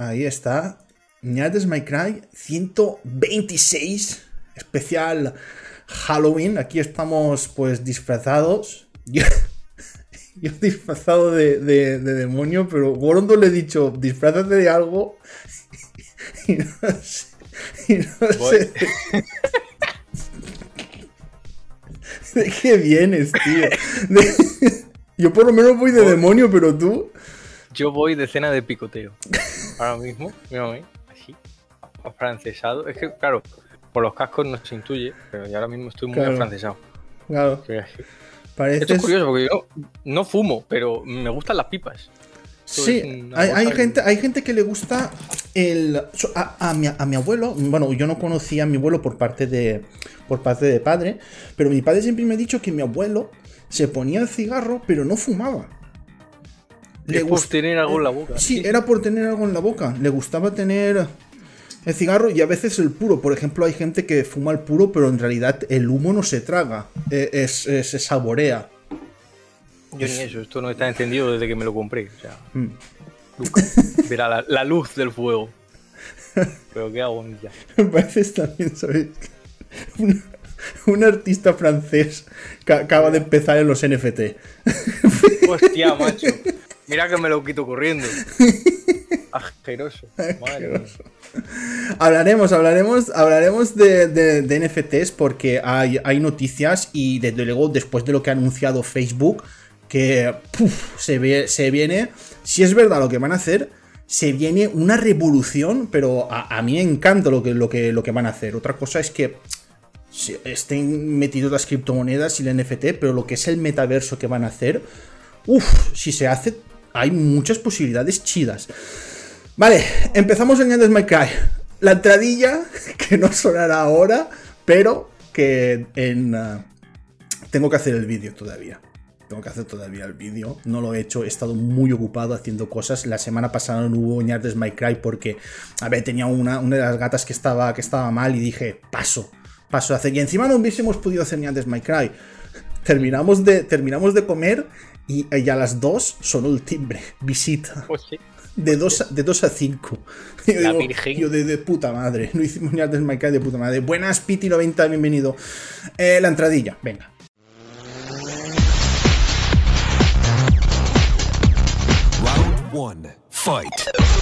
Ahí está. Ñades My Cry 126. Especial Halloween. Aquí estamos pues disfrazados. Yo, yo disfrazado de, de- de demonio, pero Gorondo le he dicho, disfrázate de algo. Y no sé. Y no Voy. sé. ¿De qué vienes, tío? Yo por lo menos voy de Voy. demonio, pero tú. Yo voy de cena de picoteo. Ahora mismo, mírame, así, afrancesado. Es que, claro, por los cascos no se intuye, pero yo ahora mismo estoy muy Claro. afrancesado. Claro, así. Esto pareces. es curioso porque yo no fumo, pero me gustan las pipas. Esto Sí, hay, gente, hay gente que le gusta el. A, a mi, a mi abuelo, bueno, yo no conocía a mi abuelo por parte de. por parte de padre, pero mi padre siempre me ha dicho que mi abuelo se ponía el cigarro, pero no fumaba. Es por tener algo en la boca. Sí, era por tener algo en la boca. Le gustaba tener el cigarro y a veces el puro. Por ejemplo, hay gente que fuma el puro, pero en realidad el humo no se traga, eh, es- es- se saborea. Yo ni eso, esto no está encendido desde que me lo compré. O sea, Mm. Verá la, la luz del fuego. Pero qué agonía. Me parece también, ¿sabes? Un, un artista francés que acaba de empezar en los NFT. Hostia, macho. Mira que me lo quito corriendo. Asqueroso. Madre. Hablaremos, hablaremos, hablaremos de, de- de NFTs porque hay, hay noticias y desde luego después de lo que ha anunciado Facebook, que se, ve, se viene, si es verdad lo que van a hacer, se viene una revolución, pero a, a mí me encanta lo que, lo, que, lo que van a hacer. Otra cosa es que estén metidos las criptomonedas y el NFT, pero lo que es el metaverso que van a hacer, uff, si se hace, hay muchas posibilidades chidas. Vale, empezamos el Ñandes My Cry. La entradilla, que no sonará ahora, pero que en... ah, tengo que hacer el vídeo todavía. Tengo que hacer todavía el vídeo. No lo he hecho, he estado muy ocupado haciendo cosas. La semana pasada no hubo Ñandes My Cry porque, a ver, tenía una, una de las gatas que estaba, que estaba mal y dije, paso, paso a hacer. Y encima no hubiésemos podido hacer Ñandes My Cry. Terminamos de, terminamos de comer y, y a las 2 sonó el timbre. Visita. Pues sí. De 2 a, de dos a 5. Yo, La digo, yo de, de puta madre. No hicimos ni antes My Cry de puta madre. Buenas, Piti90, bienvenido. Eh, la entradilla, venga. Round one, fight.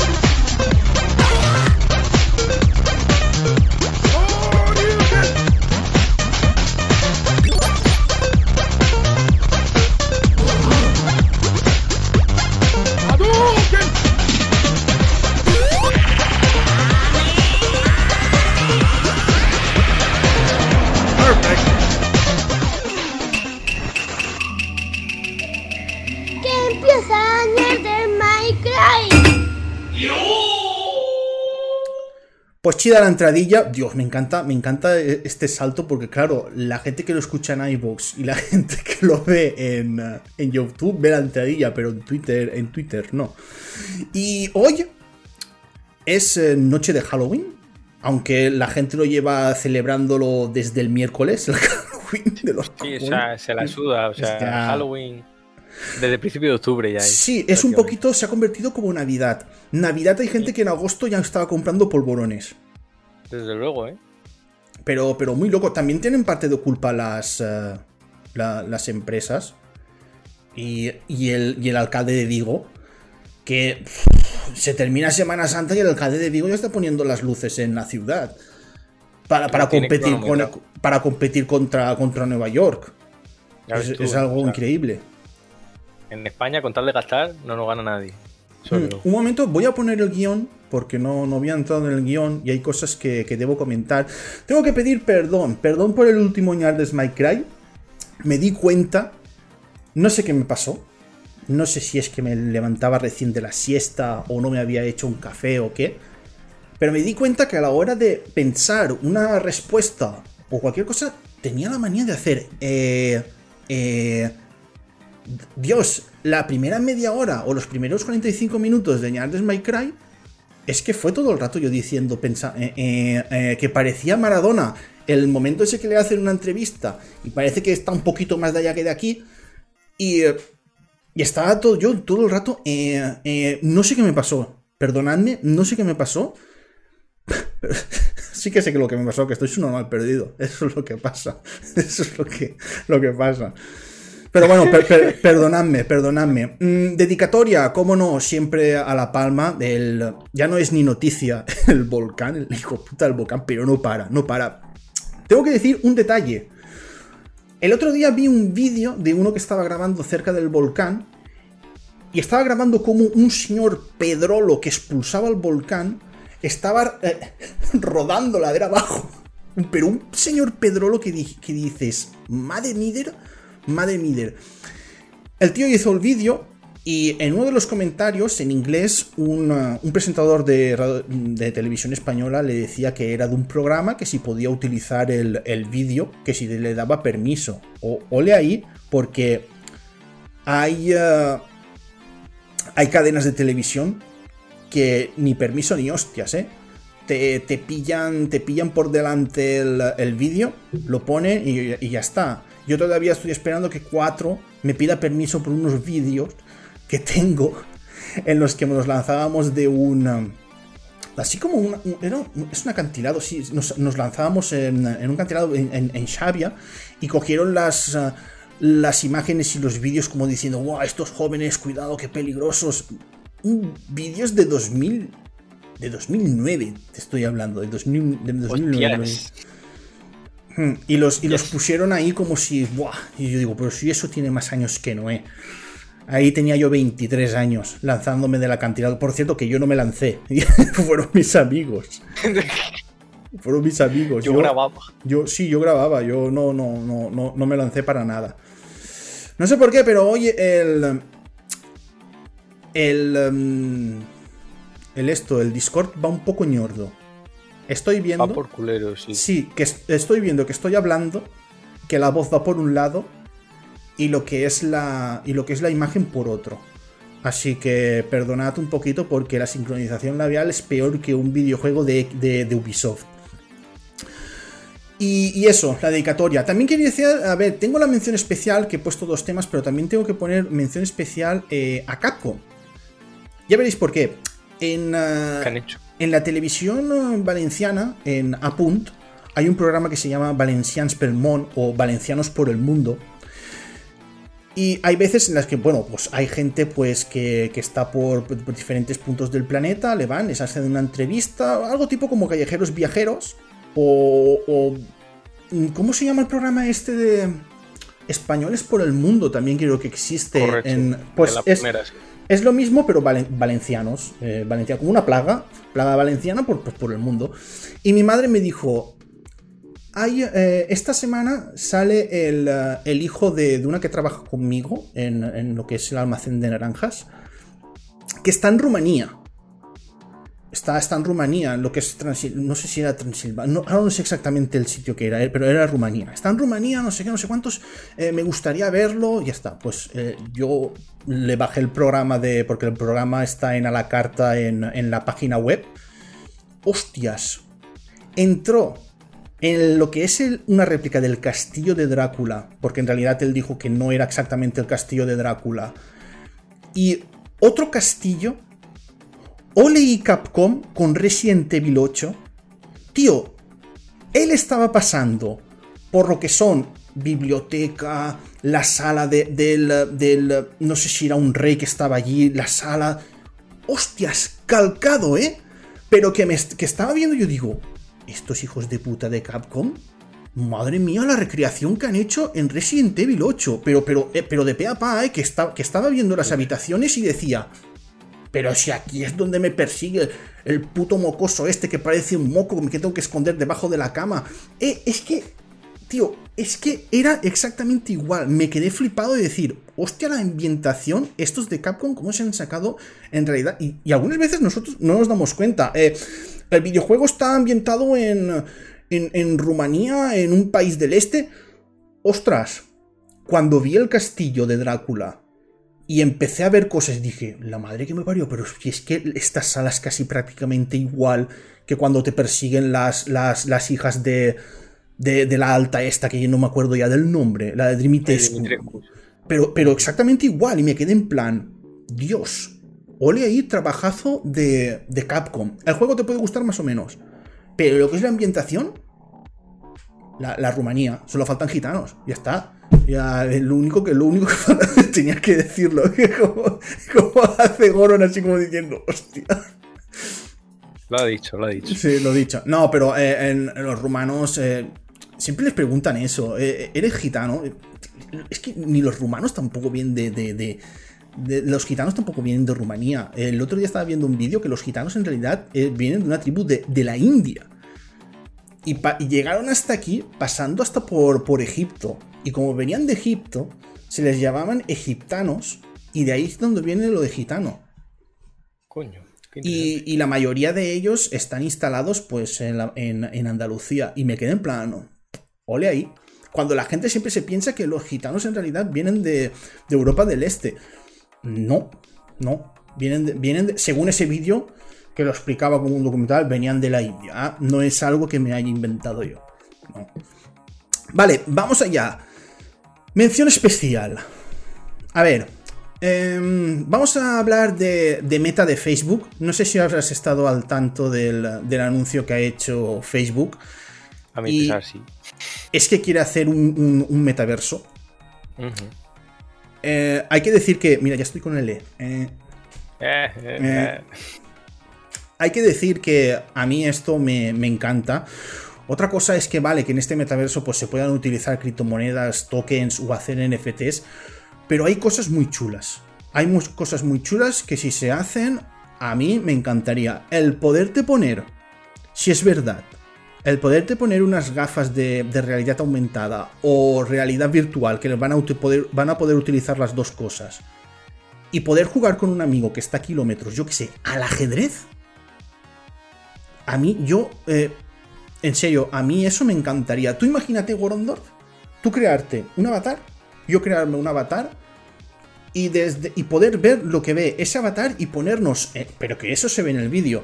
De Minecraft. Pues chida la entradilla. Dios, me encanta, me encanta eh, este salto porque, claro, la gente que lo escucha en iVoox y la gente que lo ve en, eh, en YouTube ve la entradilla, pero en Twitter, en Twitter no. Y hoy es eh, noche de Halloween. Aunque la gente lo lleva celebrándolo desde el miércoles, el Halloween de los Sí, o sea, se la suda. O sea. Halloween. Desde el principio de octubre ya es. Sí, es un poquito, se ha convertido como Navidad. Navidad hay gente que en agosto ya estaba comprando polvorones. Desde luego, ¿eh? Pero, pero muy loco. También tienen parte de culpa las, eh, la- las empresas y, y el, y el alcalde de Vigo. Que pff, se termina Semana Santa y el alcalde de Vigo ya está poniendo las luces en la ciudad. Para, para competir, con, para competir contra, contra Nueva York. Es, ves tú, es algo o sea, increíble. En España, con tal de gastar, no nos gana nadie. Mm, Un momento, voy a poner el guion porque no, no había entrado en el guion y hay cosas que, que debo comentar. Tengo que pedir perdón, perdón por el último Ñardes My Cry. Me di cuenta, no sé qué me pasó. No sé si es que me levantaba recién de la siesta o no me había hecho un café o qué. Pero me di cuenta que a la hora de pensar una respuesta o cualquier cosa, tenía la manía de hacer. Eh, eh, Dios, la primera media hora o los primeros 45 minutos de Ñardes My Cry es que fue todo el rato yo diciendo eh, eh, eh, que parecía Maradona. El momento ese que le hacen una entrevista y parece que está un poquito más de allá que de aquí. Y, estaba todo yo todo el rato. eh, no sé qué me pasó. Perdonadme, no sé qué me pasó. sí que sé que lo que me pasó, que estoy normal perdido. Eso es lo que pasa. Eso es lo que, lo que pasa. Pero bueno, per- per- perdonadme, perdonadme. Mm, dedicatoria, cómo no, siempre a La Palma. Del, ya no es ni noticia el volcán, el hijo puta del volcán, pero no para, no para. Tengo que decir un detalle. El otro día vi un vídeo de uno que estaba grabando cerca del volcán y estaba grabando como un señor Pedrolo que expulsaba el volcán estaba eh, rodando ladera abajo. Pero un señor Pedrolo que, di- que dices, madre mider, madre mider. El tío hizo el vídeo y en uno de los comentarios, en inglés, un, un presentador de, televisión española le decía que era de un programa que si podía utilizar el, vídeo, que si le daba permiso. O, ole ahí, porque hay, uh, hay cadenas de televisión que ni permiso ni hostias, ¿eh? Te, te pillan, te pillan por delante el, vídeo, lo ponen y ya está. Yo todavía estoy esperando que 4 me pida permiso por unos vídeos que tengo en los que nos lanzábamos de un... Así como una, es un acantilado, sí, nos, lanzábamos en, un acantilado en, en, en Xavia y cogieron las, uh, las imágenes y los vídeos como diciendo, wow, estos jóvenes, cuidado, qué peligrosos. Vídeos de 2000, de 2009, te estoy hablando, de, 2000, de 2009. Hostias. Hmm, Y los, y los pusieron ahí como si. ¡Buah! Y yo digo, pero si eso tiene más años que Noé. Ahí tenía yo 23 años lanzándome del acantilado. Por cierto, que yo no me lancé. Fueron mis amigos. Fueron mis amigos. Yo grababa. Yo sí, yo grababa. Yo no, no, no, no, no me lancé para nada. No sé por qué, pero hoy el. El. em, el esto, el Discord va un poco ñordo. Estoy viendo. Va por culero, sí. Sí, que es- estoy viendo que estoy hablando, que la voz va por un lado y lo que es la y lo que es la imagen por otro. Así que perdonad un poquito porque la sincronización labial es peor que un videojuego de, de- de Ubisoft. Y, y eso, la dedicatoria. También quería decir, a ver, tengo la mención especial, que he puesto dos temas, pero también tengo que poner mención especial eh, a Capcom. Ya veréis por qué. En, ah, ¿Qué han hecho? En la televisión eh, valenciana, en Apunt, hay un programa que se llama Valencians pel Món o Valencianos por el Mundo. Y hay veces en las que, bueno, pues hay gente pues que, que está por, por diferentes puntos del planeta, le van, les hacen una entrevista, algo tipo como callejeros viajeros, o, o- ¿Cómo se llama el programa este de Españoles por el Mundo? También creo que existe. Correcto. En, pues la es, primera, sí. Es lo mismo, pero valen- valencianos. eh, valenciano, como una plaga. Plaga valenciana por, pues, por el mundo. Y mi madre me dijo. "Ay, eh, esta semana sale el, eh, el hijo de, de una que trabaja conmigo en, en lo que es el almacén de naranjas. Que está en Rumanía. Está, está en Rumanía, lo que es Transil- no sé si era Transilvania, no, no sé exactamente el sitio que era, eh, pero era Rumanía. Está en Rumanía, no sé qué, no sé cuántos, eh, me gustaría verlo, y ya está. Pues eh, yo le bajé el programa de, porque el programa está en a la carta en, en la página web. Hostias, entró en lo que es una réplica del castillo de Drácula, porque en realidad él dijo que no era exactamente el castillo de Drácula, y otro castillo Ole y Capcom con Resident Evil 8. Tío, él estaba pasando por lo que son biblioteca, la sala de- del, del- No sé si era un rey que estaba allí, la sala. Hostias, calcado, ¿eh? Pero que, me, que estaba viendo yo digo, estos hijos de puta de Capcom. Madre mía, la recreación que han hecho en Resident Evil 8. Pero, pero, eh, pero de pe a pa, ¿eh? Que, está- que estaba viendo las habitaciones y decía, pero si aquí es donde me persigue el puto mocoso este que parece un moco que tengo que esconder debajo de la cama. Eh, es que, tío, es que era exactamente igual. Me quedé flipado de decir, hostia, la ambientación, estos de Capcom, cómo se han sacado en realidad. Y, algunas veces nosotros no nos damos cuenta. Eh, el videojuego está ambientado en, en, en Rumanía, en un país del este. Ostras, cuando vi el castillo de Drácula y empecé a ver cosas, dije, la madre que me parió, pero si es que esta sala es casi prácticamente igual que cuando te persiguen las, las, las hijas de, de, de la alta esta, que yo no me acuerdo ya del nombre, la de. Dimitrescu. Pero, pero exactamente igual, y me quedé en plan, Dios, ole ahí, trabajazo de, de Capcom. El juego te puede gustar más o menos. Pero lo que es la ambientación, la, la Rumanía, solo faltan gitanos, ya está. Ya, lo único que, lo único que tenías que decirlo. como, como hace Goron así como diciendo, hostia. Lo ha dicho, lo ha dicho. Sí, lo he dicho. No, pero eh, en, en los rumanos eh, siempre les preguntan eso. eh, ¿Eres gitano? Es que ni los rumanos tampoco vienen de, de- de- de- Los gitanos tampoco vienen de Rumanía. El otro día estaba viendo un vídeo que los gitanos en realidad vienen de una tribu de, de la India. Y, llegaron hasta aquí pasando hasta por, por Egipto. Y como venían de Egipto, se les llamaban egiptanos. Y de ahí es donde viene lo de gitano. Coño. Y, y la mayoría de ellos están instalados pues en, la- en- en Andalucía. Y me quedé en plan, ole ahí. Cuando la gente siempre se piensa que los gitanos en realidad vienen de, de Europa del Este. No, no. Vienen de- vienen de- según ese vídeo que lo explicaba como un documental, venían de la India. Ah, No es algo que me haya inventado yo. No. Vale, vamos allá. Mención especial. A ver, em, vamos a hablar de, de meta de Facebook. No sé si habrás estado al tanto del, del anuncio que ha hecho Facebook. A mi pesar, sí. Es que quiere hacer un, un- un metaverso. Eh, hay que decir que, mira, ya estoy con el E. Eh, Eh, eh. Hay que decir que a mí esto me, encanta. Otra cosa es que vale que en este metaverso pues, se puedan utilizar criptomonedas, tokens o hacer NFTs, pero hay cosas muy chulas. Hay mu- cosas muy chulas que si se hacen, a mí me encantaría. El poderte poner, si es verdad, el poderte poner unas gafas de, realidad aumentada o realidad virtual que van a, poder, van a poder utilizar las dos cosas y poder jugar con un amigo que está a kilómetros, yo que sé, al ajedrez. A mí, yo, eh, en serio, a mí eso me encantaría. Tú imagínate, Gorondorf, tú crearte un avatar, yo crearme un avatar y, desde, y poder ver lo que ve ese avatar y ponernos, pero que eso se ve en el vídeo,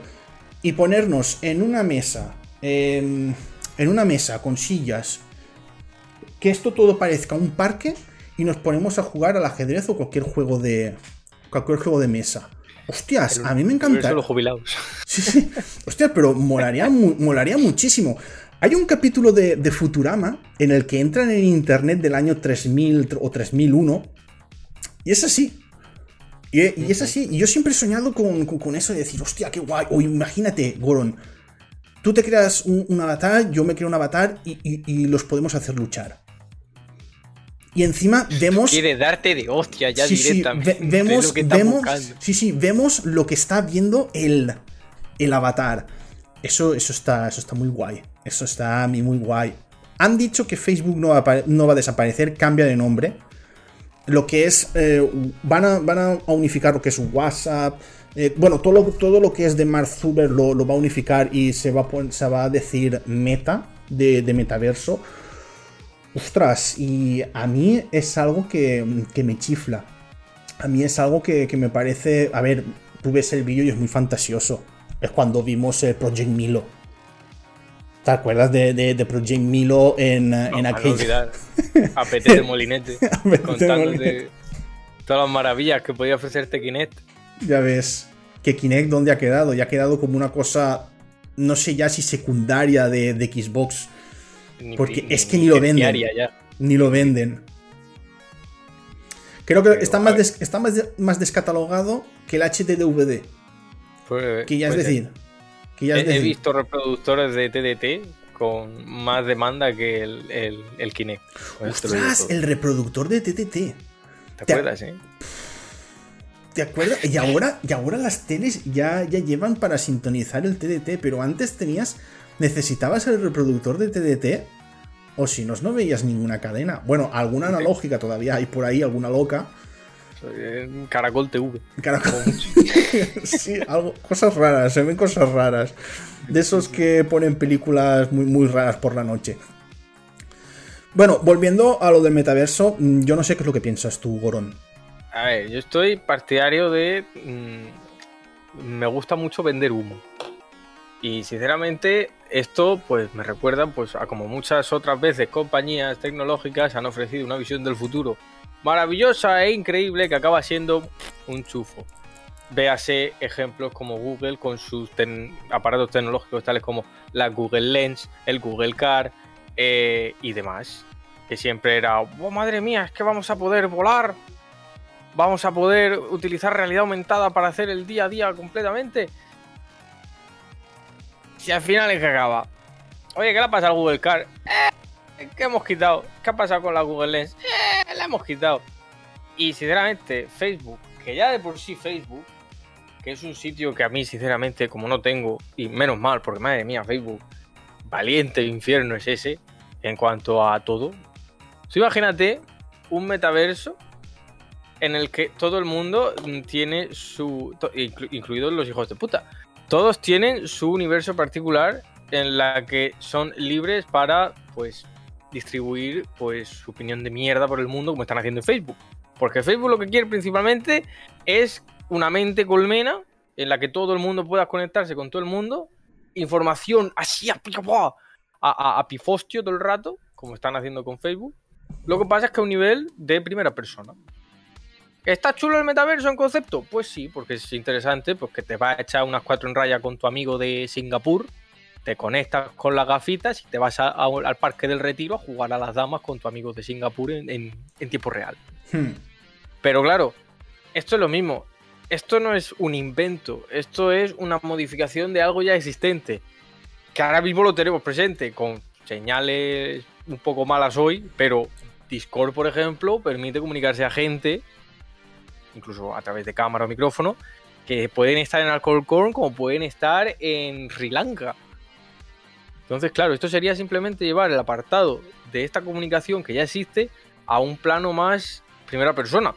y ponernos en una mesa, en una mesa con sillas, que esto todo parezca un parque y nos ponemos a jugar al ajedrez o cualquier juego de cualquier juego de mesa. Hostias, a mí me encanta. los jubilados. Sí, sí. Hostia, pero molaría, molaría muchísimo. Hay un capítulo de, de Futurama en el que entran en internet del año 3000 o 3001 y es así. Y, y es así. Y yo siempre he soñado con, con- con eso de decir, hostia, qué guay. O imagínate, Goron, tú te creas un, un avatar, yo me creo un avatar y, y- y los podemos hacer luchar. Y encima vemos... Quiere darte de hostia ya Sí, sí, directamente. ve- vemos, lo que vemos, buscando. sí, sí, vemos lo que está viendo el, el avatar. Eso, eso, está, eso está muy guay. Eso está a mí muy guay. Han dicho que Facebook no va, no va a desaparecer, cambia de nombre. Lo que es. eh, van, a, van a unificar lo que es WhatsApp. eh, bueno, todo lo, todo lo que es de Mark Zuckerberg lo, lo va a unificar y se va a, se va a decir meta de, de metaverso. Ostras, y a mí es algo que, que me chifla. A mí es algo que, que me parece. A ver, tú ves el vídeo y es muy fantasioso. Es cuando vimos el Project Milo. ¿Te acuerdas de, de- de Project Milo en, No, en aquel. olvidar. A PT de Molinete. Contándote Molinete. todas las maravillas que podía ofrecerte Kinect. Ya ves. Que Kinect, ¿dónde ha quedado? Ya ha quedado como una cosa. No sé ya si secundaria de, de Xbox. Ni Porque es que ni lo venden. ya. Ni lo venden. Creo que Pero, está, más, des- está más, de- más descatalogado que el HDDVD. Pues- Que ya es decir. Que ya He, es he decir. visto reproductores de TDT con más demanda que el, el, el Kinect. Ostras, el reproductor de. ¿Te te- acuerdas, eh? ¿Te acuerdas? Y ahora, y ahora las teles ya, ya llevan para sintonizar el TDT, pero antes tenías. Necesitabas el reproductor de TDT. O si no, no veías ninguna cadena. Bueno, alguna analógica todavía hay por ahí, alguna loca. Eh, Caracol TV. Caracol. sí, algo, cosas raras, se ven cosas raras. De esos que ponen películas muy, muy raras por la noche. Bueno, volviendo a lo del metaverso, mm, yo no sé qué es lo que piensas tú, Gorón. A ver, yo estoy partidario de. mm, me gusta mucho vender humo. Y sinceramente, esto pues me recuerda pues a como muchas otras veces compañías tecnológicas han ofrecido una visión del futuro maravillosa e increíble que acaba siendo un chufo. véase ejemplos como Google con sus aparatos tecnológicos tales como la Google Lens, el Google Car eh, y demás. Que siempre era, oh, madre mía, es que vamos a poder volar, vamos a poder utilizar realidad aumentada para hacer el día a día completamente. Si al final es que acaba. Oye, ¿qué le ha pasado al Google Car? Eh, ¿Qué hemos quitado? ¿Qué ha pasado con la Google Lens? Eh, la hemos quitado. Y sinceramente, Facebook, que ya de por sí Facebook, que es un sitio que a mí, sinceramente, como no tengo, y menos mal, porque madre mía, Facebook, valiente infierno es ese, en cuanto a todo. Tú imagínate un metaverso en el que todo el mundo mm, tiene su. incluidos los hijos de puta. Todos tienen su universo particular en la que son libres para, pues, distribuir pues su opinión de mierda por el mundo como están haciendo en Facebook. Porque Facebook lo que quiere principalmente es una mente colmena en la que todo el mundo pueda conectarse con todo el mundo, información así a, a- a pifostio todo el rato, como están haciendo con Facebook. Lo que pasa es que a un nivel de primera persona. ¿Está chulo el metaverso en concepto? Pues sí, porque es interesante, pues que te vas a echar unas cuatro en raya con tu amigo de Singapur, te conectas con las gafitas y te vas a- a- al Parque del Retiro a jugar a las damas con tu amigo de Singapur en, en- en tiempo real. Hmm. Pero claro, esto es lo mismo. Esto no es un invento, esto es una modificación de algo ya existente. Que ahora mismo lo tenemos presente con señales un poco malas hoy, pero Discord, por ejemplo, permite comunicarse a gente, incluso a través de cámara o micrófono, que pueden estar en Alcorcón como pueden estar en Sri Lanka. Entonces, claro, esto sería simplemente llevar el apartado de esta comunicación que ya existe a un plano más primera persona.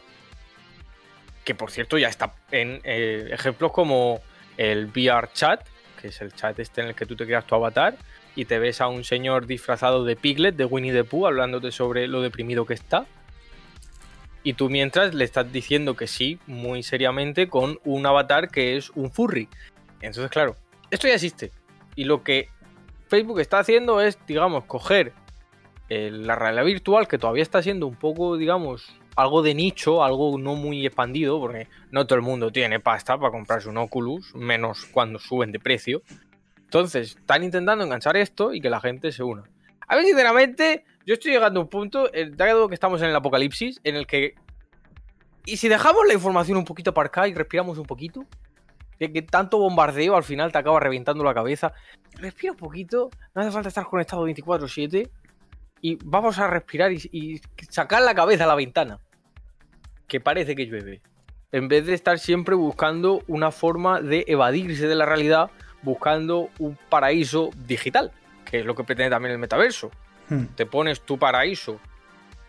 Que por cierto ya está en eh, ejemplos como el VR chat, que es el chat este en el que tú te creas tu avatar y te ves a un señor disfrazado de Piglet, de Winnie the Pooh, hablándote sobre lo deprimido que está. Y tú mientras le estás diciendo que sí, muy seriamente, con un avatar que es un furry. Entonces, claro, esto ya existe. Y lo que Facebook está haciendo es, digamos, coger eh, la realidad virtual, que todavía está siendo un poco, digamos, algo de nicho, algo no muy expandido, porque no todo el mundo tiene pasta para comprarse un Oculus, menos cuando suben de precio. Entonces, están intentando enganchar esto y que la gente se una. A ver, sinceramente, yo estoy llegando a un punto, eh, dado que estamos en el apocalipsis, en el que... ¿Y si dejamos la información un poquito aparcada y respiramos un poquito? Que, que tanto bombardeo al final te acaba reventando la cabeza. Respira un poquito, no hace falta estar conectado 24/7 y vamos a respirar y sacar la cabeza a la ventana. Que parece que llueve. En vez de estar siempre buscando una forma de evadirse de la realidad, buscando un paraíso digital, que es lo que pretende también el metaverso. Hmm. Te pones tu paraíso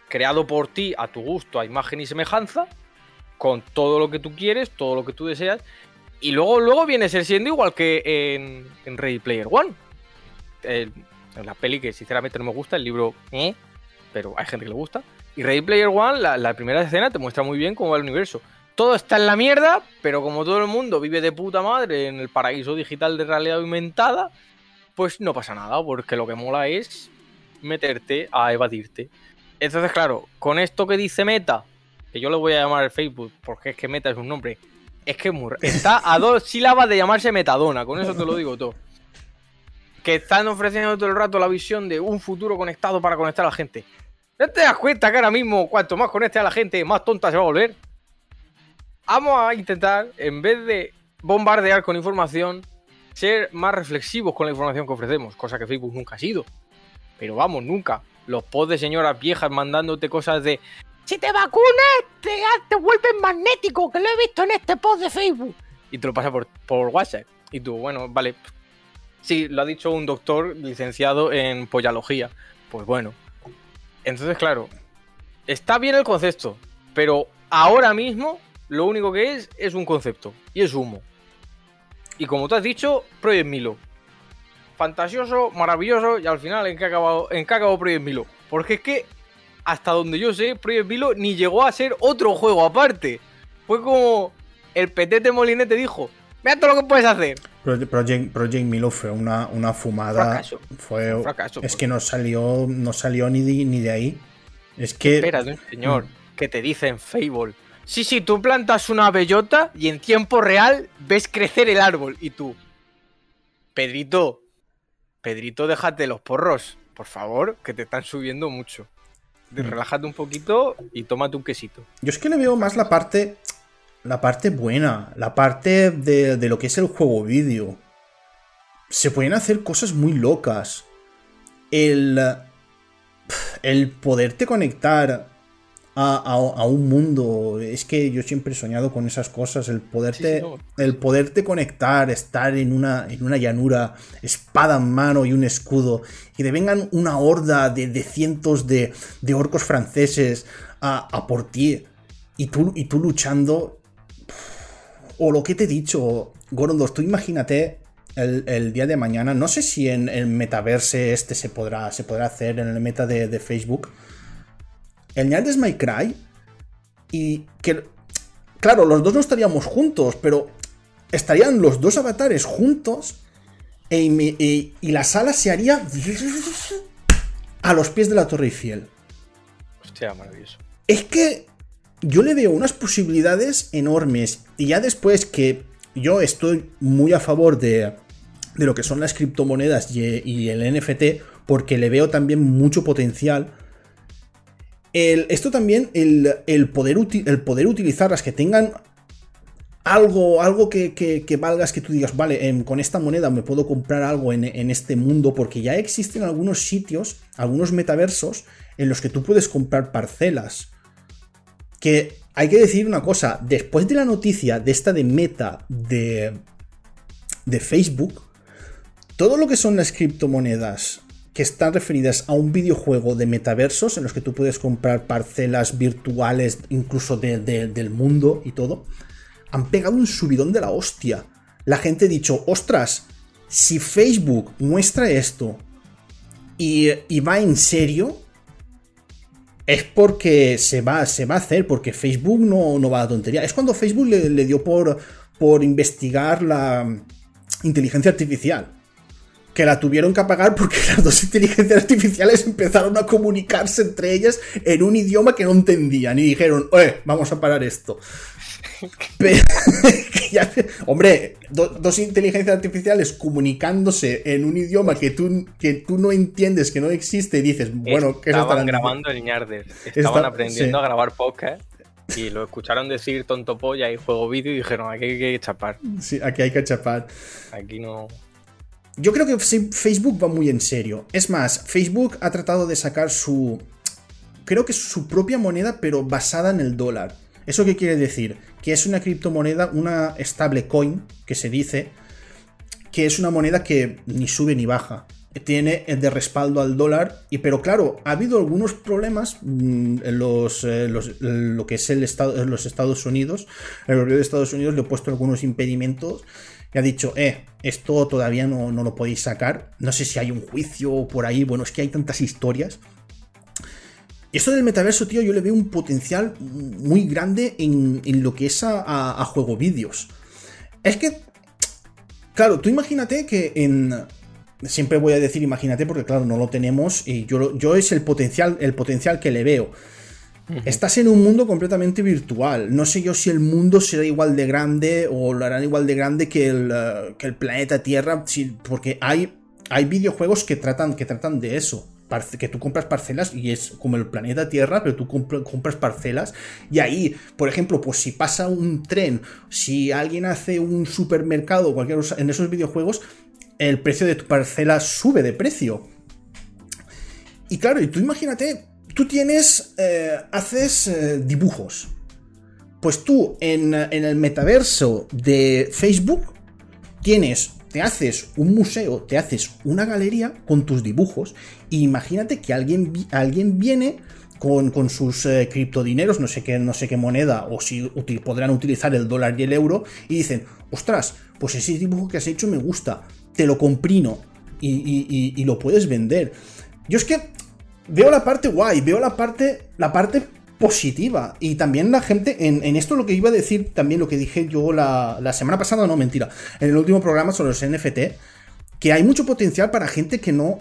creado por ti a tu gusto, a imagen y semejanza, con todo lo que tú quieres, todo lo que tú deseas, y luego, luego viene ser siendo igual que en, en Ready Player One. En la peli que sinceramente no me gusta, el libro, eh, pero hay gente que le gusta. Y Ready Player One, la, la primera escena te muestra muy bien cómo va el universo. Todo está en la mierda, pero como todo el mundo vive de puta madre en el paraíso digital de realidad aumentada, pues no pasa nada, porque lo que mola es meterte a evadirte. Entonces, claro, con esto que dice Meta, que yo le voy a llamar el Facebook, porque es que Meta es un nombre, es que está a dos sílabas de llamarse Metadona, con eso te lo digo todo. Que están ofreciendo todo el rato la visión de un futuro conectado para conectar a la gente. ¿No te das cuenta que ahora mismo, cuanto más conecte a la gente, más tonta se va a volver? Vamos a intentar, en vez de bombardear con información, ser más reflexivos con la información que ofrecemos, cosa que Facebook nunca ha sido. Pero vamos, nunca. Los pods de señoras viejas mandándote cosas de si te vacunas te, te vuelves magnético, que lo he visto en este post de Facebook. Y te lo pasa por, por WhatsApp. Y tú, bueno, vale. Sí, lo ha dicho un doctor licenciado en pollalogía. Pues bueno. Entonces, claro, está bien el concepto, pero ahora mismo lo único que es es un concepto y es humo. Y como tú has dicho, Project Milo. Fantasioso, maravilloso y al final en qué ha acabado, en qué acabado Project Milo. Porque es que hasta donde yo sé, Project Milo ni llegó a ser otro juego aparte. Fue como el petete molinete dijo, mira todo lo que puedes hacer. Proje- Project, Project Milo fue una, una fumada. Fracaso. Fue, Un fracaso, es pues. que no salió, no salió ni de, ni de ahí. Es que. Un señor que te dice en Fable. Sí, sí, tú plantas una bellota y en tiempo real ves crecer el árbol. Y tú, Pedrito, Pedrito, déjate los porros, por favor, que te están subiendo mucho. Mm. Relájate un poquito y tómate un quesito. Yo es que le veo más la parte. La parte buena. La parte de, de lo que es el juego vídeo. Se pueden hacer cosas muy locas. El. El poderte conectar a, a- a un mundo. Es que yo siempre he soñado con esas cosas. El poderte. Sí, sí, no. El poderte conectar, estar en una, en una llanura, espada en mano y un escudo, y te vengan una horda de, de cientos de, de orcos franceses a, a por ti, y tú, y tú luchando. O lo que te he dicho, Gorondos, tú imagínate el, el día de mañana, no sé si en el metaverse este se podrá, se podrá hacer, en el meta de, de Facebook, el Night My Cry, y que claro, los dos no estaríamos juntos, pero estarían los dos avatares juntos e- y, y la sala se haría a los pies de la Torre Eiffel. Hostia, maravilloso. Es que yo le veo unas posibilidades enormes y ya después que yo estoy muy a favor de, de lo que son las criptomonedas y, y el NFT porque le veo también mucho potencial. El- esto también, el, el poder uti- el poder utilizarlas, que tengan algo, algo que, que- que valgas, que tú digas, vale, em, con esta moneda me puedo comprar algo en, en este mundo, porque ya existen algunos sitios, algunos metaversos, en los que tú puedes comprar parcelas. Que hay que decir una cosa, después de la noticia de esta de meta de, de Facebook, todo lo que son las criptomonedas que están referidas a un videojuego de metaversos en los que tú puedes comprar parcelas virtuales incluso de- de- del mundo y todo, han pegado un subidón de la hostia. La gente ha dicho, ostras, si Facebook muestra esto y, y va en serio, es porque se va, se va a hacer, porque Facebook no, no va a tontería. Es cuando Facebook le, le dio por, por investigar la inteligencia artificial. Que la tuvieron que apagar porque las dos inteligencias artificiales empezaron a comunicarse entre ellas en un idioma que no entendían. Y dijeron, eh, vamos a parar esto. Pero, que ya- hombre, do- dos inteligencias artificiales comunicándose en un idioma que tú, que tú no entiendes, que no existe, y dices, bueno, ¿qué se Estaban grabando el ñarder. Estaban Está- aprendiendo sí. a grabar podcast y lo escucharon decir tonto polla y juego vídeo y dijeron, aquí hay que chapar. Sí, aquí hay que chapar. Aquí no... Yo creo que Facebook va muy en serio. Es más, Facebook ha tratado de sacar su. Creo que su propia moneda, pero basada en el dólar. ¿Eso qué quiere decir? Que es una criptomoneda, una stablecoin, que se dice, que es una moneda que ni sube ni baja. Tiene de respaldo al dólar, y, pero claro, ha habido algunos problemas mm, en los, eh, los- lo que es el estado, en los Estados Unidos. El gobierno de Estados Unidos le ha puesto algunos impedimentos y ha dicho, eh, esto todavía no, no lo podéis sacar. No sé si hay un juicio por ahí. Bueno, es que hay tantas historias. Y esto del metaverso, tío, yo le veo un potencial muy grande en, en lo que es a, a- juego vídeos. Es que, claro, tú imagínate que en... Siempre voy a decir imagínate porque, claro, no lo tenemos y yo, yo es el potencial, el potencial que le veo. Estás en un mundo completamente virtual. No sé yo si el mundo será igual de grande o lo harán igual de grande que el, eh, que el planeta Tierra, porque hay, hay videojuegos que tratan, que tratan de eso. Que tú compras parcelas y es como el planeta Tierra, pero tú compra- compras parcelas. Y ahí, por ejemplo, pues si pasa un tren, si alguien hace un supermercado, cualquier en esos videojuegos, el precio de tu parcela sube de precio. Y claro, y tú imagínate, tú tienes, eh, haces eh, dibujos. Pues tú en, en el metaverso de Facebook tienes, te haces un museo, te haces una galería con tus dibujos. Y imagínate que alguien, alguien viene con, con sus eh, criptodineros, no sé qué, no sé qué moneda, o si podrán utilizar el dólar y el euro, y dicen, ostras, pues ese dibujo que has hecho me gusta, te lo comprino y- y lo puedes vender. Yo es que veo la parte guay, veo la parte, la parte positiva. Y también la gente, en, en esto lo que iba a decir, también lo que dije yo la, la semana pasada, no, mentira, en el último programa sobre los NFT, que hay mucho potencial para gente que no,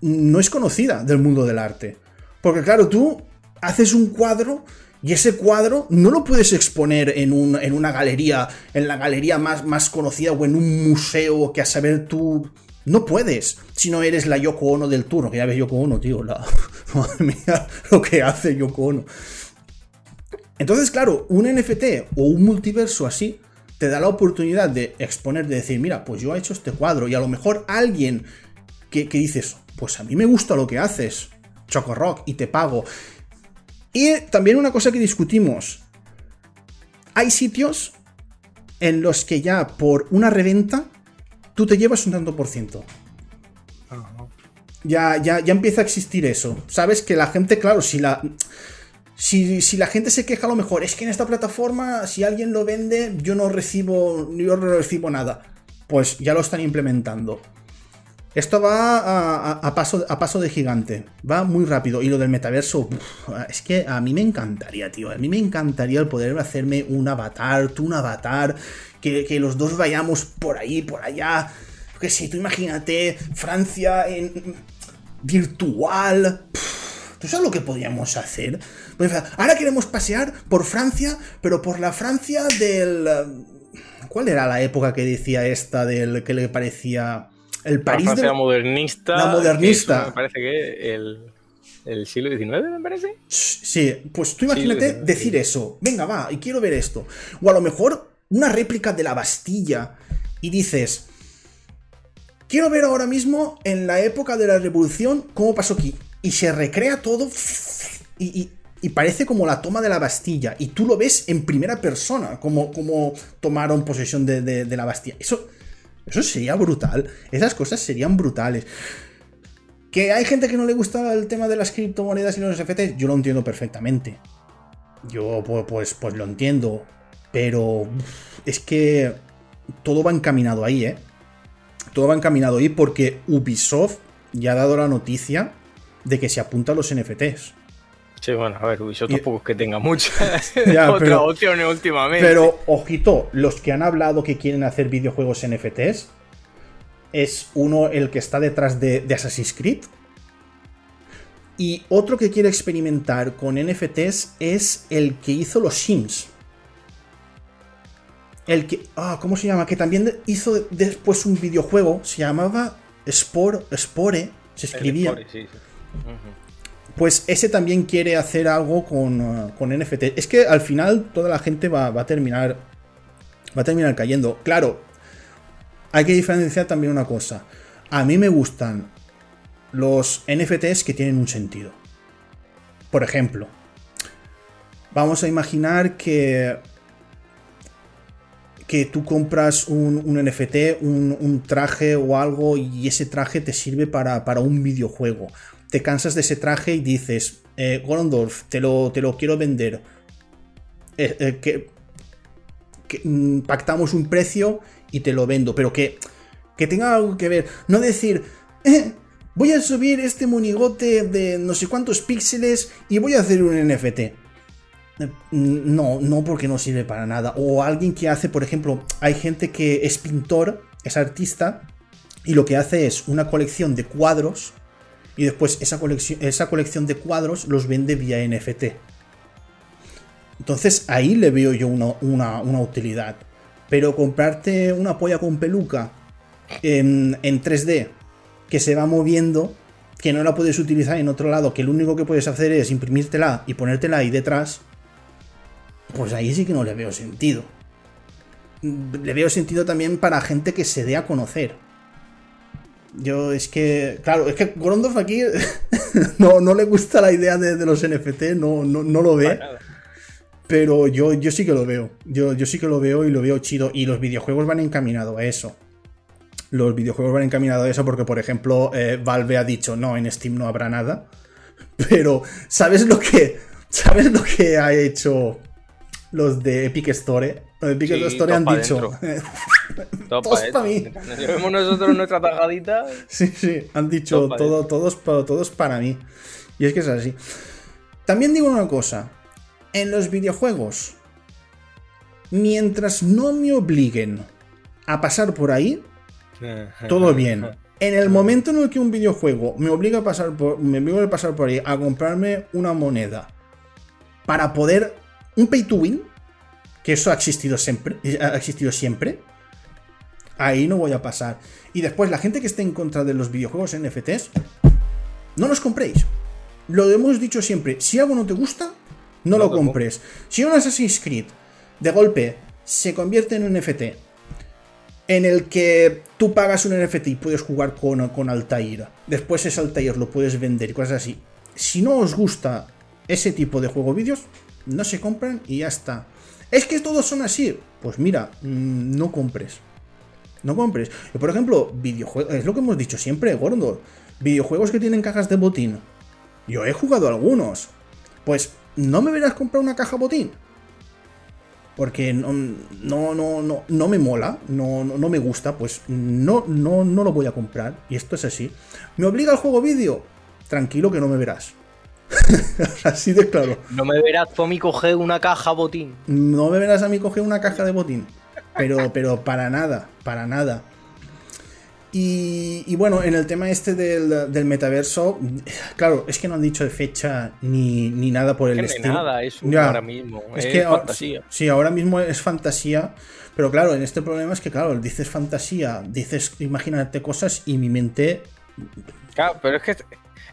no es conocida del mundo del arte. Porque claro, tú haces un cuadro Y ese cuadro no lo puedes exponer en, un- en una galería, en la galería más, más conocida o en un museo que a saber tú... No puedes, si no eres la Yoko Ono del turno, que ya ves Yoko Ono, tío, la... Madre mía, lo que hace Yoko Ono. Entonces, claro, un NFT o un multiverso así te da la oportunidad de exponer, de decir, mira, pues yo he hecho este cuadro y a lo mejor alguien que, que dices, pues a mí me gusta lo que haces, Choco Rock, y te pago. Y también una cosa que discutimos, hay sitios en los que ya por una reventa tú te llevas un tanto por ciento. Ya, ya, ya empieza a existir eso. Sabes que la gente, claro, si la. Si, si la gente se queja a lo mejor, es que en esta plataforma, si alguien lo vende, yo no recibo. Yo no recibo nada. Pues ya lo están implementando. Esto va a, paso, a paso de gigante. Va muy rápido. Y lo del metaverso, es que a mí me encantaría, tío. A mí me encantaría el poder hacerme un avatar, tú un avatar, que, que los dos vayamos por ahí, por allá. Que si tú imagínate Francia en virtual. ¿Tú sabes lo que podríamos hacer? Pues, Ahora queremos pasear por Francia, pero por la Francia del. ¿Cuál era la época que decía esta del que le parecía. El La París de- Francia modernista. La modernista. Me parece que el, el siglo XIX, me parece. Sí, pues tú imagínate sí. decir eso. Venga, va, y quiero ver esto. O a lo mejor una réplica de la Bastilla y dices, quiero ver ahora mismo en la época de la Revolución cómo pasó aquí. Y se recrea todo y, y- y parece como la toma de la Bastilla. Y tú lo ves en primera persona, como, como tomaron posesión de, de- de la Bastilla. Eso, eso sería brutal. Esas cosas serían brutales. Que hay gente que no le gusta el tema de las criptomonedas y los NFTs, yo lo entiendo perfectamente. Yo pu- pues, pues lo entiendo. Pero es que todo va encaminado ahí, ¿eh? Todo va encaminado ahí porque Ubisoft ya ha dado la noticia de que se apunta a los NFTs. Sí, bueno, a ver, Ubisoft tampoco es que tenga muchas Ya, otras pero- opciones últimamente. Pero, ojito, los que han hablado que quieren hacer videojuegos NFTs es uno el que está detrás de, de Assassin's Creed. Y otro que quiere experimentar con NFTs es el que hizo los Sims. El que. Ah, ¿cómo se llama? Que también hizo después un videojuego. Se llamaba Spore. Spore. Se El escribía. Spore, sí, sí. Ujú. Pues ese también quiere hacer algo con, uh, con NFT. Es que al final toda la gente va, va a terminar. Va a terminar cayendo. Claro. Hay que diferenciar también una cosa. A mí me gustan los NFTs que tienen un sentido. Por ejemplo. Vamos a imaginar que. Que tú compras un, un NFT, un, un traje o algo, y ese traje te sirve para, para un videojuego te cansas de ese traje y dices, eh, Gorondorf, te lo, te lo quiero vender. Eh, eh, que, mm, pactamos un precio y te lo vendo, pero que, que tenga algo que ver. No decir, "Eh, voy a subir este monigote de no sé cuántos píxeles y voy a hacer un NFT. Eh, No, no porque no sirve para nada. O alguien que hace, por ejemplo, hay gente que es pintor, es artista, y lo que hace es una colección de cuadros y después esa colección, esa colección de cuadros los vende vía NFT. Entonces ahí le veo yo una, una- utilidad. Pero comprarte una polla con peluca en, en 3D que se va moviendo, que no la puedes utilizar en otro lado, que lo único que puedes hacer es imprimírtela y ponértela ahí detrás, pues ahí sí que no le veo sentido. Le veo sentido también para gente que se dé a conocer. Yo es que, claro, es que Gorondorf aquí no, no le gusta la idea de, de los NFT, no, no, no lo ve, pero yo, yo sí que lo veo. Yo, yo sí que lo veo y lo veo chido. Y los videojuegos van encaminados a eso. Los videojuegos van encaminados a eso porque, por ejemplo, eh, Valve ha dicho, no, en Steam no habrá nada. Pero, ¿sabes lo que, ¿sabes lo que ha hecho los de Epic Store? Los de Epic Sí, Store han dicho... Todo Todos pa' pa' mí. llevemos nosotros nuestra tajadita. Sí, sí, han dicho Todo para todo, todos, todos para mí. Y es que es así. También digo una cosa. En los videojuegos, mientras no me obliguen a pasar por ahí, todo bien. En el momento en el que un videojuego me obliga a pasar por, me obliga a pasar por ahí a comprarme una moneda para poder un pay to win, que eso ha existido siempre, ha existido siempre. Ahí no voy a pasar. Y después, la gente que esté en contra de los videojuegos NFTs, no los compréis. Lo hemos dicho siempre, si algo no te gusta, no, No lo lo compres. Si un Assassin's Creed de golpe se convierte en un NFT en el que tú pagas un NFT y puedes jugar con, con Altair, después ese Altair lo puedes vender y cosas así. Si no os gusta ese tipo de juego vídeos, no se compran y ya está. Es que todos son así. Pues mira, mm, no compres. No compres. Por ejemplo, videojuegos. Es lo que hemos dicho siempre, gordo. Videojuegos que tienen cajas de botín. Yo he jugado algunos. Pues no me verás comprar una caja botín. Porque no, no, no, no, no me mola, no, no, me gusta, pues no, no, no lo voy a comprar. Y esto es así. ¿Me obliga el juego vídeo? Tranquilo que no me verás. así de claro. No me verás tú a mí coger una caja botín. No me verás a mí coger una caja de botín. Pero, pero para nada, para nada. Y, y bueno, en el tema este del, del metaverso, claro, es que no han dicho de fecha ni, ni nada por el Que no estilo. nada, es un Ya. ahora mismo. Es Es, que ahora- fantasía. Sí, ahora mismo es fantasía. Pero claro, en este problema es que, claro, dices fantasía, dices imagínate cosas y mi mente. Claro, pero es que,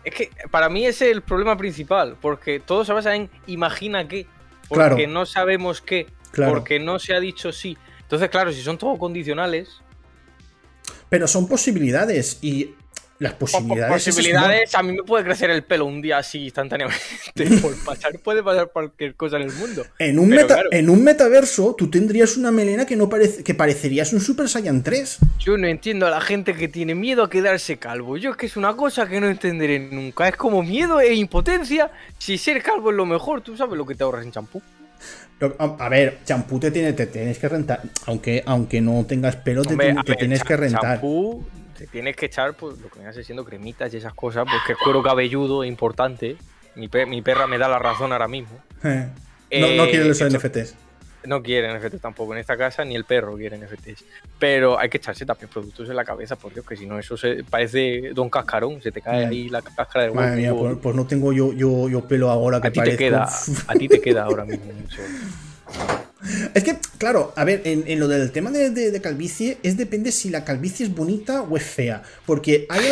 es que para mí ese es el problema principal, porque todo se basa en imagina qué, porque Claro. no sabemos qué, Claro. porque no se ha dicho sí. Entonces, claro, si son todo condicionales, Pero son posibilidades y las po- po- posibilidades. esas posibilidades, a mí me puede crecer el pelo un día así instantáneamente. Por pasar, puede pasar cualquier cosa en el mundo. En un, meta- claro. en un metaverso, tú tendrías una melena que no parece, que parecerías un Super Saiyan 3. Yo no entiendo a la gente que tiene miedo a quedarse calvo. Yo es que es una cosa que no entenderé nunca. Es como miedo e impotencia. Si ser calvo es lo mejor, tú sabes lo que te ahorras en champú. A, ver, champú te, tiene, te tienes que rentar. Aunque, aunque no tengas pelo, te, Hombre, tiene- a te ver, tienes que rentar. Champú, te tienes que echar pues, lo que viene siendo cremitas y esas cosas, porque el cuero cabelludo es importante. Mi, pe- mi perra me da la razón ahora mismo. Eh. No, no Eh, quieren los esto- NFTs. No quieren NFTs tampoco en esta casa, ni el perro quiere NFTs. Pero hay que echarse también productos en la cabeza, por Dios, que si no, eso se parece Don Cascarón, se te cae ahí la cáscara Madre mía, huevo. pues, pues no tengo yo, yo, yo pelo ahora que a ti te queda, a ti te queda ahora mismo mucho. Es que, claro, a ver, en, en lo del tema de, de- de calvicie, es depende si la calvicie es bonita o es fea. Porque hay,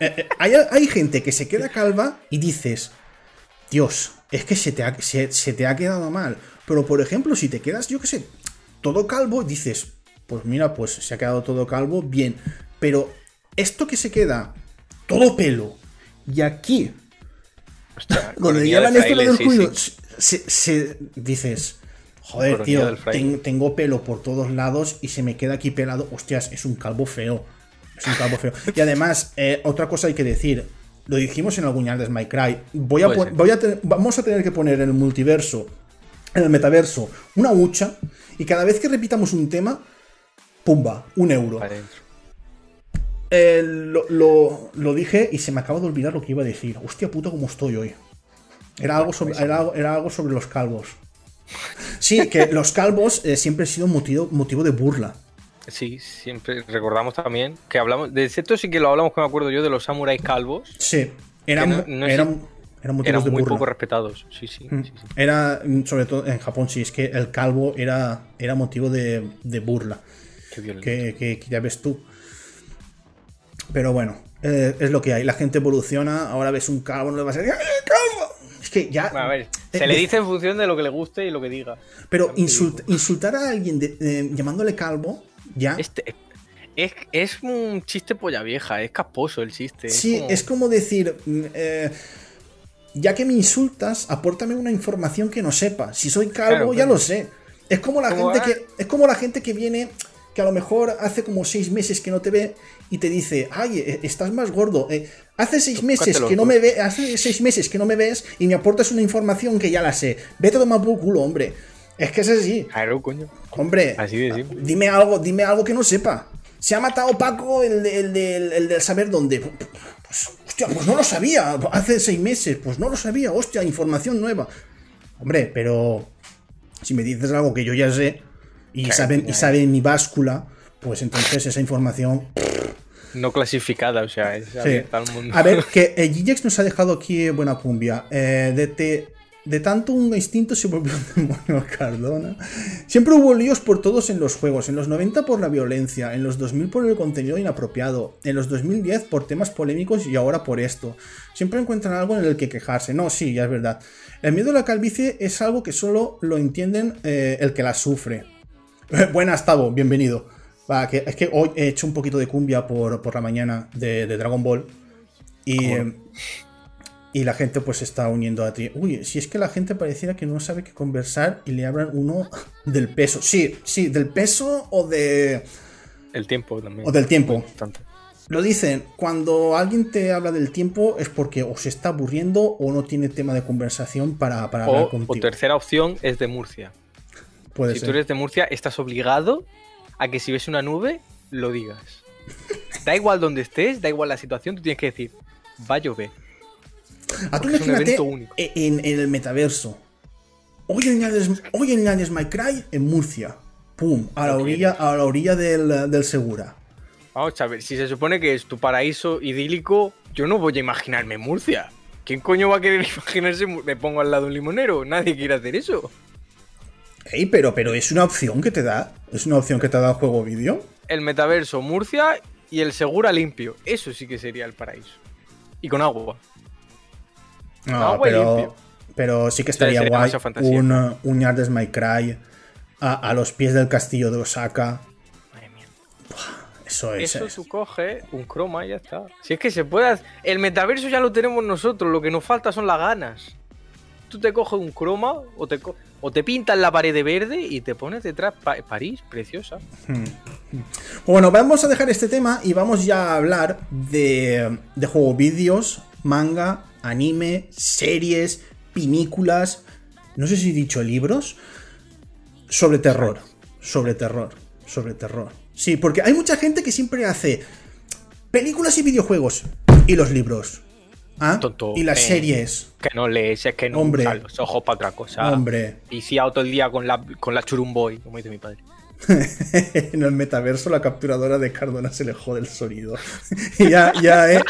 eh, eh, hay, hay gente que se queda calva y dices, Dios, es que se te, ha, se, se te ha quedado mal. Pero, por ejemplo, si te quedas, yo qué sé, todo calvo, dices, pues mira, pues se ha quedado todo calvo, bien. Pero esto que se queda todo pelo y aquí Hostia, donde llevan esto lo del sí, cuello, sí. Se, se- dices, joder, tío, ten- tengo pelo por todos lados y se me queda aquí pelado. Hostias, es un calvo feo. Es un calvo feo. Y además, eh, otra cosa hay que decir. Lo dijimos en algún de My Cry. Voy a voy a vamos a tener que poner en el multiverso, en el metaverso, una hucha. Y cada vez que repitamos un tema, pumba, un euro. Eh, lo- lo dije y se me acaba de olvidar lo que iba a decir. Hostia puta, cómo estoy hoy. Era algo sobre, era era algo sobre los calvos. Sí, que los calvos eh, siempre han sido motivo, motivo de burla. Sí, siempre recordamos también que hablamos. De esto sí que lo hablamos, que me acuerdo yo, de los samuráis calvos. Sí, eran, no- no es- eran, eran motivos Eran de muy burla. poco respetados. Sí, sí. Mm. sí, sí. Era, mm, sobre todo en Japón, sí, es que el calvo era, era motivo de, de burla. Qué violento. que, que- que ya ves tú. Pero bueno, eh, es lo que hay. La gente evoluciona, ahora ves un calvo, no le vas a decir ¡Eh, calvo! Es que ya. A ver, se le dice en función de lo que le guste y lo que diga. Pero insult- insultar a alguien de- eh, llamándole calvo, ya. Este, es, es un chiste polla vieja, es casposo el chiste. sí, como- es como decir. mm, eh, ya que me insultas, apórtame una información que no sepa. Si soy calvo, Claro, ya claro. lo sé. Es como la Como, gente ah. que. Es como la gente que viene. Que a lo mejor hace como seis meses que no te ve y te dice, ay, eh, estás más gordo. Eh, hace seis meses que no me ve, hace seis meses que no me ves y me aportas una información que ya la sé. Vete a tomar por culo, hombre. Es que es así. Claro, coño. Hombre, Así de simple. dime algo, dime algo que no sepa. Se ha matado Paco, el, de- el, el del saber dónde. Pues, hostia, pues no lo sabía. Hace seis meses, pues no lo sabía. Hostia, información nueva. Hombre, pero si me dices algo que yo ya sé y Claro, saben, y sabe mi báscula, pues entonces esa información. No clasificada, o sea, es Sí. al mundo. A ver, que eh, Gigex nos ha dejado aquí buena cumbia. Eh, DT De tanto un instinto se volvió un demonio Cardona. Siempre hubo líos por todos en los juegos. En los 90 por la violencia, en los 2000 por el contenido inapropiado, en los 2010 por temas polémicos y ahora por esto. Siempre encuentran algo en el que quejarse. No, sí, ya es verdad. El miedo a la calvicie es algo que solo lo entienden eh, el que la sufre. Buenas, Tavo, bienvenido. Va, que, es que hoy he hecho un poquito de cumbia por, por la mañana de, de Dragon Ball. Y, eh, y la gente pues se está uniendo a ti. Uy, si es que la gente pareciera que no sabe qué conversar y le hablan uno del peso. Sí, sí, del peso o de... El tiempo también. O del tiempo. Lo dicen, cuando alguien te habla del tiempo es porque o se está aburriendo o no tiene tema de conversación para, para hablar contigo. o tercera opción es de Murcia. Puede si ser. tú eres de Murcia, estás obligado a que si ves una nube, lo digas. Da igual donde estés, da igual la situación, tú tienes que decir, va a llover. A tú porque es un evento único. en, en el metaverso. Hoy añades, hoy añades My Cry en Murcia. Pum, a la orilla, a la orilla del, del Segura. Vamos a ver, si se supone que es tu paraíso idílico, yo no voy a imaginarme Murcia. ¿Quién coño va a querer imaginarse? Me pongo al lado de un limonero. Nadie quiere hacer eso. Ey, pero, pero es una opción que te da. Es una opción que te da el juego vídeo. El metaverso Murcia y el Segura limpio. Eso sí que sería el paraíso. Y con agua. No, Agua pero, limpio. pero sí que estaría guay un, un Yardes My Cry a, a los pies del castillo de Osaka. Madre mía. Eso es. Eso es. tú coges un croma y ya está. Si es que se puede. hacer- El metaverso ya lo tenemos nosotros, lo que nos falta son las ganas. Tú te coges un croma o te, co- o te pintas la pared de verde y te pones detrás Pa- París, preciosa. Bueno, vamos a dejar este tema y vamos ya a hablar de, de juego vídeos, manga, anime, series, pinículas. No sé si he dicho libros. Sobre terror. Sobre terror. Sobre terror. Sí, porque hay mucha gente que siempre hace películas y videojuegos. Y los libros. ¿Ah? Tonto. Y las Eh, series. Que no lees, es que no Hombre. los ojos para otra cosa. Hombre. Y si todo el día con la, con la churumboy, como dice mi padre. en el metaverso la capturadora de Cardona se le jode el sonido. Ya, ya, eh.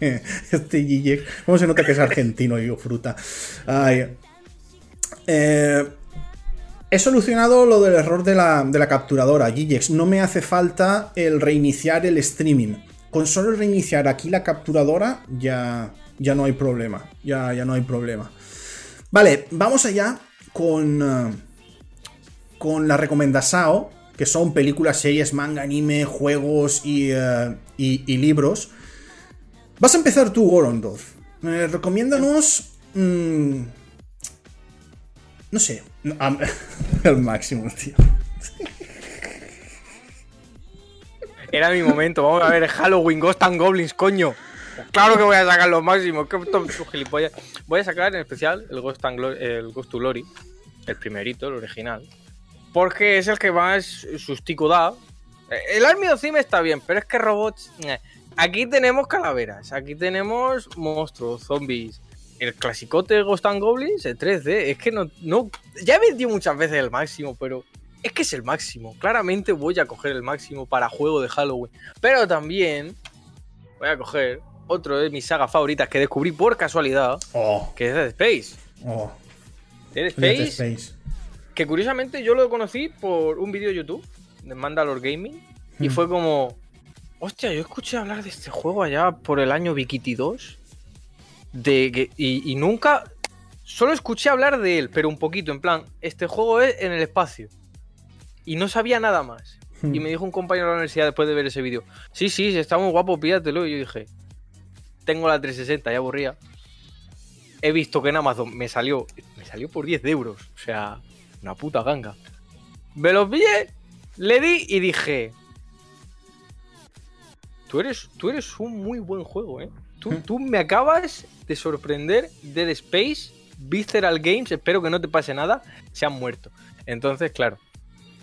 Este Gille, ¿cómo se nota que es argentino y fruta? Ay. Eh, he solucionado lo del error de la, de la capturadora, Gigex. No me hace falta el reiniciar el streaming. Con solo reiniciar aquí la capturadora ya, ya no hay problema. Ya, ya no hay problema. Vale, vamos allá con... eh, con la recomendación, que son películas, series, manga, anime, juegos y, eh, y- libros. Vas a empezar tú, Gorondov. Eh, recomiéndanos. mm, no sé. el máximo, tío. Era mi momento, vamos a ver Halloween, Ghost and Goblins, coño. Claro que voy a sacar lo máximo, tú, gilipollas. Voy a sacar en especial el Ghost, and el Ghost to Glory, el primerito, el original. Porque es el que más sustico da. Eh, El Army of Theme está bien, pero es que robots. eh. Aquí tenemos calaveras, aquí tenemos monstruos, zombies. El clasicote Ghost and Goblins, el 3D, es que no, no. Ya he vendido muchas veces el máximo, pero es que es el máximo. Claramente voy a coger el máximo para juego de Halloween. Pero también voy a coger otro de mis sagas favoritas que descubrí por casualidad, Oh, que es Dead Space. oh. Dead Dead Space, Space. que curiosamente yo lo conocí por un vídeo de YouTube de Mandalore Gaming. Y Mm. fue como, hostia, yo escuché hablar de este juego allá por el año Vikiti 2. De que, y, y nunca, solo escuché hablar de él, pero un poquito, en plan, este juego es en el espacio. Y no sabía nada más. Hmm. Y me dijo un compañero de la universidad después de ver ese vídeo, sí, sí, está muy guapo, pídatelo. Y yo dije, tengo la 360, ya aburría. He visto que en Amazon me salió, me salió por 10 euros. O sea, una puta ganga. Me los pillé, le di y dije, tú eres, tú eres un muy buen juego, ¿eh? Tú, Hmm. tú me acabas de sorprender Dead Space, Visceral Games, espero que no te pase nada, se han muerto. Entonces, claro,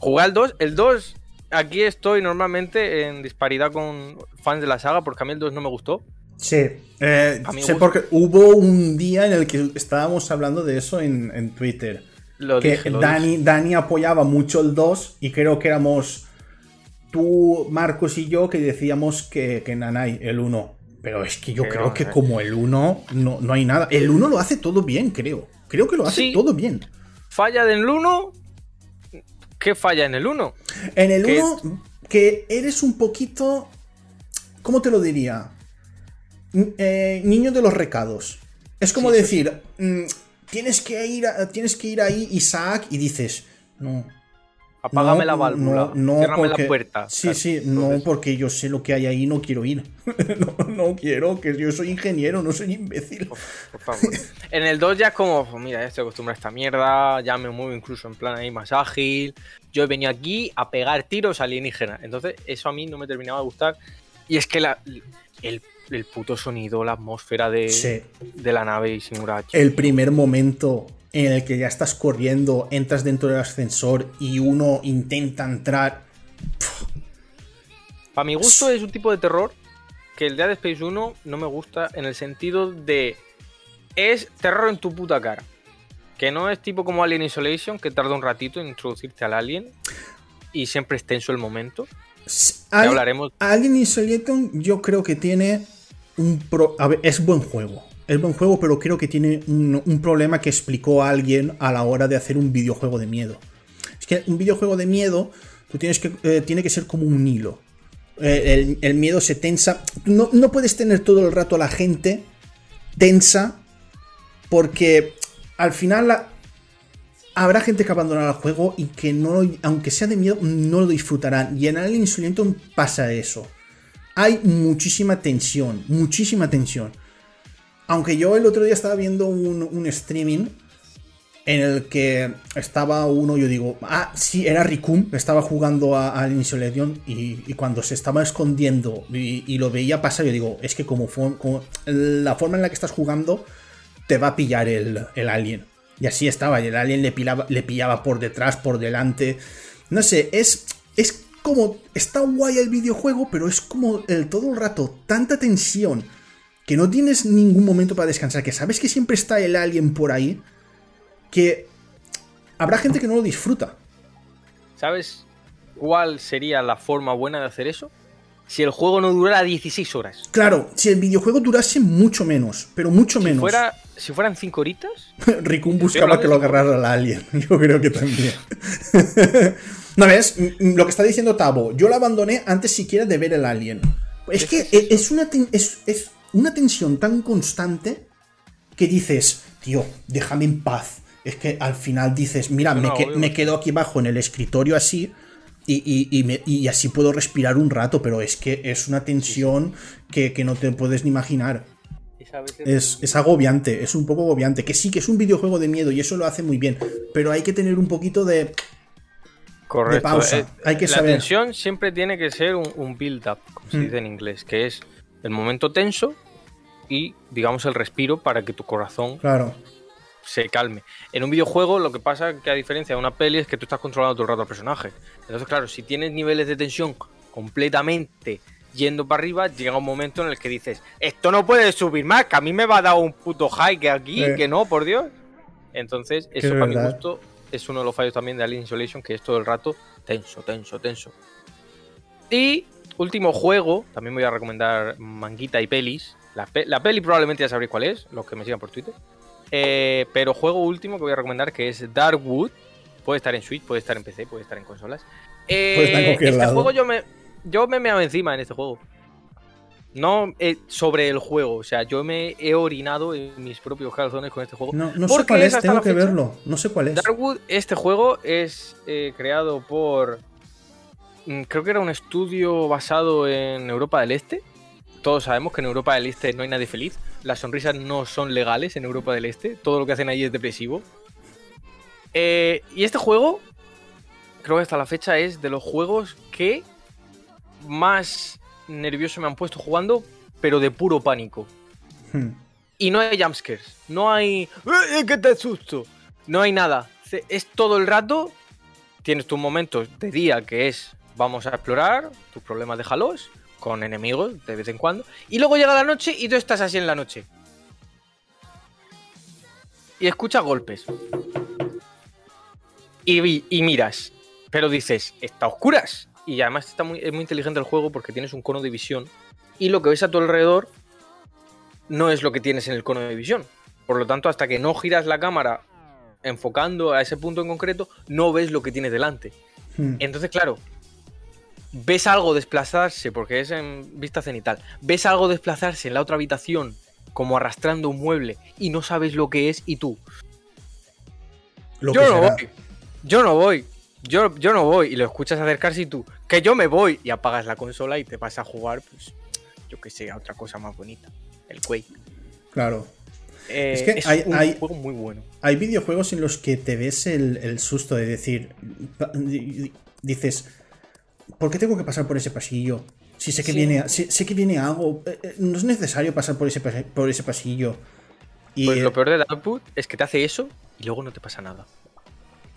jugué al 2, el 2, aquí estoy normalmente en disparidad con fans de la saga, porque a mí el 2 no me gustó. Sí, eh, sé gusto. porque hubo un día en el que estábamos hablando de eso en, en Twitter. Lo que dije, lo Dani, Dani apoyaba mucho el 2 y creo que éramos tú, Marcos y yo que decíamos que, que Nanai, el 1. Pero es que yo creo no, que eh. como el 1 no, no hay nada. El 1 lo hace todo bien, creo. Creo que lo hace Sí. todo bien. Falla en el 1. ¿Qué falla en el 1? En el Que- 1, que eres un poquito. ¿Cómo te lo diría? Eh, niño de los recados. Es como Sí, sí, decir, mm, tienes, que ir a- tienes que ir ahí, Isaac, y dices, no. Apágame no, la válvula. No, no ciérrame porque- la puerta. Sí, Claro, sí, no, porque yo sé lo que hay ahí, no quiero ir. no, no quiero, que yo soy ingeniero, no soy imbécil. Por favor. En el 2 ya es como, pues mira, ya estoy acostumbrado a esta mierda, ya me muevo incluso en plan ahí más ágil. Yo he venido aquí a pegar tiros alienígenas. Entonces, eso a mí no me terminaba de gustar. Y es que la, el, el puto sonido, la atmósfera de, Sí. de la nave y Simurachi. El primer momento en el que ya estás corriendo, entras dentro del ascensor y uno intenta entrar. Para mi gusto es un tipo de terror que el Dead Space 1 no me gusta en el sentido de es terror en tu puta cara. Que no es tipo como Alien Isolation, que tarda un ratito en introducirte al alien y siempre es tenso el momento. Al- hablaremos. Alien Isolation yo creo que tiene un pro... A ver, es buen juego. Es buen juego, pero creo que tiene un, problema que explicó alguien a la hora de hacer un videojuego de miedo. Es que un videojuego de miedo, tú tienes que, eh, tiene que ser como un hilo. Eh, el, miedo se tensa. No, no puedes tener todo el rato a la gente tensa, porque al final habrá gente que abandonará el juego y que no, aunque sea de miedo, no lo disfrutarán. Y en Alien Isolation pasa eso. Hay muchísima tensión, muchísima tensión. Aunque yo el otro día estaba viendo un, streaming en el que estaba uno, yo digo, ah, sí, era Ricum, estaba jugando a, a Alien Isolation y, cuando se estaba escondiendo y, lo veía pasar, yo digo, es que como, la forma en la que estás jugando te va a pillar el, el alien. Y así estaba, y el alien le, le pillaba por detrás, por delante. No sé, es, es como, está guay el videojuego, pero es como el todo el rato tanta tensión que no tienes ningún momento para descansar, que sabes que siempre está el alien por ahí, que habrá gente que no lo disfruta. ¿Sabes cuál sería la forma buena de hacer eso? Si el juego no durara 16 horas. Claro, si el videojuego durase mucho menos, pero mucho Si, menos. fuera, si fueran 5 horitas, Ricum buscaba que lo agarrara al alien. Yo creo que también. ¿No ves? Mm, Lo que está diciendo Tabo. Yo lo abandoné antes siquiera de ver el alien. Es que e- es una, es, es una tensión tan constante que dices, tío, déjame en paz. Es que al final dices, mira, No, me, que- me quedo aquí abajo en el escritorio así. Y, y- y me- y así puedo respirar un rato, pero es que es una tensión que, que no te puedes ni imaginar. Es, es agobiante, es un poco agobiante. Que sí, que es un videojuego de miedo y eso lo hace muy bien. Pero hay que tener un poquito de. Correcto. de pausa. eh, Hay que la saber. tensión siempre tiene que ser un, un build-up, como se Mm. dice en inglés, que es el momento tenso y, digamos, el respiro para que tu corazón Claro. se calme. En un videojuego lo que pasa que a diferencia de una peli es que tú estás controlando todo el rato al personaje. Entonces, claro, si tienes niveles de tensión completamente yendo para arriba, llega un momento en el que dices, esto no puede subir más, que a mí me va a dar un puto hike aquí, Eh. que no, por Dios. Entonces, Que eso es para mi gusto es uno de los fallos también de Alien Isolation, que es todo el rato tenso, tenso, tenso. Y último juego, también voy a recomendar manguita y pelis. La, pe- la peli probablemente ya sabréis cuál es, los que me sigan por Twitter. Eh, pero juego último que voy a recomendar que es Darkwood. Puede estar en Switch, puede estar en PC, puede estar en consolas. Eh, Puede estar en cualquier este lado. juego yo me, yo me meaba encima en este juego. No eh, sobre el juego, o sea, yo me he orinado en mis propios calzones con este juego. No, no sé cuál es, tengo que fecha- verlo. No sé cuál es. Darkwood, este juego es creado por. mm, Creo que era un estudio basado en Europa del Este. Todos sabemos que en Europa del Este no hay nadie feliz. Las sonrisas no son legales en Europa del Este. Todo lo que hacen ahí es depresivo. Eh, y este juego, creo que hasta la fecha es de los juegos que más nervioso me han puesto jugando, pero de puro pánico. Hmm. Y no hay jumpscares. No hay. ¡Eh, que te susto! No hay nada. Es todo el rato. Tienes tus momentos de día que es vamos a explorar, tus problemas déjalos, con enemigos de vez en cuando. Y luego llega la noche y tú estás así en la noche. Y escuchas golpes. Y, vi- y miras. Pero dices, está a oscuras. Y además está muy, es muy inteligente el juego porque tienes un cono de visión. Y lo que ves a tu alrededor no es lo que tienes en el cono de visión. Por lo tanto, hasta que no giras la cámara enfocando a ese punto en concreto, no ves lo que tienes delante. Hmm. Entonces, claro, ves algo desplazarse, porque es en vista cenital, ves algo desplazarse en la otra habitación, como arrastrando un mueble, y no sabes lo que es, y tú, Lo yo que no será. voy, yo no voy, yo, yo no voy, y lo escuchas acercarse y tú, que yo me voy, y apagas la consola y te vas a jugar, pues, yo que sé, a otra cosa más bonita, el Quake. Claro. Eh, Es que hay- un hay- juego muy bueno. Hay videojuegos en los que te ves el, el susto de decir. Dices. ¿Por qué tengo que pasar por ese pasillo? Si sé que Sí. viene, sé, sé que viene algo. eh, eh, No es necesario pasar por ese, por ese pasillo. Y Pues eh, lo peor de Output es que te hace eso y luego no te pasa nada.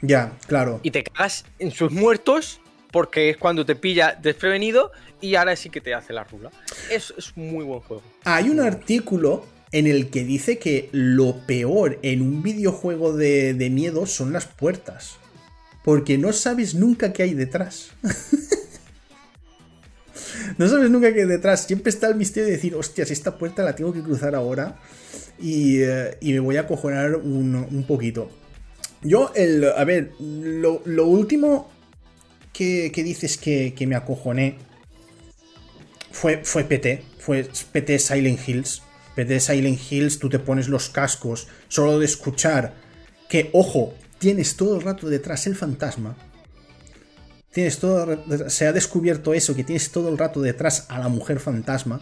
ya, claro. Y te cagas en sus muertos porque es cuando te pilla desprevenido y ahora sí que te hace la rula. Es, es un muy buen juego. Hay un artículo en el que dice que lo peor en un videojuego de, de miedo son las puertas. Porque no sabes nunca qué hay detrás. no sabes nunca qué hay detrás. Siempre está el misterio de decir, hostias, esta puerta la tengo que cruzar ahora. Y, eh, me voy a acojonar un, poquito. Yo, el, a ver, lo, último que, que dices que, que me acojoné fue, fue PT, fue PT Silent Hills. PT Silent Hills, tú te pones los cascos solo de escuchar que, ojo, tienes todo el rato detrás el fantasma. Tienes todo, se ha descubierto eso, que tienes todo el rato detrás a la mujer fantasma.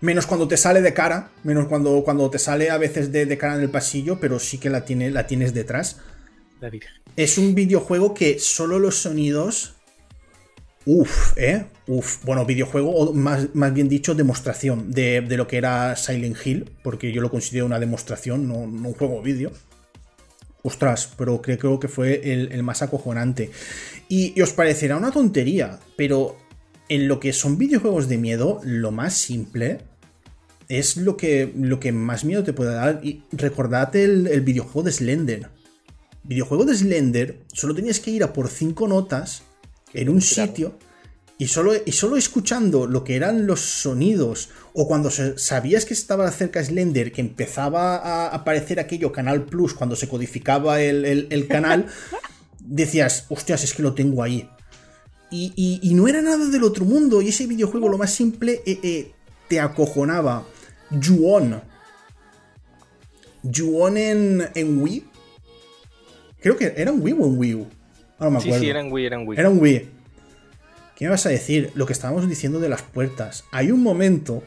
Menos cuando te sale de cara, menos cuando, cuando te sale a veces de, de cara en el pasillo, pero sí que la, tiene, la tienes detrás. La. Es un videojuego que solo los sonidos. Uf, ¿eh? Uf. Bueno, videojuego, o más, más bien dicho, demostración de, de lo que era Silent Hill, porque yo lo considero una demostración, no, no un juego vídeo. Ostras, pero creo, creo que fue el, el más acojonante. Y, y os parecerá una tontería, pero en lo que son videojuegos de miedo, lo más simple es lo que, lo que más miedo te puede dar. Y recordad el, el videojuego de Slender videojuego de Slender, solo tenías que ir a por cinco notas en un sitio y solo, y solo escuchando lo que eran los sonidos o cuando sabías que estaba cerca Slender, que empezaba a aparecer aquello Canal Plus cuando se codificaba el, el- el canal, decías, hostias, es que lo tengo ahí. Y, y- y no era nada del otro mundo y ese videojuego lo más simple eh, eh, te acojonaba. Juon. Juon en, en Wii. Creo que era en Wii o en Wii U. Ahora me Sí, acuerdo. sí, eran Wii, eran Wii. Era un Wii. ¿Qué me vas a decir? Lo que estábamos diciendo de las puertas. Hay un momento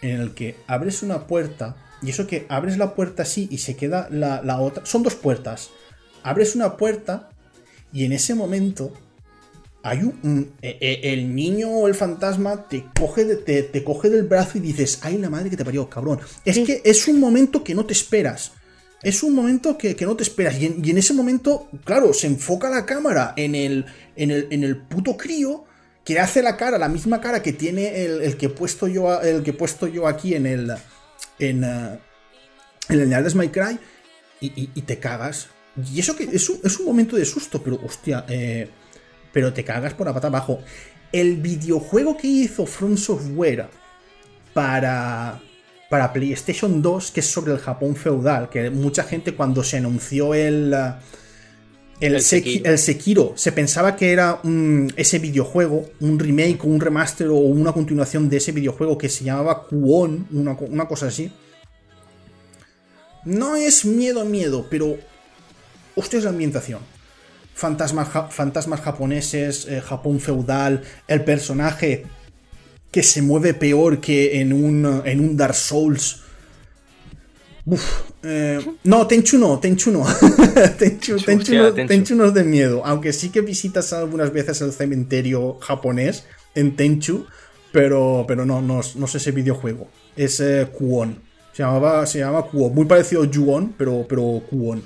en el que abres una puerta y eso que abres la puerta así y se queda la, la otra. Son dos puertas. Abres una puerta y en ese momento hay un, un- e- e- el niño o el fantasma te coge, de- te, te coge del brazo y dices, ay la madre que te parió, cabrón. Es que es un momento que no te esperas. Es un momento que, que no te esperas. Y en, y en ese momento, claro, se enfoca la cámara en el, en el, en el puto crío que hace la cara, la misma cara que tiene el, el que he puesto yo, el que puesto yo aquí en el. En, eh, en el Night My Cry. Y, te cagas. Y eso que es un, es un momento de susto, pero hostia, eh, pero te cagas por la pata abajo. El videojuego que hizo From Software para, para PlayStation 2, que es sobre el Japón feudal, que mucha gente cuando se anunció el, el, El Seki- Sekiro. el Sekiro, se pensaba que era un- ese videojuego, un remake o un remaster o una continuación de ese videojuego que se llamaba Kuon, una, una cosa así. No es miedo, miedo, pero. Hostia, es la ambientación. Fantasmas, ja- fantasmas japoneses, eh, Japón feudal, el personaje que se mueve peor que en un, en un Dark Souls. Uf, eh, no, Tenchu no, Tenchu no. Tenchu, Tenchu no- Tenchu. No es de miedo, aunque sí que visitas algunas veces el cementerio japonés en Tenchu, pero, pero no, no, no es ese videojuego. Es eh, Kuon. Se llamaba, se llamaba Kuon. Muy parecido a Juon, pero, pero Kuon.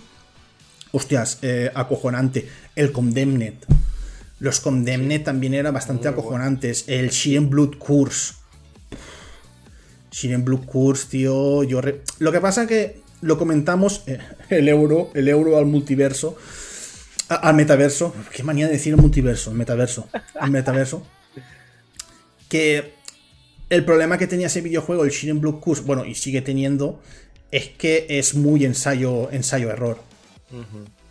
Hostias, eh, acojonante. El Condemned. Los Condemned también eran bastante acojonantes. El Shiren Blood Curse. Shiren Blood Curse, tío. Yo re- Lo que pasa que lo comentamos. eh, el euro. El euro al multiverso. a- al metaverso. Qué manía de decir el multiverso. El metaverso. El metaverso. que el problema que tenía ese videojuego, el Shiren Blood Curse, bueno, y sigue teniendo, es que es muy ensayo, ensayo error.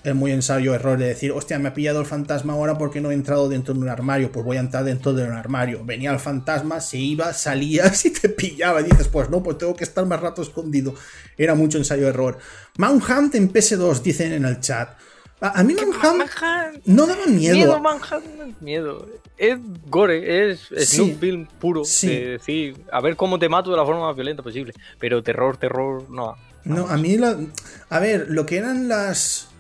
Es muy ensayo error de decir, hostia, me ha pillado el fantasma ahora porque no he entrado dentro de un armario. Pues voy a entrar dentro de un armario. Venía el fantasma, se iba, salía, si te pillaba. Y dices, pues no, pues tengo que estar más rato escondido. Era mucho ensayo error. Mount en PS2, dicen en el chat. A, mí Manhunt Manhunt. no daba miedo. Miedo, Manhunt no es miedo. Es gore, es Sí. Snoop Film puro. Sí. De decir, a ver cómo te mato de la forma más violenta posible. Pero terror, terror, no. No, a mí la. A ver, lo que eran las.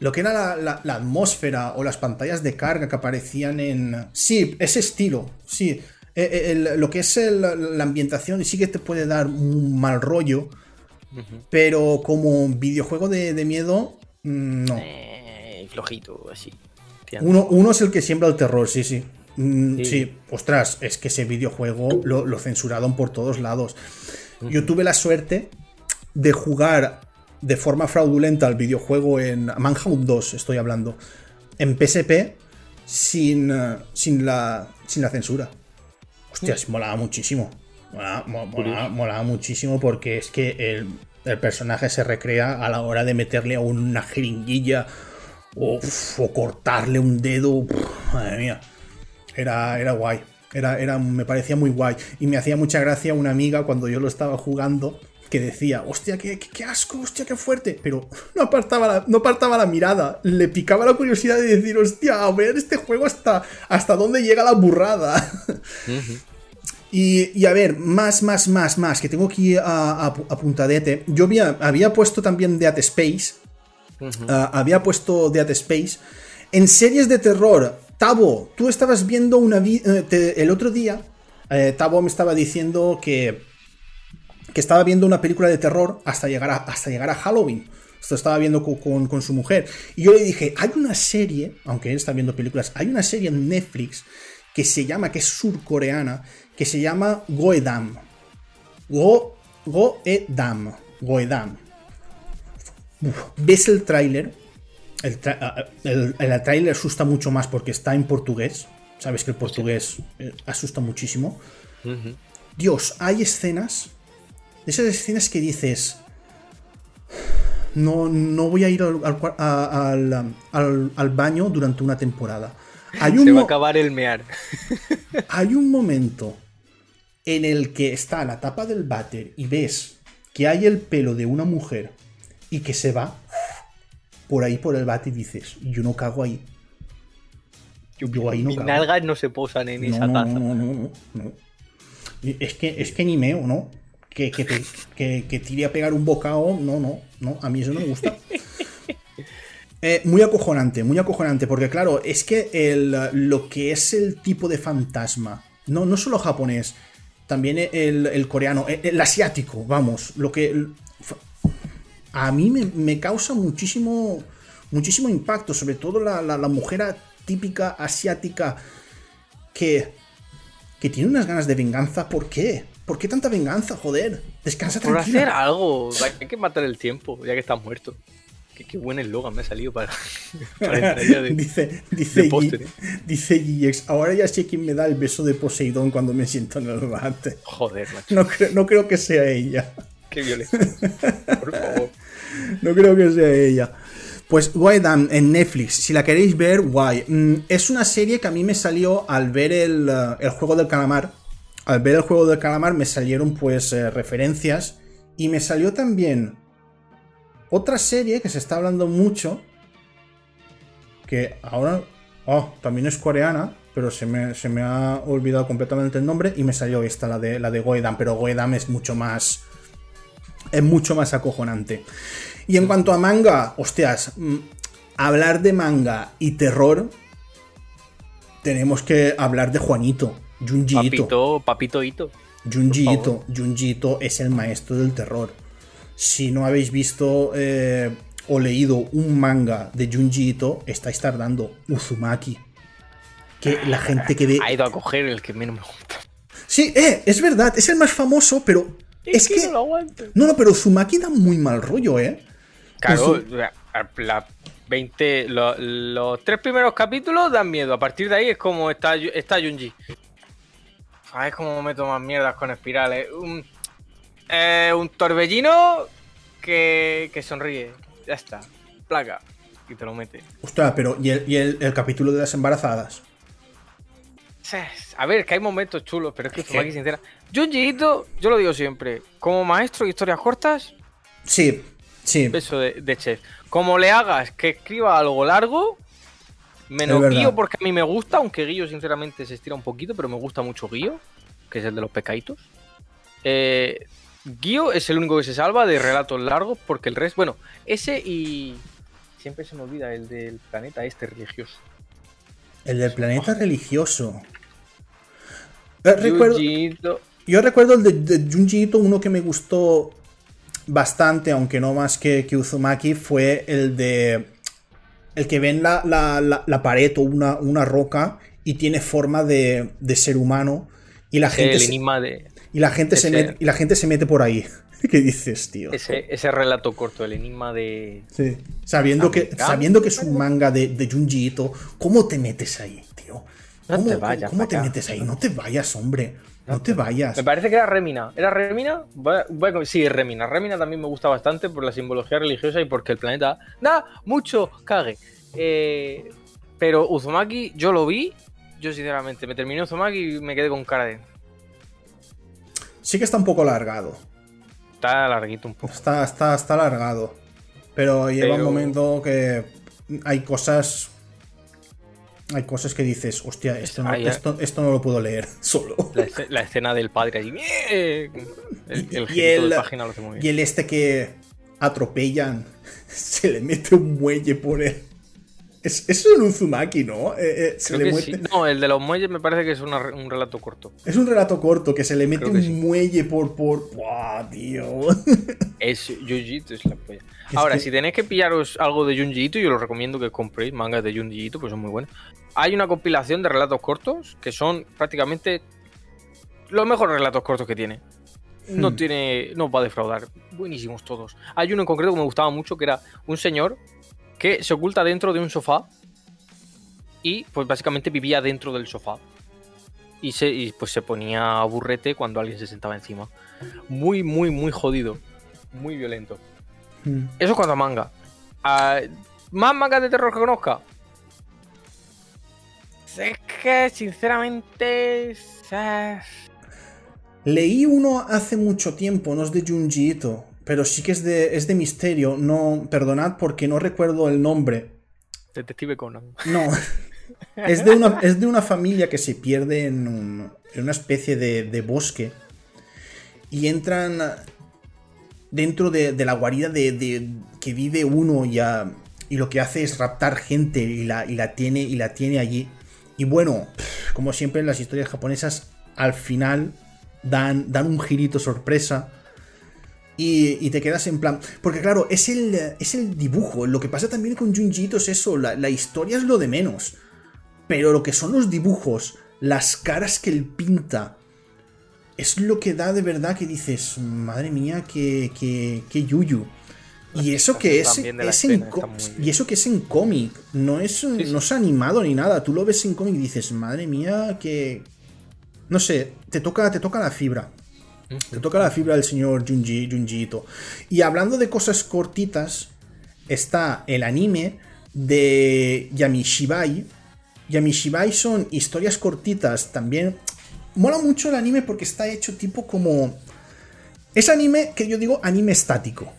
Lo que era la, la- la atmósfera o las pantallas de carga que aparecían en. Sí, ese estilo, sí. Eh, el- lo que es el- la ambientación sí que te puede dar un mal rollo. Pero como videojuego de, de miedo, mm, no. Eh, flojito, así. Uno, uno es el que siembra el terror, sí, sí. Mm, Sí. sí. ostras, es que ese videojuego lo, lo censuraron por todos lados. Yo tuve la suerte de jugar de forma fraudulenta al videojuego en Manhunt 2, estoy hablando, en PSP sin, eh, sin, la, sin la censura. Hostias, molaba muchísimo. Molaba, mo- molaba- molaba muchísimo porque es que el, el personaje se recrea a la hora de meterle a una jeringuilla o, o cortarle un dedo. Madre mía. Era, era guay. Era, era, me parecía muy guay. Y me hacía mucha gracia una amiga cuando yo lo estaba jugando que decía, hostia, qué, qué- qué asco, hostia, qué fuerte. Pero no apartaba, la, no apartaba la mirada. Le picaba la curiosidad de decir, hostia, a ver este juego hasta, hasta dónde llega la burrada. Y, y a ver, más, más, más, más, que tengo aquí a, a- a puntadete. Yo había, había puesto también Dead Space. Ah, había puesto Dead Space. En series de terror, Tabo, tú estabas viendo una vi- eh, te- el otro día. eh, Tabo me estaba diciendo que, que estaba viendo una película de terror hasta llegar a, hasta llegar a Halloween. Esto estaba viendo co- con, con su mujer. Y yo le dije, hay una serie, aunque él está viendo películas, hay una serie en Netflix que se llama, que es surcoreana, que se llama Goedam. Go, Goedam. Goedam. Uf, ves el tráiler. El, tra- ah, el, el tráiler asusta mucho más porque está en portugués. Sabes que el portugués eh, asusta muchísimo. Dios, hay escenas. De esas escenas que dices. No, no voy a ir al, al al- baño durante una temporada. Hay un Se va a acabar el mear. hay un momento en el que está la tapa del váter y ves que hay el pelo de una mujer y que se va por ahí por el váter y dices, yo no cago ahí. Yo ahí no Mis cago. nalgas no se posan en No, esa taza. no, no, no, Es que, es que ni meo, ¿no? Que, que, te- que, que tire a pegar un bocado, no, no, no, a mí eso no me gusta. Eh, muy acojonante, muy acojonante, porque claro, es que el, lo que es el tipo de fantasma, no, no solo japonés, también el, el coreano, el, el asiático, vamos, lo que... A mí me, me causa muchísimo, muchísimo impacto, sobre todo la, la- la mujer típica asiática que, que tiene unas ganas de venganza. ¿Por qué? ¿Por qué tanta venganza? Joder, descansa Por tranquila. hacer algo. Hay que matar el tiempo, ya que estás muerto. Qué, qué buen eslogan me ha salido para, para de- dice, dice, de Gi- póster, ¿eh? dice Giex, ahora ya sé quién me da el beso de Poseidón cuando me siento en el bate. Joder, macho. No, creo- no creo que sea ella. Qué violento. Por favor. No creo que sea ella. Pues Goedam en Netflix, si la queréis ver, guay. Mm, Es una serie que a mí me salió al ver el, eh, el juego del calamar. Al ver el juego del calamar me salieron pues eh, referencias. Y me salió también otra serie que se está hablando mucho. Que ahora... Oh, también es coreana. Pero se me, se me ha olvidado completamente el nombre. Y me salió esta, la de, la de Goedam. Pero Goedam es mucho más... Es mucho más acojonante. Y en cuanto a manga, hostias, mm, hablar de manga y terror, tenemos que hablar de Juanito, Junji Ito. Papito, papito Ito. Junji por Ito. Junji Ito es el maestro del terror. Si no habéis visto eh, o leído un manga de Junji Ito, estáis tardando. Uzumaki. Que la gente que ve. Ha ido a coger el que menos me gusta. Sí, eh, es verdad, es el más famoso, pero. Es, que. no lo aguanto. No, no, pero Uzumaki da muy mal rollo, eh. Claro, Uzu- la, la 20, lo- los tres primeros capítulos dan miedo. A partir de ahí es como está, está Junji. ¿Sabes cómo me toman mierdas con espirales? Un, eh, un torbellino que, que sonríe. Ya está. Placa. Y te lo mete. Ostras, pero ¿y el, y el- el capítulo de las embarazadas? A ver, que hay momentos chulos, pero es que Es que- Uzumaki, sincera. Junji Ito, yo lo digo siempre, como maestro de historias cortas, Sí, sí. beso de, de chef. Como le hagas que escriba algo largo, menos. Guío, porque a mí me gusta, aunque Guío sinceramente se estira un poquito, pero me gusta mucho Guío, que es el de los pecaditos. Eh, Guío es el único que se salva de relatos largos, porque el resto, bueno, ese y... Siempre se me olvida el del planeta este religioso. El del planeta religioso. Eh, recuerdo, yo recuerdo el de, de Junji Ito, uno que me gustó bastante, aunque no más que, que Uzumaki, fue el de. El que ven la, la- la- la pared o una, una roca y tiene forma de, de ser humano. Y la gente, el se, enigma de... y la gente se mete, y la gente se mete por ahí. ¿Qué dices, tío? Ese, ese relato corto, el enigma de... Sí. Sabiendo, que, sabiendo que es un manga de, de Junji Ito, ¿cómo te metes ahí, tío? No ¿Cómo, te vayas ¿cómo te acá. metes ahí? No te vayas, hombre. No te vayas. Me parece que era Remina. ¿Era Remina? Voy a- voy a- sí, Remina. Remina también me gusta bastante por la simbología religiosa y porque el planeta da mucho cague. Eh, pero Uzumaki, yo lo vi. Yo, sinceramente, me terminé Uzumaki y me quedé con cara de. Sí que está un poco alargado. Está larguito un poco. Está, está, está alargado. Pero lleva un momento que hay cosas. Hay cosas que dices, hostia, esto no, esto, esto no lo puedo leer solo. La, esce- la escena del padre allí. El, el Y el- de página lo hace muy bien. Y el este que atropellan, se le mete un muelle por él. Es, es un Uzumaki, ¿no? Eh, eh, se le sí. No, el de los muelles me parece que es una un relato corto. Es un relato corto que se le mete un sí. muelle por. por... ¡Buah, tío! Es Junji Ito, es la polla. Ahora, que- si tenéis que pillaros algo de Junji Ito, yo os recomiendo que compréis mangas de Junji Ito, pues son muy buenos. Hay una compilación de relatos cortos que son prácticamente los mejores relatos cortos que tiene. No Hmm. tiene. No va a defraudar. Buenísimos todos. Hay uno en concreto que me gustaba mucho, que era un señor que se oculta dentro de un sofá y pues básicamente vivía dentro del sofá. Y, se, y pues se ponía burrete cuando alguien se sentaba encima. Muy, muy, muy jodido. Muy violento. Mm. Eso cuando a manga. Ah, ¿Más mangas de terror que conozca? Es que, sinceramente. Leí uno hace mucho tiempo, no es de Junji Ito, pero sí que es de, es de misterio. No, perdonad porque no recuerdo el nombre. Detective Conan. No. Es de una, es de una familia que se pierde en, un- en una especie de, de bosque y entran dentro de, de la guarida de, de- que vive uno y, a- y lo que hace es raptar gente y la, y la tiene, y la tiene allí. Y bueno, como siempre las historias japonesas, al final dan, dan un girito sorpresa. Y, y te quedas en plan. Porque claro, es el, es el dibujo. Lo que pasa también con Junji Ito es eso. La, la historia es lo de menos. Pero lo que son los dibujos, las caras que él pinta, es lo que da de verdad que dices, madre mía, que, que, que yuyu. Y eso que es, es en y eso que es en cómic, no es, sí. no es animado ni nada. Tú lo ves en cómic y dices, madre mía, que. No sé, te toca, te toca la fibra. Te toca la fibra del señor Junji, Junji Ito. Y hablando de cosas cortitas, está el anime de Yamishibai. Yamishibai son historias cortitas también. Mola mucho el anime porque está hecho tipo como... Es anime que yo digo anime estático.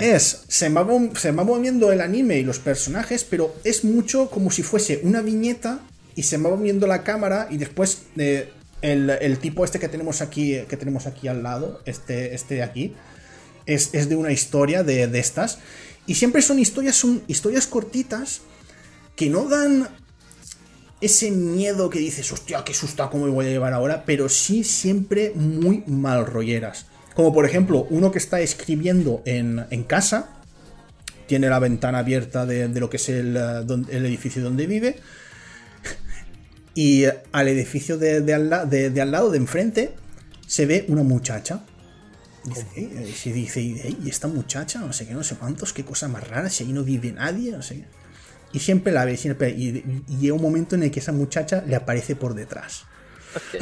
Es, se va, se va moviendo el anime y los personajes, pero es mucho como si fuese una viñeta y se va moviendo la cámara y después eh, el, el tipo este que tenemos aquí, que tenemos aquí al lado, este, este de aquí, es, es de una historia de, de estas. Y siempre son historias, son historias cortitas que no dan ese miedo que dices, hostia, qué susto, ¿cómo me voy a llevar ahora? Pero sí siempre muy mal rolleras. Como por ejemplo, uno que está escribiendo en, en casa, tiene la ventana abierta de, de lo que es el, eh, el edificio donde vive, y al edificio de, de al, de- al lado, de enfrente, se ve una muchacha. Dice, "Eh", y se dice, "Ey, ¿y esta muchacha? No sé qué, no sé cuántos, qué cosa más rara, si ahí no vive nadie, no sé qué. Y siempre la ve, siempre. Y, y llega un momento en el que esa muchacha le aparece por detrás.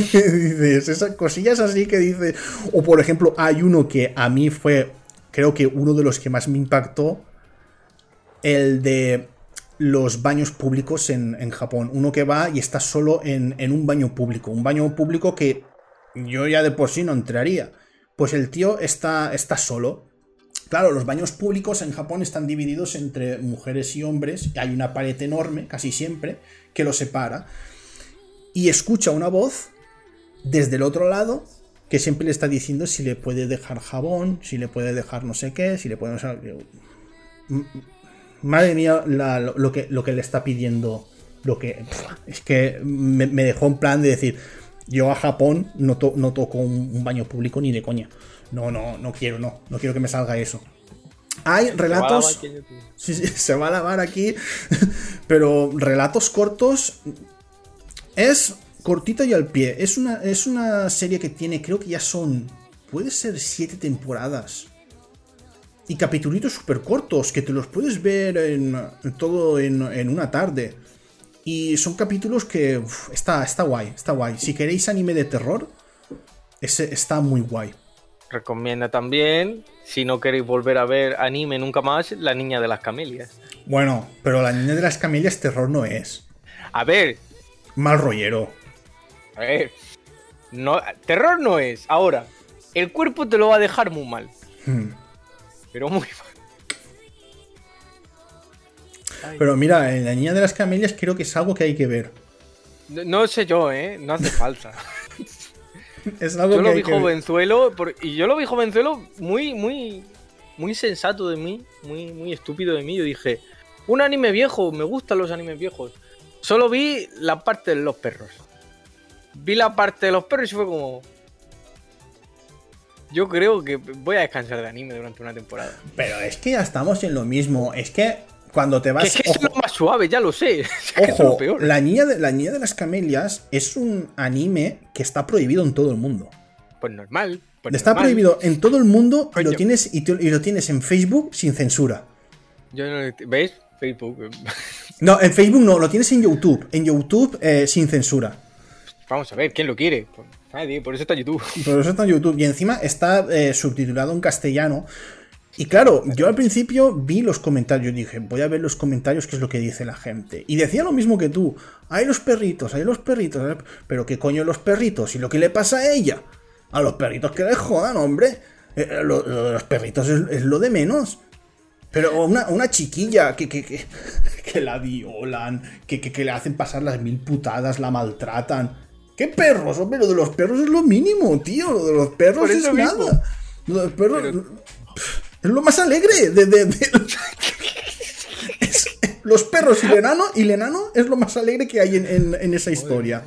dices, esas cosillas así que dice. O por ejemplo, hay uno que a mí fue creo que uno de los que más me impactó, el de los baños públicos en, en Japón. Uno que va y está solo en, en un baño público. Un baño público que yo ya de por sí no entraría. Pues el tío está, está solo. Claro, los baños públicos en Japón están divididos entre mujeres y hombres. Hay una pared enorme, casi siempre, que los separa. Y escucha una voz desde el otro lado que siempre le está diciendo si le puede dejar jabón, si le puede dejar no sé qué, si le puede... Madre mía, lo, que, lo que le está pidiendo. Lo que. Es que me, dejó en plan de decir. Yo a Japón no, to- no toco un baño público ni de coña. No, no, no quiero, no. No quiero que me salga eso. Hay relatos. Sí, sí, se va a lavar aquí. Pero relatos cortos. Es cortito y al pie. Es una, es una serie que tiene, creo que ya son. Puede ser siete temporadas. Y capitulitos súper cortos, que te los puedes ver en, en todo en, en una tarde. Y son capítulos que uf, está, está guay, está guay. Si queréis anime de terror, ese está muy guay. Recomienda también, si no queréis volver a ver anime nunca más, La Niña de las Camelias. Bueno, pero la niña de las camelias terror no es. A ver, Mal rollero. a ver. No, terror no es. Ahora, el cuerpo te lo va a dejar muy mal. Hmm. Pero muy mal. Pero mira, en la niña de las camelias creo que es algo que hay que ver. No, no sé yo, ¿eh? No hace falta. Es algo Yo que lo vi que jovenzuelo, por- y yo lo vi jovenzuelo muy, muy, muy sensato de mí, muy, muy estúpido de mí. Yo dije, un anime viejo, me gustan los animes viejos. Solo vi la parte de los perros. Vi la parte de los perros y fue como... Yo creo que voy a descansar de anime durante una temporada. Pero es que ya estamos en lo mismo. Es que cuando te Que vas. es que es ojo, lo más suave, ya lo sé. Es que es lo ojo, peor. la, niña de, la niña de las camelias es un anime que está prohibido en todo el mundo. Pues normal. pues Está normal. prohibido en todo el mundo y lo tienes, y, te- y lo tienes en Facebook sin censura. Yo no- ¿Veis? Facebook. No, en Facebook no, lo tienes en YouTube. En YouTube eh, sin censura. Vamos a ver, ¿quién lo quiere? Pues nadie, por eso está YouTube. Pero eso está en YouTube. Y encima está eh, subtitulado en castellano. Y claro, yo al principio vi los comentarios. Dije, voy a ver los comentarios, qué es lo que dice la gente. Y decía lo mismo que tú. Hay los perritos, hay los perritos. hay- Pero qué coño los perritos. ¿Y lo que le pasa a ella? A los perritos que les jodan, hombre. Eh, eh, lo, lo de los perritos es, es lo de menos. Pero una, una chiquilla que, que, que, que la violan, que, que, le hacen pasar las mil putadas, la maltratan. ¿Qué perros? Hombre, lo de los perros es lo mínimo, tío. Lo de los perros es mismo. nada. Lo de los perros Pero- es lo más alegre. De, de- de- Es- los perros y el enano, y el enano es lo más alegre que hay en, en- en esa historia.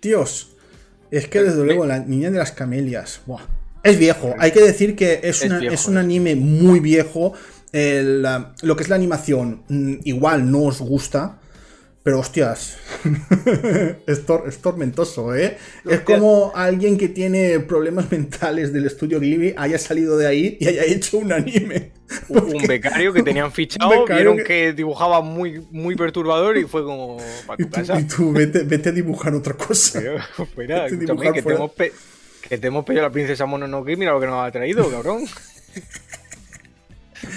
Dios. Es que desde luego la niña de las camelias. buah. Es viejo. Hay que decir que es, Es una- viejo, es un eh. anime muy viejo. El, lo que es la animación, mm, igual no os gusta. Pero hostias, es, tor- es tormentoso, ¿eh? Es como alguien que tiene problemas mentales del estudio Ghibli haya salido de ahí y haya hecho un anime. un becario que tenían fichado, vieron que- que... dibujaba muy, muy perturbador y fue como para Y tú, casa. y tú vete, vete a dibujar otra cosa. Fuera, dibujar que te, hemos que te hemos pedido a la princesa Mononoke, mira lo que nos ha traído, cabrón.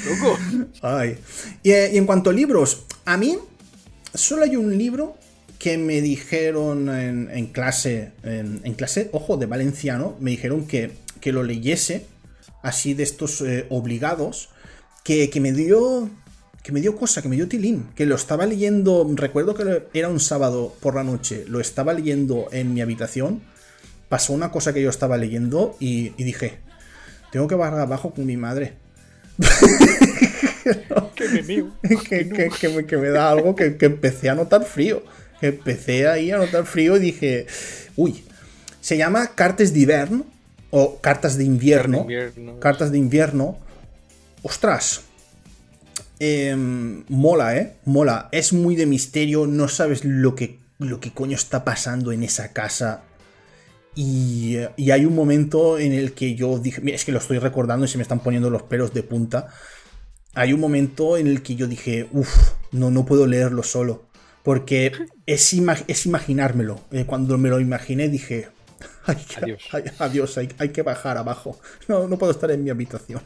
Loco. Ay. Y, eh, y en cuanto a libros, a mí solo hay un libro que me dijeron en, clase, en, en clase, ojo, de valenciano, me dijeron que, que lo leyese, así de estos eh, obligados, que, que me dio... Que me dio cosa, que me dio tilín, que lo estaba leyendo, recuerdo que era un sábado por la noche, lo estaba leyendo en mi habitación, pasó una cosa que yo estaba leyendo y, y dije, tengo que bajar abajo con mi madre. Qué que, que- que me, que me da algo que, que empecé a notar frío. Que empecé ahí a notar frío y dije, uy, se llama Cartes d'Hivern o Cartas de Invierno. Invierno. Cartas de Invierno. Ostras. Em, mola, ¿eh? Mola. Es muy de misterio, no sabes lo que, lo que coño está pasando en esa casa. Y, y hay un momento en el que yo dije, mira, es que lo estoy recordando y se me están poniendo los pelos de punta hay un momento en el que yo dije, uff, no, no puedo leerlo solo. Porque es, ima- es imaginármelo. Eh, cuando me lo imaginé dije, Hay que- Adiós. hay- adiós, hay, hay que bajar abajo. No, no puedo estar en mi habitación.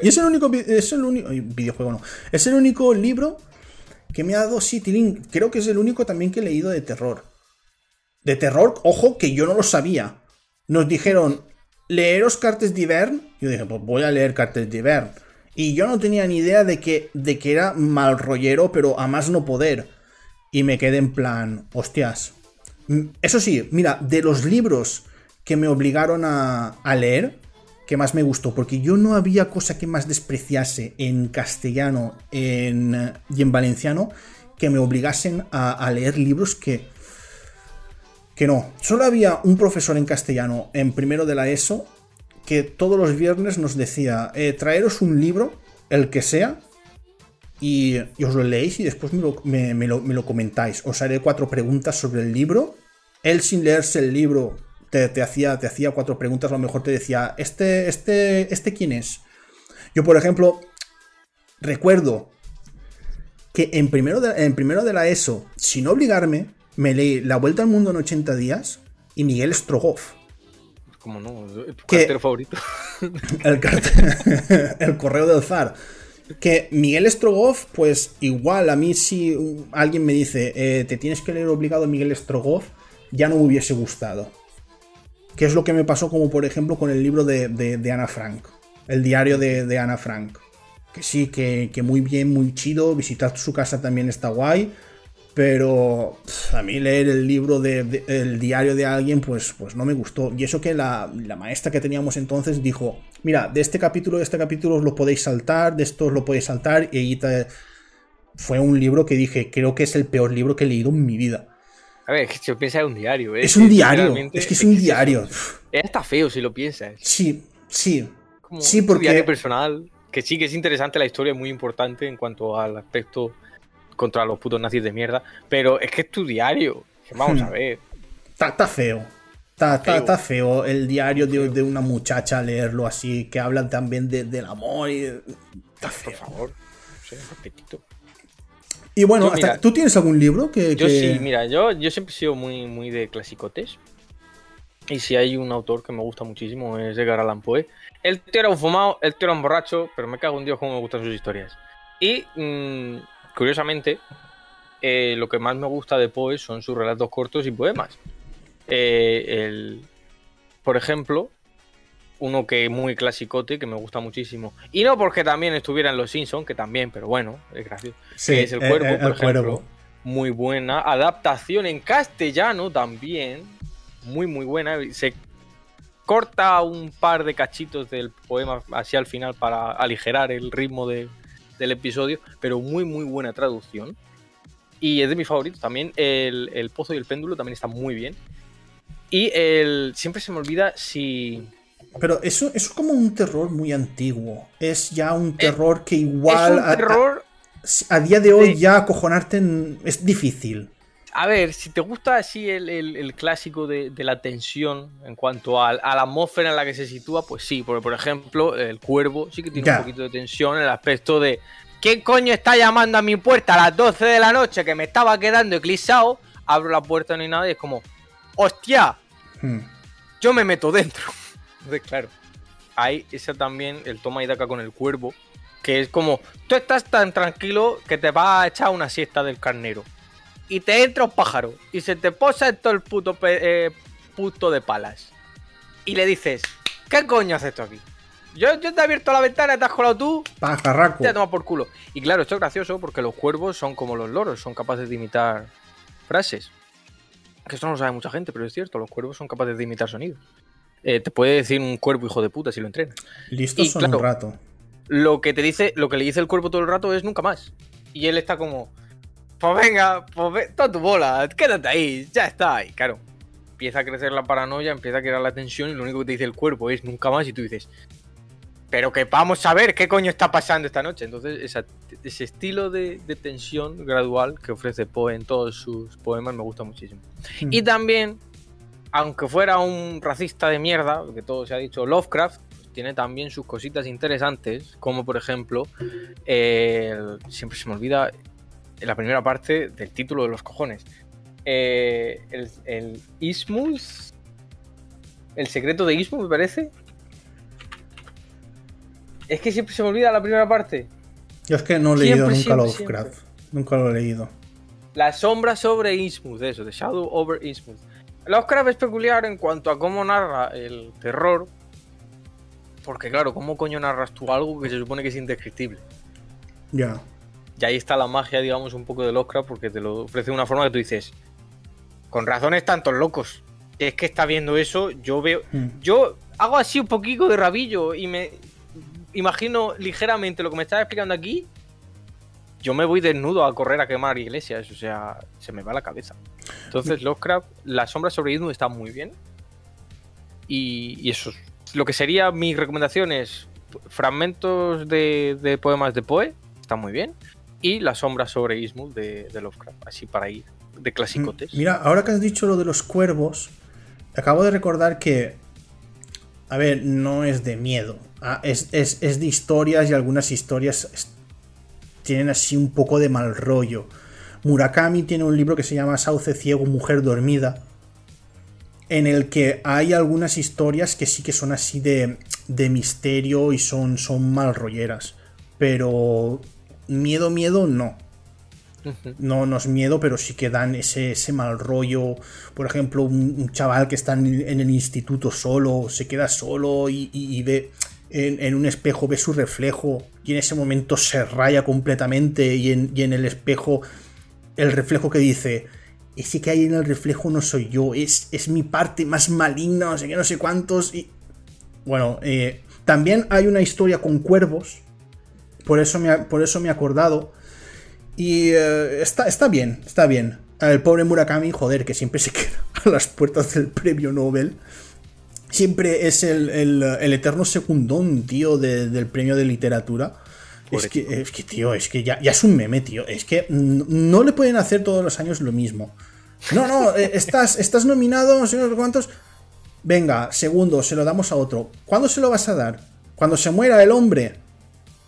Y es el único, es el único videojuego, no. Es el único libro que me ha dado Citylink. Creo que es el único también que he leído de terror. De terror, ojo, que yo no lo sabía. Nos dijeron, leeros Cartes d'Hivern. Yo dije, pues voy a leer Cartes d'Hivern. Y yo no tenía ni idea de que, de que era mal rollero, pero a más no poder. Y me quedé en plan, hostias. Mm, Eso sí, mira, de los libros que me obligaron a, leer, que más me gustó, porque yo no había cosa que más despreciase en castellano en, y en valenciano que me obligasen a, a leer libros que, que no. Solo había un profesor en castellano en primero de la ESO que todos los viernes nos decía, eh, traeros un libro, el que sea, y, os lo leéis y después me lo, me- me lo- me lo comentáis. Os haré cuatro preguntas sobre el libro. Él sin leerse el libro te, hacía, te hacía cuatro preguntas, a lo mejor te decía, ¿este, este, este quién es? Yo, por ejemplo, recuerdo que en primero, en primero de la ESO, sin obligarme, me leí La Vuelta al Mundo en 80 días y Miguel Strogoff. Como no, tu ¿Qué? cartero favorito. El, el correo del zar. Que Miguel Strogoff, pues igual a mí si alguien me dice, eh, te tienes que leer obligado a Miguel Strogoff, ya no me hubiese gustado. Que es lo que me pasó como por ejemplo con el libro de, de- de Ana Frank. El diario de, de Ana Frank. Que sí, que, que muy bien, muy chido. Visitar su casa también está guay. Pero pff, a mí leer el libro de, de- el diario de alguien, pues, pues no me gustó. Y eso que la, la maestra que teníamos entonces dijo: Mira, de este capítulo, de este capítulo os lo podéis saltar, de esto os lo podéis saltar. Y ahí te- fue un libro que dije, creo que es el peor libro que he leído en mi vida. A ver, es que si lo piensas es un diario, ¿eh? Es un diario, es que es un diario. Es hasta feo si lo piensas. Sí, sí. Como Sí, un porque- diario personal. Que sí que es interesante, la historia muy importante en cuanto al aspecto contra los putos nazis de mierda. Pero es que es tu diario. Vamos Hmm. a ver. Está, está feo. Está, está- Feo. está feo el diario de, de una muchacha leerlo así, que hablan también de- del amor y... Está Por feo. favor. Sí. Y bueno, Yo, hasta- mira, ¿tú tienes algún libro que...? Yo que- sí, mira, yo, yo siempre he sido muy, muy de clasicotes. Y si hay un autor que me gusta muchísimo es Edgar Allan Poe. El tío era un fumado, el tío era un borracho, pero me cago en Dios cómo me gustan sus historias. Y mm, curiosamente, eh, lo que más me gusta de Poe son sus relatos cortos y poemas. Eh, el- por ejemplo, uno que es muy clasicote, que me gusta muchísimo. Y no porque también estuviera en Los Simpsons, que también, pero bueno, es gracioso Sí, es el eh, cuervo, por el cuervo. ejemplo. Muy buena. Adaptación en castellano también. Muy, muy buena. Se corta un par de cachitos del poema hacia el final para aligerar el ritmo de- del episodio, pero muy, muy buena traducción. Y es de mis favoritos también. El, el Pozo y el Péndulo también está muy bien. Y el. Siempre se me olvida si. Pero eso, eso es como un terror muy antiguo. Es ya un terror que igual... Eh, es a- un a- terror. A, día de hoy Sí. ya acojonarte en- es difícil. A ver, si te gusta así el, el- el clásico de, de la tensión en cuanto al- a, la atmósfera en la que se sitúa, pues sí, porque por ejemplo, el cuervo sí que tiene Ya. un poquito de tensión en el aspecto de ¿quién coño está llamando a mi puerta a las 12 de la noche que me estaba quedando eclipsado? Abro la puerta, no hay nada y es como, ¡hostia! Hmm. Yo me meto dentro. Entonces, claro, hay esa también, el toma y daca con el cuervo, que es como, tú estás tan tranquilo que te vas a echar una siesta del carnero. Y te entra un pájaro y se te posa en todo el puto eh, puto de palas. Y le dices, ¿qué coño haces tú aquí? Yo, yo te he abierto la ventana, te has colado tú, Pajarraco. te toma por culo. Y claro, esto es gracioso porque los cuervos son como los loros, son capaces de imitar frases. Que esto no lo sabe mucha gente, pero es cierto, los cuervos son capaces de imitar sonidos. Eh, te puede decir un cuervo hijo de puta si lo entrenas. Listos y son claro, un rato. Lo que te dice, lo que le dice el cuervo todo el rato es nunca más. Y él está como, pues venga, pues ve, toda tu bola, quédate ahí, ya está. Y claro, empieza a crecer la paranoia, empieza a crear la tensión y lo único que te dice el cuerpo es nunca más y tú dices, pero que vamos a ver qué coño está pasando esta noche. Entonces, esa- ese estilo de, de tensión gradual que ofrece Poe en todos sus poemas me gusta muchísimo. Hmm. Y también, aunque fuera un racista de mierda, que todo se ha dicho, Lovecraft pues, tiene también sus cositas interesantes, como por ejemplo, eh, siempre se me olvida en la primera parte del título de los cojones. Eh, el, el El secreto de Istmo, me parece. Es que siempre se me olvida la primera parte. Yo es que no he leído Siempre, nunca siempre, Lovecraft. Nunca lo he leído. La sombra sobre Innsmouth, eso, The Shadow over Innsmouth. Lovecraft es peculiar en cuanto a cómo narra el terror. Porque claro, ¿cómo coño narras tú algo que se supone que es indescriptible? Ya. Y ahí está la magia, digamos, un poco de Lovecraft, porque te lo ofrece de una forma que tú dices, con razones tantos locos. Es que está viendo eso, yo veo... Mm. Yo hago así un poquito de rabillo y me imagino ligeramente lo que me estás explicando aquí. Yo me voy desnudo a correr a quemar iglesias, o sea, se me va la cabeza. Entonces, Lovecraft, La sombra sobre Idun está muy bien. Y, y eso es lo que sería mi recomendación es fragmentos de, de poemas de Poe, está muy bien. Y La sombra sobre Ismuth de, de Lovecraft, así para ir de clasicotes. Mira, ahora que has dicho lo de los cuervos, acabo de recordar que. A ver, no es de miedo. ah, es, es- es de historias y algunas historias tienen así un poco de mal rollo. Murakami tiene un libro que se llama Sauce Ciego, Mujer Dormida. En el que hay algunas historias que sí que son así de, de misterio y son, son mal rolleras. Pero miedo, miedo, no no, no es miedo, pero sí que dan ese, ese mal rollo. Por ejemplo, un, un chaval que está en, en el instituto solo, se queda solo y, y- y ve en, en un espejo, ve su reflejo y en ese momento se raya completamente y en, y en el espejo el reflejo que dice, ese que hay en el reflejo no soy yo, es, es mi parte más maligna, no sé qué, no sé cuántos. Y bueno, eh, también hay una historia con cuervos, por eso me, por eso me he acordado. Y eh, está, está bien, está bien. El pobre Murakami, joder, que siempre se queda a las puertas del premio Nobel. Siempre es el, el- el eterno secundón, tío, de- del premio de literatura. Es que, es que, tío, es que ya, ya es un meme, tío. Es que no le pueden hacer todos los años lo mismo. No, no, eh, estás, estás nominado, no sé cuántos. Venga, segundo, se lo damos a otro. ¿Cuándo se lo vas a dar? Cuando se muera el hombre.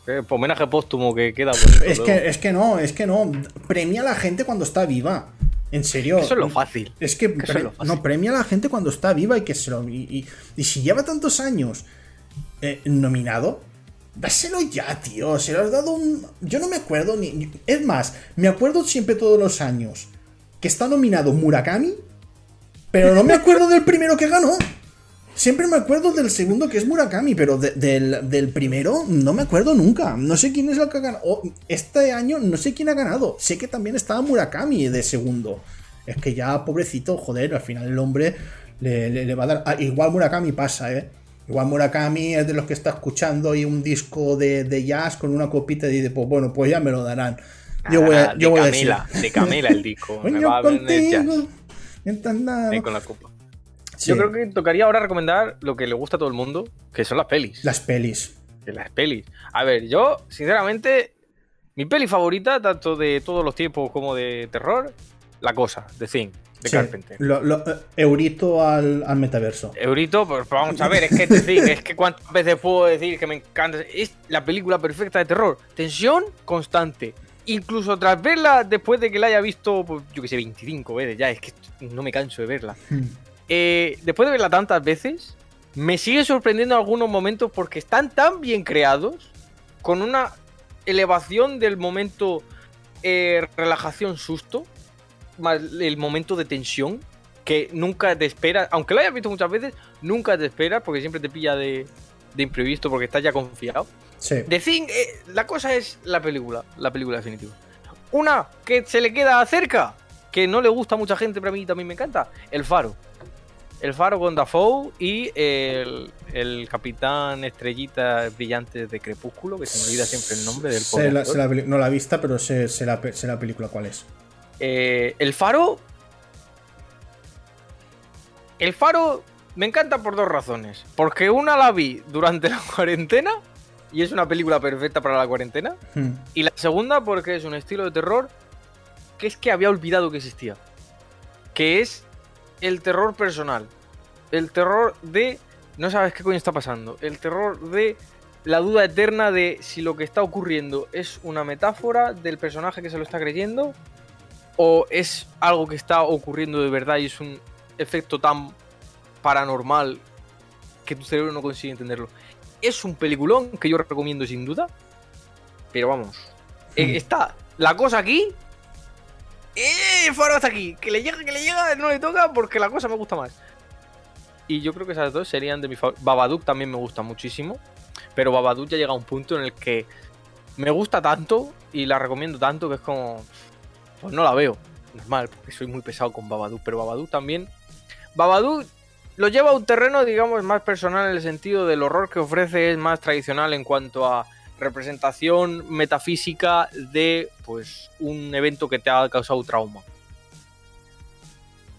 Eh, homenaje póstumo que queda bonito. Es que, es que no, es que no. Premia a la gente cuando está viva. En serio. Eso es lo fácil. Es que, Que eso pre- es lo fácil. no premia a la gente cuando está viva y que se lo. Y, y- y si lleva tantos años eh, nominado, dáselo ya, tío. Se lo has dado un. Yo no me acuerdo ni- Es más, me acuerdo siempre todos los años que está nominado Murakami, pero no me acuerdo del primero que ganó. Siempre me acuerdo del segundo que es Murakami, pero de- del, del primero no me acuerdo nunca. No sé quién es el que ha ganado. Oh, este año no sé quién ha ganado. Sé que también estaba Murakami de segundo. Es que ya, pobrecito, joder, al final el hombre le, le- le va a dar. Ah, igual Murakami pasa, ¿eh? Igual Murakami es de los que está escuchando ahí un disco de, de jazz con una copita y dice, pues bueno, pues ya me lo darán. Yo voy a, Ah, yo de voy a Camila, decir. de Camila el disco. me va a jazz. contigo, mientras nada. Con la copa. Sí, Yo creo que tocaría ahora recomendar lo que le gusta a todo el mundo, que son las pelis. Las pelis. las pelis. A ver, yo, sinceramente, mi peli favorita, tanto de todos los tiempos como de terror, La Cosa, de Thing, de Sí, Carpenter. lo- lo- eh, Eurito al, al metaverso. Eurito, pues vamos a ver, es que The Thing, es que cuántas veces puedo decir que me encanta. Es la película perfecta de terror. Tensión constante. Incluso tras verla después de que la haya visto, pues, yo que sé, 25 veces ya, es que no me canso de verla. Eh, después de verla tantas veces, me sigue sorprendiendo en algunos momentos porque están tan bien creados, con una elevación del momento eh, relajación susto, más el momento de tensión, que nunca te esperas, aunque lo hayas visto muchas veces, nunca te esperas porque siempre te pilla de, de imprevisto porque estás ya confiado. Sí. The Thing, eh, la cosa es la película, la película definitiva. Una que se le queda cerca, que no le gusta a mucha gente, pero a mí también me encanta, El Faro. El Faro con Dafoe y el, el Capitán Estrellita Brillante de Crepúsculo, que se me olvida siempre el nombre del pobre la- la no la he vista, pero sé, sé la, sé la película cuál es. Eh, el Faro. El Faro me encanta por dos razones. Porque una la vi durante la cuarentena y es una película perfecta para la cuarentena. Hmm. Y la segunda porque es un estilo de terror que es que había olvidado que existía. Que es el terror personal. El terror de no sabes qué coño está pasando. El terror de la duda eterna de si lo que está ocurriendo es una metáfora del personaje que se lo está creyendo o es algo que está ocurriendo de verdad y es un efecto tan paranormal que tu cerebro no consigue entenderlo. Es un peliculón que yo recomiendo sin duda, pero vamos, eh, Hmm. está la cosa aquí. ¡Eh! Faro hasta aquí. Que le llega, que le llega, no le toca porque la cosa me gusta más. Y yo creo que esas dos serían de mi favor. Babadook también me gusta muchísimo. Pero Babadook ya llega a un punto en el que me gusta tanto y la recomiendo tanto que es como. Pues no la veo. Normal, porque soy muy pesado con Babadook. Pero Babadook también. Babadook lo lleva a un terreno, digamos, más personal en el sentido del horror que ofrece, es más tradicional en cuanto a representación metafísica de pues un evento que te ha causado trauma.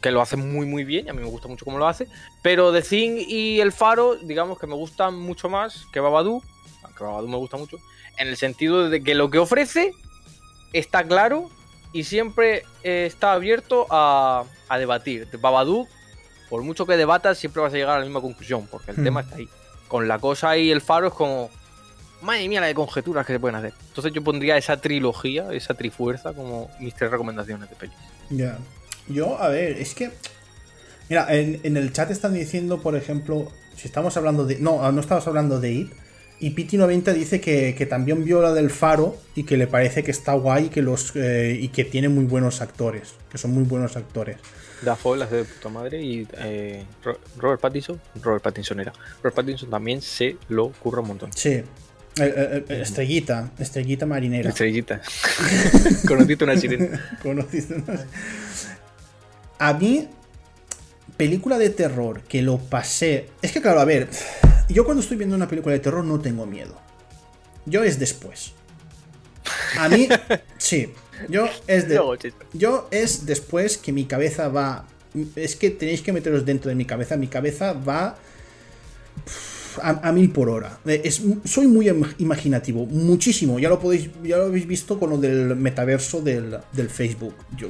Que lo hace muy muy bien, y a mí me gusta mucho cómo lo hace. Pero The Thing y El Faro, digamos que me gustan mucho más que Babadook, aunque Babadook me gusta mucho, en el sentido de que lo que ofrece está claro y siempre eh, está abierto a, a debatir. Babadook, por mucho que debatas, siempre vas a llegar a la misma conclusión, porque el Hmm. tema está ahí. Con la cosa y el faro es como. Madre mía, la de conjeturas que se pueden hacer. Entonces yo pondría esa trilogía, esa trifuerza, como mis tres recomendaciones de pelis. Ya. Yo, a ver, es que. Mira, en, en el chat están diciendo, por ejemplo, si estamos hablando de. No, no estamos hablando de IT. Y Piti90 dice que, que también vio la del Faro y que le parece que está guay y que, los, eh, y que tiene muy buenos actores. Que son muy buenos actores. Dafoe la hace de puta madre y eh, Ro- Robert Pattinson, Robert Pattinson era. Robert Pattinson también se lo curra un montón. Sí. Eh, eh, eh, estrellita, estrellita marinera. Estrellita. Conociste una sirena. Conociste unas- A mí, película de terror que lo pasé. Es que, claro, a ver, yo cuando estoy viendo una película de terror no tengo miedo. Yo es después. A mí, sí. Yo es de. Yo es después que mi cabeza va. Es que tenéis que meteros dentro de mi cabeza. Mi cabeza va a, a mil por hora. Eh, Es, soy muy im- imaginativo, muchísimo. Ya lo podéis, ya lo habéis visto con lo del metaverso del, del Facebook. Yo,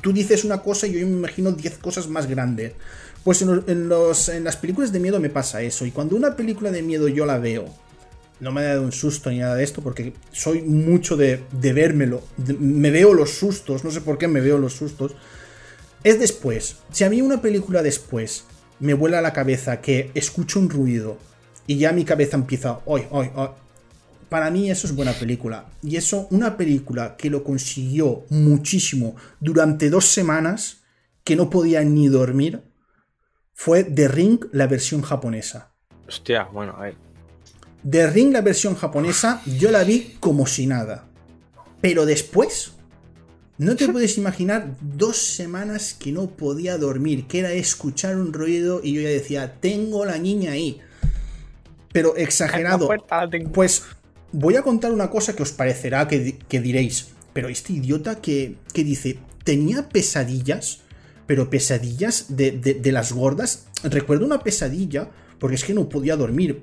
tú dices una cosa y yo me imagino 10 cosas más grandes. Pues en, los- en los- en las películas de miedo me pasa eso. Y cuando una película de miedo yo la veo, no me ha dado un susto ni nada de esto, porque soy mucho de, de vérmelo. de- me veo los sustos, no sé por qué me veo los sustos. Es después. Si a mí una película después me vuela a la cabeza que escucho un ruido y ya mi cabeza empieza, hoy, hoy, hoy. Para mí eso es buena película. Y eso, una película que lo consiguió muchísimo durante dos semanas, que no podía ni dormir, fue The Ring, la versión japonesa. Hostia, bueno, a ver. The Ring, la versión japonesa, yo la vi como si nada. Pero después, no te puedes imaginar dos semanas que no podía dormir, que era escuchar un ruido y yo ya decía, tengo la niña ahí. Pero exagerado. Puerta. Pues voy a contar una cosa que os parecerá que, que diréis, pero este idiota que, que dice, tenía pesadillas, pero pesadillas de, de- de las gordas. Recuerdo una pesadilla, porque es que no podía dormir.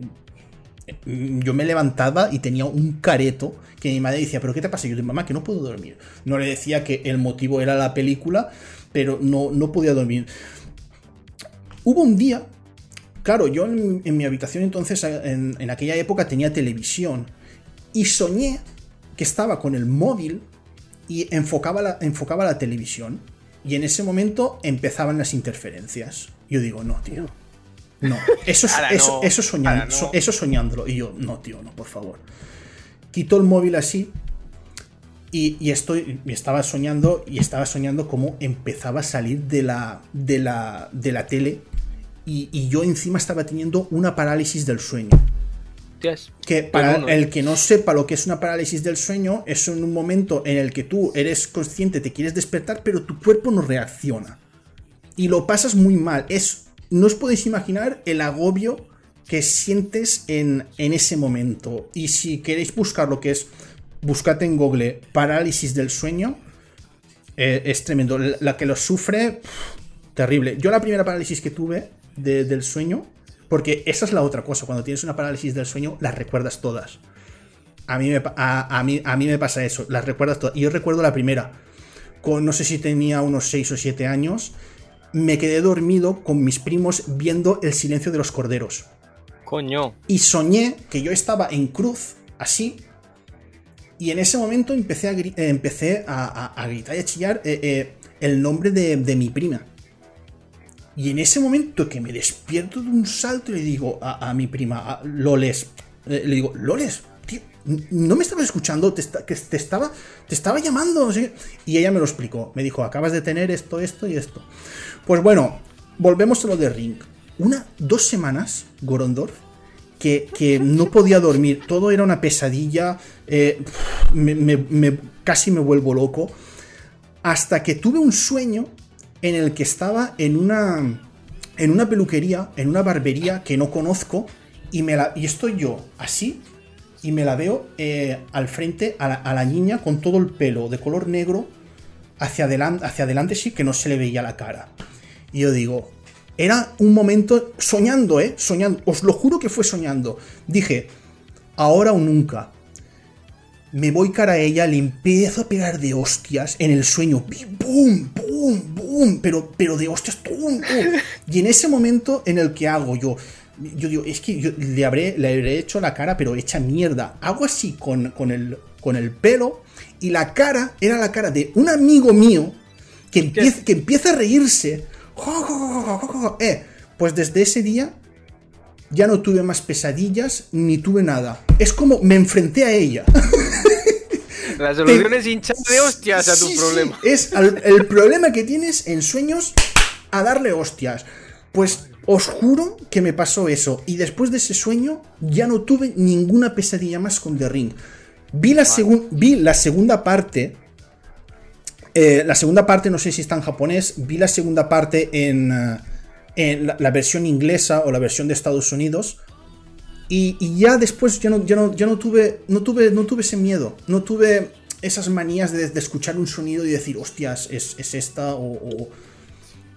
Yo me levantaba y tenía un careto que mi madre decía, pero ¿qué te pasa? Y yo de mamá, que no puedo dormir. No le decía que el motivo era la película, pero no, no podía dormir. Hubo un día Claro, yo en, en mi habitación entonces, en, en aquella época tenía televisión y soñé que estaba con el móvil y enfocaba la, enfocaba la televisión y en ese momento empezaban las interferencias. Yo digo, no, tío. No, eso, es- eso, no, eso, soñando, no. eso soñándolo. Y yo, no, tío, no, por favor. Quito el móvil así y, y estoy, y estaba soñando y estaba soñando cómo empezaba a salir de la, de la, de la tele y, y yo encima estaba teniendo una parálisis del sueño. Que para el que no sepa lo que es una parálisis del sueño, es en un momento en el que tú eres consciente, te quieres despertar, pero tu cuerpo no reacciona. Y lo pasas muy mal. Es, no os podéis imaginar el agobio que sientes en, en ese momento. Y si queréis buscar lo que es, buscad en Google parálisis del sueño. eh, es tremendo. La la que lo sufre, pff, terrible. Yo la primera parálisis que tuve de- del sueño, porque esa es la otra cosa, cuando tienes una parálisis del sueño, las recuerdas todas. A mí me, a, a mí, a mí me pasa eso, las recuerdas todas. Y yo recuerdo la primera, con no sé si tenía unos 6 o 7 años, me quedé dormido con mis primos viendo El silencio de los corderos. Coño. Y soñé que yo estaba en cruz, así. Y en ese momento empecé a, eh, empecé a, a- a gritar y a chillar eh, eh, el nombre de, de mi prima. Y en ese momento que me despierto de un salto le digo a, a mi prima, a Loles, eh, le digo, Loles, tío, no me estabas escuchando, te, que te, estaba, te estaba llamando. no sé qué". Y ella me lo explicó, me dijo, acabas de tener esto, esto y esto. Pues bueno, volvemos a lo de Ring. Una, dos semanas, Gorondorf, que, que no podía dormir, todo era una pesadilla, eh, me- casi me vuelvo loco, hasta que tuve un sueño en el que estaba en una, en una peluquería, en una barbería que no conozco, y, me la, y estoy yo así, y me la veo eh, al frente a la, niña con todo el pelo de color negro, hacia adelante, hacia adelante sí que no se le veía la cara. Y yo digo, era un momento soñando, ¿eh? Soñando, os lo juro que fue soñando. Dije, ahora o nunca. Me voy cara a ella, le empiezo a pegar de hostias en el sueño. ¡Bum! ¡Bum! ¡Bum! Pero, pero de hostias. ¡pum! Y en ese momento en el que hago yo. Yo digo, es que yo le habré, le habré hecho la cara, pero hecha mierda. Hago así con, con, el, con el pelo. Y la cara era la cara de un amigo mío que empieza, que empieza a reírse. Eh, pues desde ese día ya no tuve más pesadillas ni tuve nada. Es como me enfrenté a ella. La solución es hinchar de hostias a tu Sí, sí, problema. Es al- el problema que tienes en sueños a darle hostias. Pues os juro que me pasó eso. Y después de ese sueño ya no tuve ninguna pesadilla más con The Ring. Vi la, segun- vi la segunda parte. eh, la segunda parte, no sé si está en japonés. Vi la segunda parte en, eh, en la, la versión inglesa o la versión de Estados Unidos. Y, ya después ya no, no, no tuve, no tuve, no tuve ese miedo, no tuve esas manías de, escuchar un sonido y decir, hostias, es, es esta o,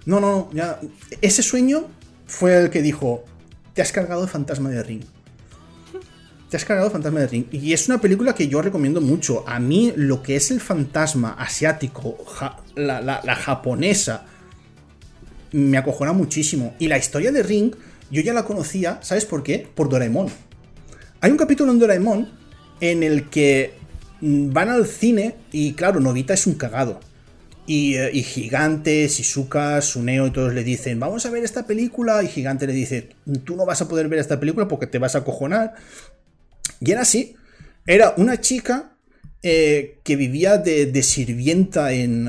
No, no, ya. Ese sueño fue el que dijo, te has cargado el fantasma de Ring. Te has cargado el fantasma de Ring. Y es una película que yo recomiendo mucho. A mí lo que es el fantasma asiático, la, la- la japonesa, me acojona muchísimo. Y la historia de Ring, yo ya la conocía, ¿sabes por qué? Por Doraemon. Hay un capítulo en Doraemon en el que mm, van al cine y claro, Novita es un cagado. Y, eh, y Gigante, Shizuka, Suneo y todos le dicen, vamos a ver esta película. Y Gigante le dice, tú no vas a poder ver esta película porque te vas a acojonar. Y era así. Era una chica eh, que vivía de, de sirvienta en,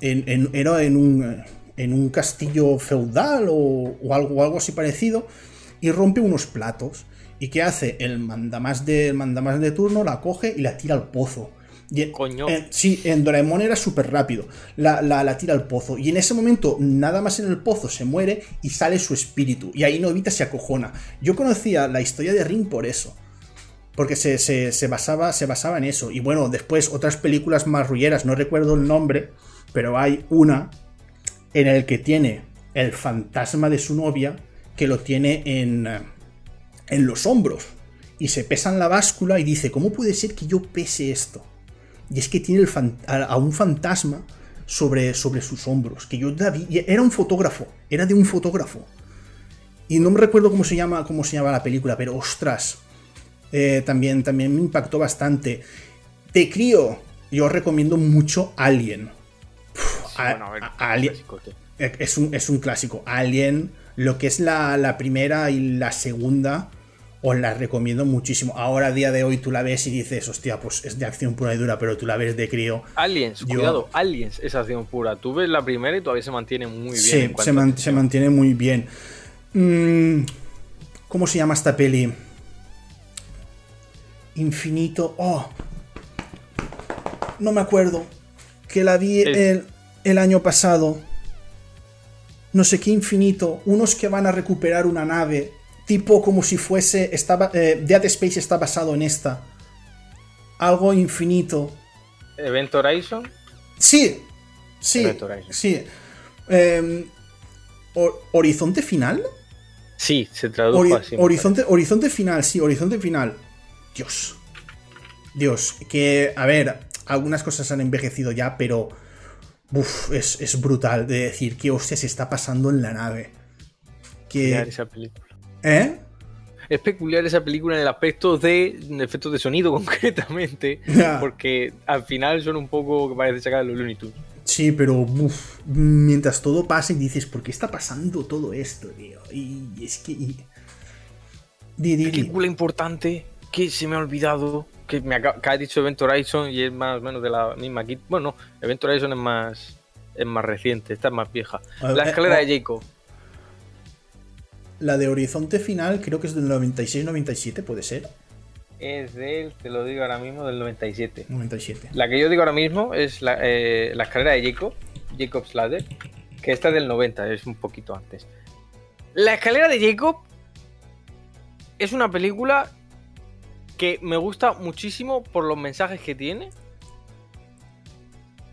en- en- Era en un, eh, en un castillo feudal o, o algo, algo así parecido. Y rompe unos platos. ¿Y qué hace? El mandamás de, el mandamás de turno la coge y la tira al pozo. Y en- Coño. en- sí, en Doraemon era súper rápido. La, la- la tira al pozo. Y en ese momento, nada más en el pozo se muere y sale su espíritu. Y ahí Novita se acojona. Yo conocía la historia de Ring por eso. Porque se, se- se basaba, se basaba en eso. Y bueno, después otras películas más rulleras, no recuerdo el nombre, pero hay una en el que tiene el fantasma de su novia que lo tiene en, eh, en los hombros. Y se pesa en la báscula y dice, ¿cómo puede ser que yo pese esto? Y es que tiene el a, un fantasma sobre, sobre sus hombros. Que yo Era un fotógrafo. Era de un fotógrafo. Y no me recuerdo cómo se llama, cómo se llama la película, pero ostras. eh, también, también me impactó bastante. Te crío. Yo recomiendo mucho Alien. Uf, a- Bueno, a ver, a- clásico, eh, es un, es un clásico. Alien, lo que es la, la primera y la segunda, os la recomiendo muchísimo. Ahora, a día de hoy, tú la ves y dices, hostia, pues es de acción pura y dura, pero tú la ves de crío. Aliens, Yo- cuidado, Aliens es acción pura. Tú ves la primera y todavía se mantiene muy bien. sí, en se, man- mantiene muy bien. Mm, ¿Cómo se llama esta peli? Infinito. Oh. No me acuerdo. Que la vi El- el, el año pasado. No sé qué infinito. Unos que van a recuperar una nave. Tipo como si fuese. Estaba, eh, Dead Space está basado en esta. Algo infinito. Event Horizon, Sí. Sí. Event Horizon. Sí. Em, Hor- ¿Horizonte final? sí, se tradujo así. horizonte, horizonte final, sí, horizonte final. Dios. Dios, que, a ver, algunas cosas han envejecido ya, pero. Uf, es, es brutal de decir que hostia se está pasando en la nave. peculiar Que. esa película. ¿Eh? Es peculiar esa película en el aspecto de efectos de sonido concretamente, porque al final son un poco que parece sacar los Looney Tunes. Sí, pero uf, mientras todo pasa y dices, ¿por qué está pasando todo esto, tío? Y es que... y- Di, di, di. película importante que se me ha olvidado. Que me acaba, que ha dicho Event Horizon y es más o menos de la misma kit. Bueno, no, Event Horizon es más, es más reciente, esta es más vieja. La ver, escalera eh, de Jacob. La de Horizonte Final creo que es del 96-97, puede ser. Es del, te lo digo ahora mismo, del 97. 97. La que yo digo ahora mismo es la, eh, la escalera de Jacob, Jacob's Ladder, que esta es del 90, es un poquito antes. La escalera de Jacob es una película que me gusta muchísimo por los mensajes que tiene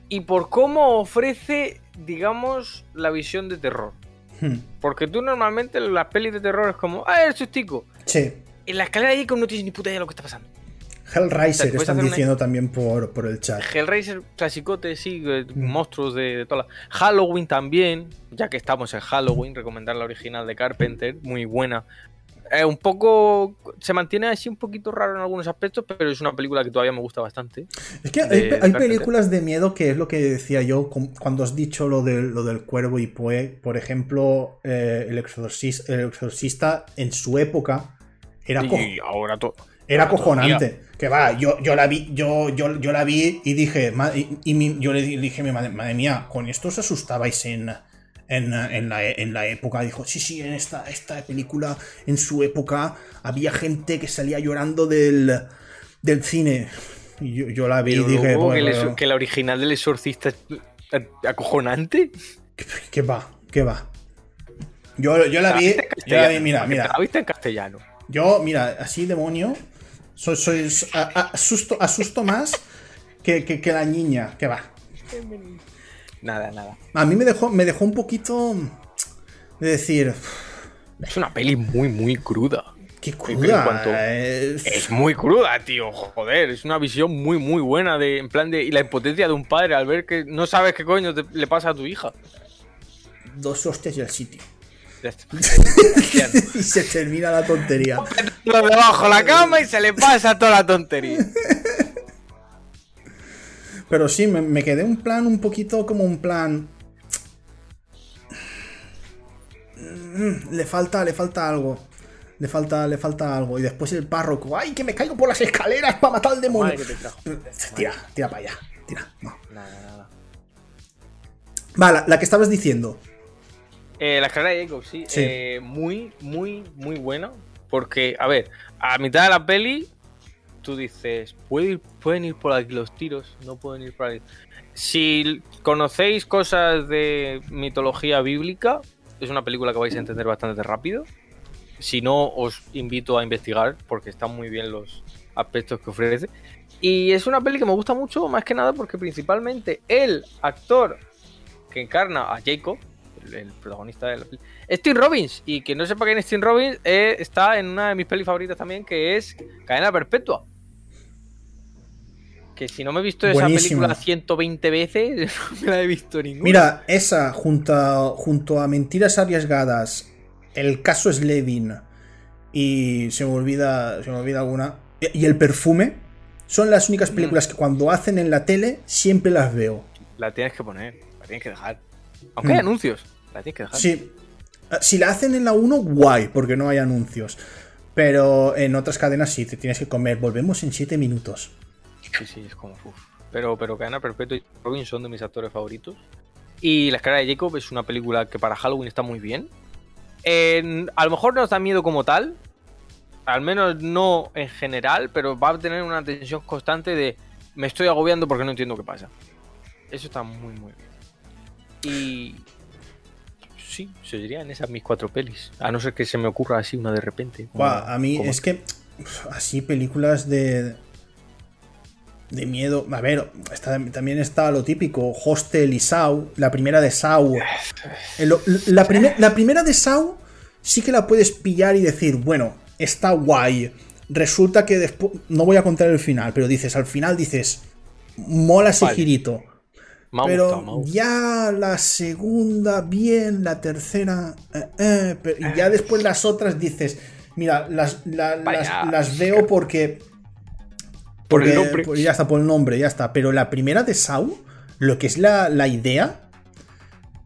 y por cómo ofrece, digamos, la visión de terror. Hmm. Porque tú normalmente en las pelis de terror es como, ah, el sustico. Sí. En la escalera de Jacob no tienes ni puta idea de lo que está pasando. Hellraiser puedes están una- diciendo también por, por el chat. Hellraiser clasicote, sí, eh, Mm. monstruos de, de toda la... Halloween también, ya que estamos en Halloween, recomendar la original de Carpenter, muy buena. Eh, un poco... Se mantiene así un poquito raro en algunos aspectos, pero es una película que todavía me gusta bastante. Es que de hay, Carpenter. películas de miedo que es lo que decía yo cuando has dicho lo, de, lo del cuervo y Poe. Por ejemplo, eh, el, exorcista, el exorcista en su época era, co- Y ahora todo... era ahora acojonante. Que va, yo, yo la vi, yo, yo, yo la vi y dije, y, y mi- yo le di- dije a mi madre, madre mía, con esto os asustabais en, en, en la, en la época. Dijo, sí, sí, en esta, esta película, en su época, había gente que salía llorando del, del cine. Y yo, yo la vi y dije, luego que, el "Bueno, exor- que la original del exorcista es acojonante. ¿qué va? ¿Qué va? Yo, yo la vi, yo la vi, castellano, mira, mira. La viste en castellano. Yo, mira, así demonio, soy, soy asusto, asusto más que, que, que la niña, que va. Nada, nada. A mí me dejó, me dejó un poquito de decir, Es una peli muy, muy cruda. qué cruda. cuanto- es- Es muy cruda, tío. Joder, es una visión muy, muy buena de, en plan de, y la impotencia de un padre al ver que no sabes qué coño te- le pasa a tu hija. Dos hostias y el sitio. Y se termina la tontería. Lo debajo de la cama y se le pasa toda la tontería. Pero sí, me, me quedé un plan un poquito como un plan. Mm, Le falta, le falta algo. Le falta, le falta algo. Y después el párroco. ¡Ay, que me caigo por las escaleras para matar al demonio! Madre que te trajo. Tira, tira para allá. Tira. No. Nada, nada. Va, la, la que estabas diciendo. Eh, la escalera de Jacob, sí. Sí. eh, muy, muy, muy buena. Porque, a ver, a mitad de la peli, tú dices, "Puede ir- pueden ir por aquí los tiros, no pueden ir por ahí. Si conocéis cosas de mitología bíblica, es una película que vais a entender bastante rápido. Si no, os invito a investigar porque están muy bien los aspectos que ofrece. Y es una peli que me gusta mucho, más que nada porque principalmente el actor que encarna a Jacob, el, el protagonista de la peli, es Tim Robbins. Y que no sepa quién es Tim Robbins, eh, está en una de mis pelis favoritas también, que es Cadena Perpetua. Que si no me he visto esa película 120 veces, no me la he visto ninguna. Mira, esa junto a, junto a Mentiras Arriesgadas, el caso Slevin y se me olvida, se me olvida alguna. Y el perfume son las únicas Mm. películas que cuando hacen en la tele siempre las veo. La tienes que poner, la tienes que dejar. Aunque hay Mm. anuncios, la tienes que dejar. Sí. Eh, Si la hacen en la 1, guay, porque no hay anuncios. Pero en otras cadenas sí, te tienes que comer. Volvemos en 7 minutos. Sí, sí, es como. uf. Pero, pero Cadena Perpetua y Robin son de mis actores favoritos. Y La escalera de Jacob es una película que para Halloween está muy bien. En- a lo mejor no os da miedo como tal. Al menos no en general, pero va a tener una tensión constante de me estoy agobiando porque no entiendo qué pasa. Eso está muy, muy bien. Y. Sí, serían esas mis cuatro pelis. A no ser que se me ocurra así una de repente. como- a mí como- es que así películas de de miedo. A ver, está- también está lo típico, Hostel y Saw, la primera de. El- la, la primera de Saw sí que la puedes pillar y decir, bueno, está guay. Resulta que después, no voy a contar el final, pero dices, al final dices, mola ese Vale. girito. Pero ya la segunda, bien, la tercera, eh, eh, pero- y ya después las otras dices, mira, las, la- las, Vaya. las veo porque... Por el nombre. pues ya está, por el nombre, ya está. Pero la primera de Saw, lo que es la, la idea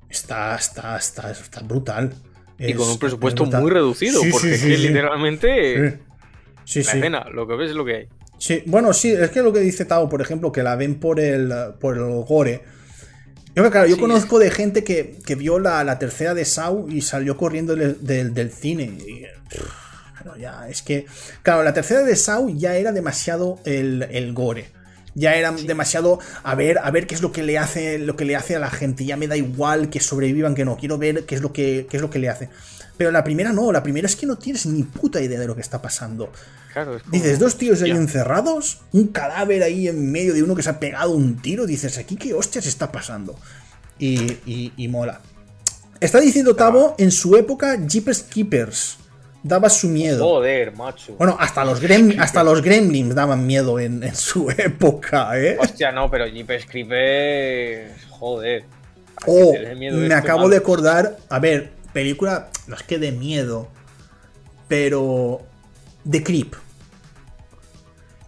está, está, está, está brutal. Y con Es- un presupuesto es muy reducido, Sí, porque sí, es sí, que sí. literalmente Sí, la sí. escena, lo que ves es lo que hay. Sí, bueno, sí, es que lo que dice Tao, por ejemplo, que la ven por el, por el gore. Yo, claro, yo Sí. conozco de gente que, que vio la, la tercera de Saw y salió corriendo del, del- del cine. Y, pero ya, es que, claro, la tercera de Saw ya era demasiado el, el gore. Ya era demasiado a ver, a ver qué es lo que le hace, lo que le hace a la gente. Ya me da igual que sobrevivan, que no. Quiero ver qué es lo que, qué es lo que le hace. Pero la primera no, la primera es que no tienes ni puta idea de lo que está pasando. Claro, es como- Dices, dos tíos ahí encerrados, un cadáver ahí en medio de uno que se ha pegado un tiro. Dices, aquí qué hostias está pasando. Y, y- y mola. Está diciendo Tavo, en su época, Jeepers Keepers daba su miedo. Joder, macho. Bueno, hasta los, grem- hasta los gremlins daban miedo en, en su época, ¿eh? Hostia, no, pero Jeepers Creepers. Joder. Oh, miedo me esto, acabo de acordar. A ver, película, no es que de miedo, pero. The Creep.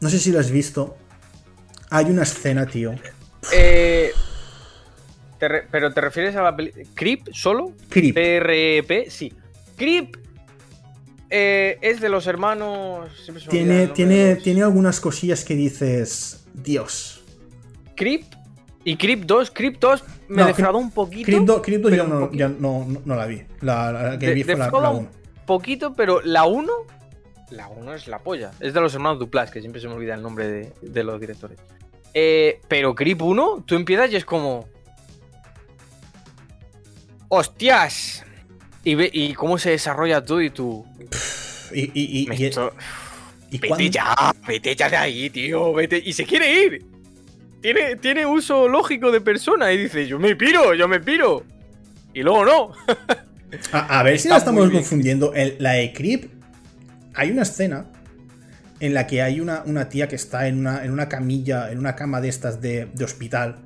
No sé si lo has visto. Hay una escena, tío. Eh, te re- pero te refieres a la película. ¿Creep solo? Creep. TRP, sí. Creep eh, es de los hermanos. Tiene, tiene, tiene algunas cosillas que dices. Dios. Creep y Creep 2. Creep 2 me No, defraudó un poquito. Creep 2, Creep 2 pero ya, un no, poquito. ya no, no- la vi. La, la que De- vi fue la, la un 1. poquito, pero la 1. La 1 es la polla. Es de los hermanos Duplas, que siempre se me olvida el nombre de, de los directores. Eh, pero Creep 1, tú empiezas y es como. ¡Hostias! Y, ve, y cómo se desarrolla todo y tú. Y, y, y, esto- y Vete cuando- ya, vete ya de ahí, tío. Vete. Y se quiere ir. Tiene, tiene uso lógico de persona y dice, yo me piro, yo me piro. Y luego no. A, a ver si Está la estamos bien. confundiendo. El- la de Creep, hay una escena en la que hay una, una tía que está en una, en una camilla, en una cama de estas de, de hospital.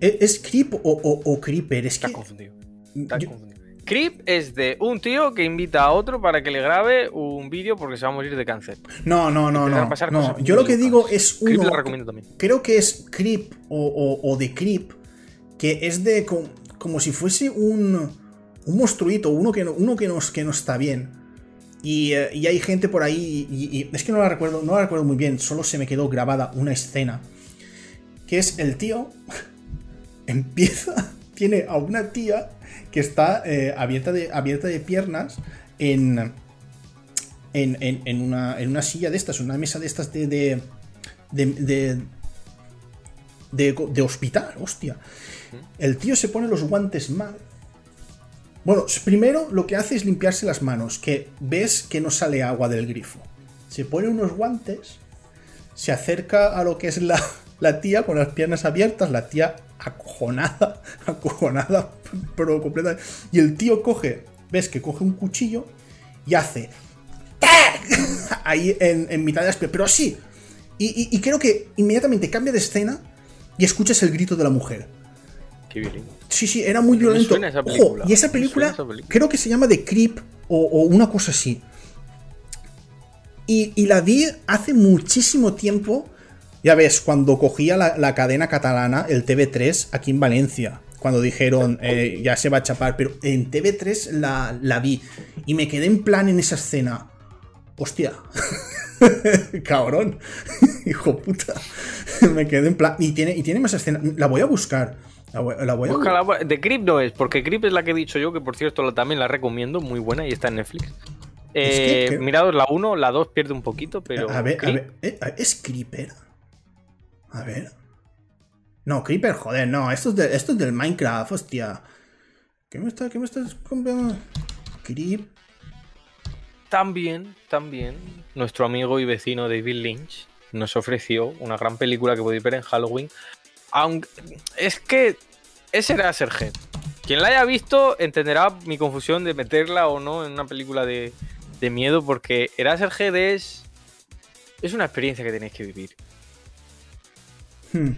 ¿Es, es Creep o, o- o Creeper? Es Estás que. confundido. Estás yo- confundido. Creep es de un tío que invita a otro para que le grabe un vídeo porque se va a morir de cáncer. no, no, no, no. no. Yo lo que digo es Creep uno. recomiendo también. Creo que es Creep o, o, o de Creep, que es de co- como, si fuese un, un monstruito, uno que no, uno que no, que no está bien. Y, eh, y hay gente por ahí, y, y- es que no la recuerdo, no la recuerdo muy bien, solo se me quedó grabada una escena, que es el tío empieza, tiene a una tía que está eh, abierta, de, abierta de piernas en, en, en- en una, en una silla de estas, una mesa de estas de, de, de, de, de- de hospital, hostia. El tío se pone los guantes mal. Bueno, primero lo que hace es limpiarse las manos, que ves que no sale agua del grifo. Se pone unos guantes, se acerca a lo que es la, la tía con las piernas abiertas, la tía acojonada, acojonada, pero completa. Y el tío coge, ves que coge un cuchillo y hace ¡tac! ahí en, en mitad de las piernas, pero así. Y, y- y creo que inmediatamente cambia de escena y escuchas el grito de la mujer. Qué violín. Sí, sí, era muy violento. suena esa Ojo, y esa Me película, suena esa película. creo que se llama The Creep o, o una cosa así. Y, y la vi hace muchísimo tiempo. Ya ves, cuando cogía la, la cadena catalana, el TV3, aquí en Valencia. Cuando dijeron, eh, ya se va a chapar. Pero en TV3 la, la vi. Y me quedé en plan en esa escena. Hostia. Cabrón. Hijo puta. me quedé en plan. Y tiene, y tiene más escenas. La voy a buscar. La voy, la voy a Búscala, de Creep no es, porque Creep es la que he dicho yo, que por cierto la- también la recomiendo, muy buena y está en Netflix. Es que- Eh, que- Mirados la 1, la 2 pierde un poquito, pero. a ver, a Creep- ver. eh, ¿Es Creeper? A ver. No, Creeper, joder, no. Esto es, de- esto es del Minecraft, hostia. ¿Qué me, está, qué me estás comprando? Creep. También, también, nuestro amigo y vecino David Lynch nos ofreció una gran película que podéis ver en Halloween. Aunque es que ese era Sergio. Quien la haya visto entenderá mi confusión de meterla o no en una película de, de miedo, porque Eraserhead es. Es una experiencia que tenéis que vivir. Hmm.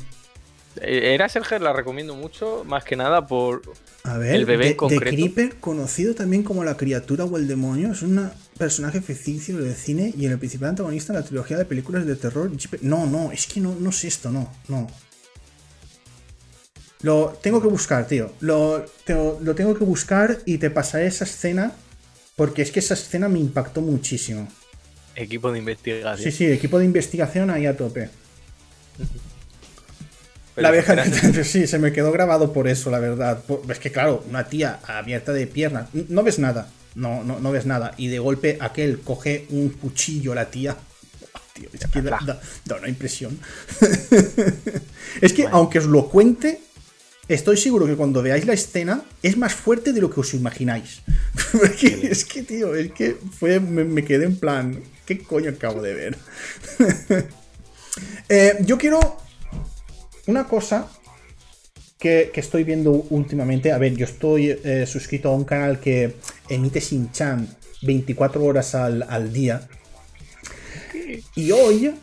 Eh, Eraserhead la recomiendo mucho, más que nada por. A ver, El bebé de, en concreto. de Creeper, conocido también como la criatura o el demonio, es un personaje ficticio del cine y el principal antagonista en la trilogía de películas de terror. No, no, es que no, no sé esto, no, no. Lo tengo que buscar, tío. Lo, te- lo tengo que buscar y te pasaré esa escena. Porque es que esa escena me impactó muchísimo. Equipo de investigación. Sí, sí, equipo de investigación ahí a tope. Pero la abeja, espera, sí, se me quedó grabado por eso, la verdad. Es que, claro, una tía abierta de piernas. No ves nada. No, no, no ves nada. Y de golpe aquel coge un cuchillo, la tía. Tío, es que da, da- da una impresión. es que, aunque os lo cuente, estoy seguro que cuando veáis la escena es más fuerte de lo que os imagináis. Porque es que, tío, es que fue, me, me quedé en plan, ¿qué coño acabo de ver? Eh, yo quiero una cosa que, que estoy viendo últimamente. A ver, yo estoy eh, suscrito a un canal que emite Shin-Chan 24 horas al, al día. Y hoy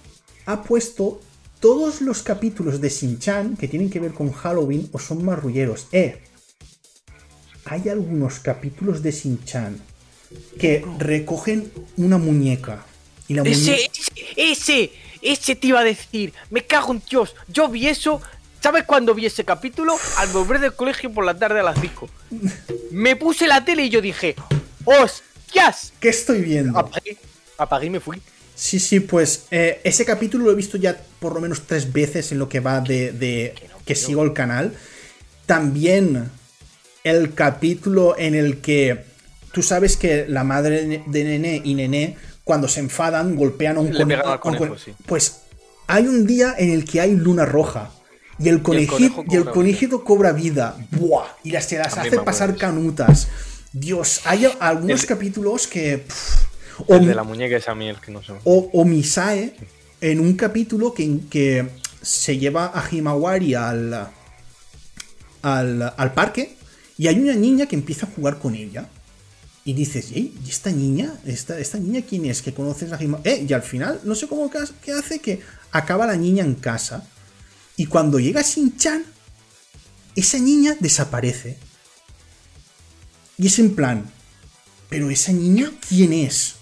ha puesto todos los capítulos de Shin-Chan que tienen que ver con Halloween o son marrulleros. Eh, hay algunos capítulos de Shin-Chan que recogen una muñeca. Y la muñeca. ese, ese, ese te iba a decir. Me cago en Dios. Yo vi eso. ¿Sabes cuándo vi ese capítulo? Al volver del colegio por la tarde a las 5. Me puse la tele y yo dije, ¡Hostias! ¿Qué estoy viendo? Apagué, apagué y me fui. Sí, sí, pues eh, ese capítulo lo he visto ya por lo menos tres veces en lo que va de, de que sigo el canal. También el capítulo en el que tú sabes que la madre de Nené y Nené, cuando se enfadan, golpean a un Le a conejo, sí. Pues hay un día en el que hay luna roja. Y el, conejito, y el cobra conejito cobra vida. ¡Buah! Y las, se las A hace pasar canutas. Dios, hay algunos El- capítulos que. pff, o El mi- de la muñeca es a mí el que no sé. o, o Misae en un capítulo que, que se lleva a Himawari al, al, al parque y hay una niña que empieza a jugar con ella. Y dices, "Ey, ¿y esta niña? ¿Esta, ¿Esta niña quién es? Que conoces a Himawari. Eh, y al final, no sé cómo que hace, que acaba la niña en casa. Y cuando llega Shin-Chan, esa niña desaparece. Y es en plan, ¿pero esa niña quién es?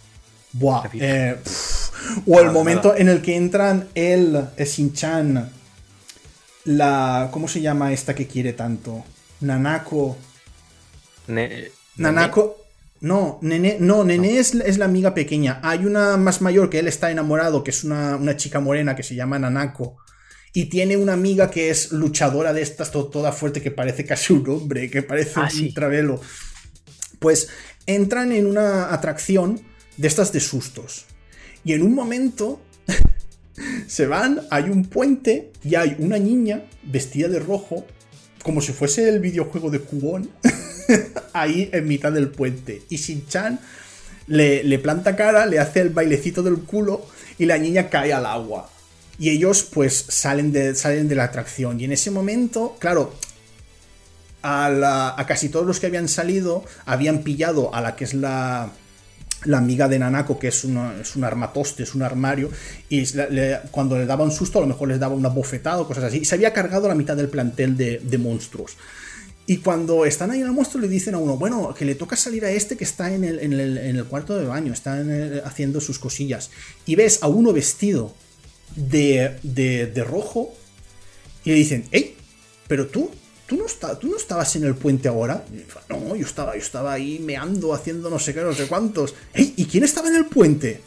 Buah, eh, pff. o el momento en el que entran él, eh, Shin-Chan, la. ¿Cómo se llama esta que quiere tanto? Nanako. Ne- Nanako. No, Nene, no, Nene es, es la amiga pequeña. Hay una más mayor que él está enamorado, que es una, una chica morena que se llama Nanako. Y tiene una amiga que es luchadora de estas, to- toda fuerte, que parece casi un hombre, que parece Ah, un sí. travelo. Pues entran en una atracción de estas de sustos. Y en un momento se van, hay un puente y hay una niña vestida de rojo, como si fuese el videojuego de Cubón, ahí en mitad del puente. Y Shin-Chan le, le planta cara, le hace el bailecito del culo y la niña cae al agua. Y ellos pues salen de, salen de la atracción. Y en ese momento, claro, a, a casi todos los que habían salido habían pillado a la que es la, la amiga de Nanako, que es, es un armatoste, es un armario, y cuando le daba un susto a lo mejor les daba una bofetada o cosas así. Y se había cargado la mitad del plantel de monstruos. Y cuando están ahí en el monstruo le dicen a uno, bueno, que le toca salir a este que está en el, en el- en el cuarto de baño, está el- haciendo sus cosillas. Y ves a uno vestido de, de, de rojo y le dicen, hey, pero tú, tú no, está- tú no estabas en el puente ahora. Y dice, no, yo estaba, yo estaba ahí meando, haciendo no sé qué, no sé cuántos. Hey, ¿y quién estaba en el puente?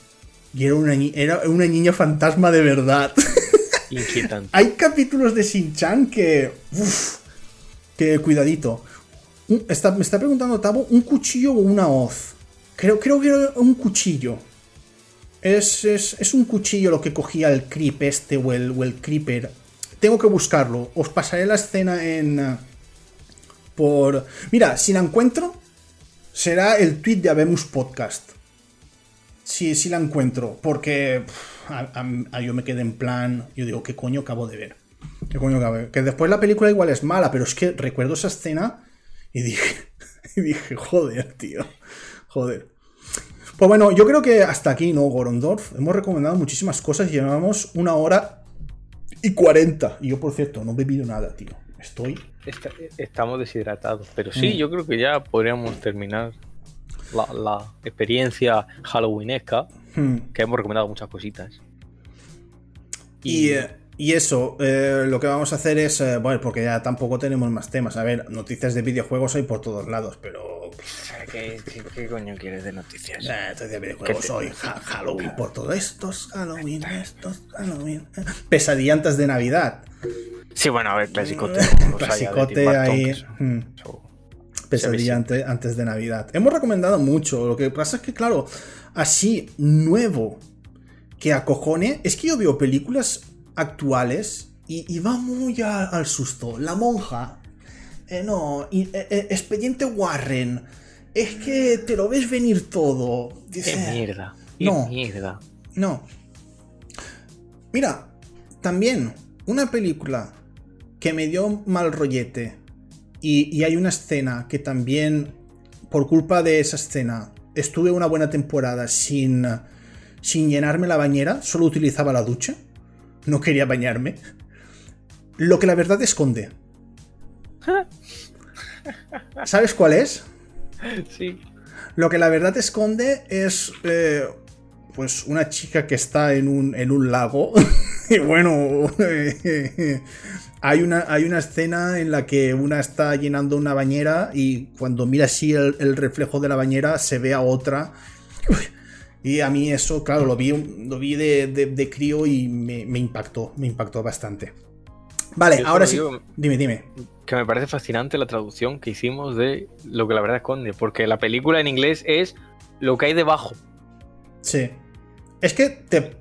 Y era una, era una niña fantasma de verdad. Inquietante. Hay capítulos de Shin-Chan que. uf, que cuidadito. Está- me está preguntando Tabo, ¿un cuchillo o una hoz? Creo, creo que era un cuchillo. Es, es- es un cuchillo lo que cogía el creep este o el, o el creeper. Tengo que buscarlo. Os pasaré la escena en. eh, Por. Mira, si la encuentro, será el tweet de Habemus Podcast. Sí, sí la encuentro. Porque a- yo me quedé en plan. Yo digo, ¿qué coño acabo de ver? Que después la película igual es mala, pero es que recuerdo esa escena y dije. Y dije, joder, tío. Joder. Pues bueno, yo creo que hasta aquí, ¿no, Gorondorf? Hemos recomendado muchísimas cosas y llevamos una hora y cuarenta. Y yo, por cierto, no he bebido nada, tío. Estoy. Está- estamos deshidratados. Pero sí, Mm. yo creo que ya podríamos terminar la, la experiencia halloweenesca, hmm. que hemos recomendado muchas cositas. Y, eh, Y eso, eh, lo que vamos a hacer es, eh, bueno, porque ya tampoco tenemos más temas. A ver, noticias de videojuegos hay por todos lados, pero... ¿Qué, qué, qué coño quieres de noticias? Eh, noticias de videojuegos ¿Qué te- hoy, Halloween por todo. Estos Halloween, estos Halloween. Pesadilla antes de Navidad. Sí, bueno, a ver, clasicote. Clasicote ahí, mm. Pesadilla ante- antes, de Navidad. Hemos recomendado mucho. Lo que pasa es que, claro, así nuevo que acojone. Es que yo veo películas actuales y, y va muy a- al susto. La monja. Eh, no, y- eh, eh, Expediente Warren. Es que te lo ves venir todo. Qué Dice, mierda. Qué No. mierda. no. Mira, también una película que me dio mal rollete y, y hay una escena que también, por culpa de esa escena, estuve una buena temporada sin, sin llenarme la bañera, solo utilizaba la ducha, no quería bañarme. Lo que la verdad esconde. ¿Sabes cuál es? Sí. Lo que la verdad esconde es. eh, pues una chica que está en un, en un lago. y bueno. hay, una, hay una escena en la que una está llenando una bañera y cuando mira así el, el reflejo de la bañera se ve a otra. Y a mí eso, claro, lo vi, lo vi de, de- de crío y me, me impactó. Me impactó bastante. Vale, ahora sí. digo- Dime, dime. Que me parece fascinante la traducción que hicimos de lo que la verdad esconde. Porque la película en inglés es lo que hay debajo. Sí. Es que te.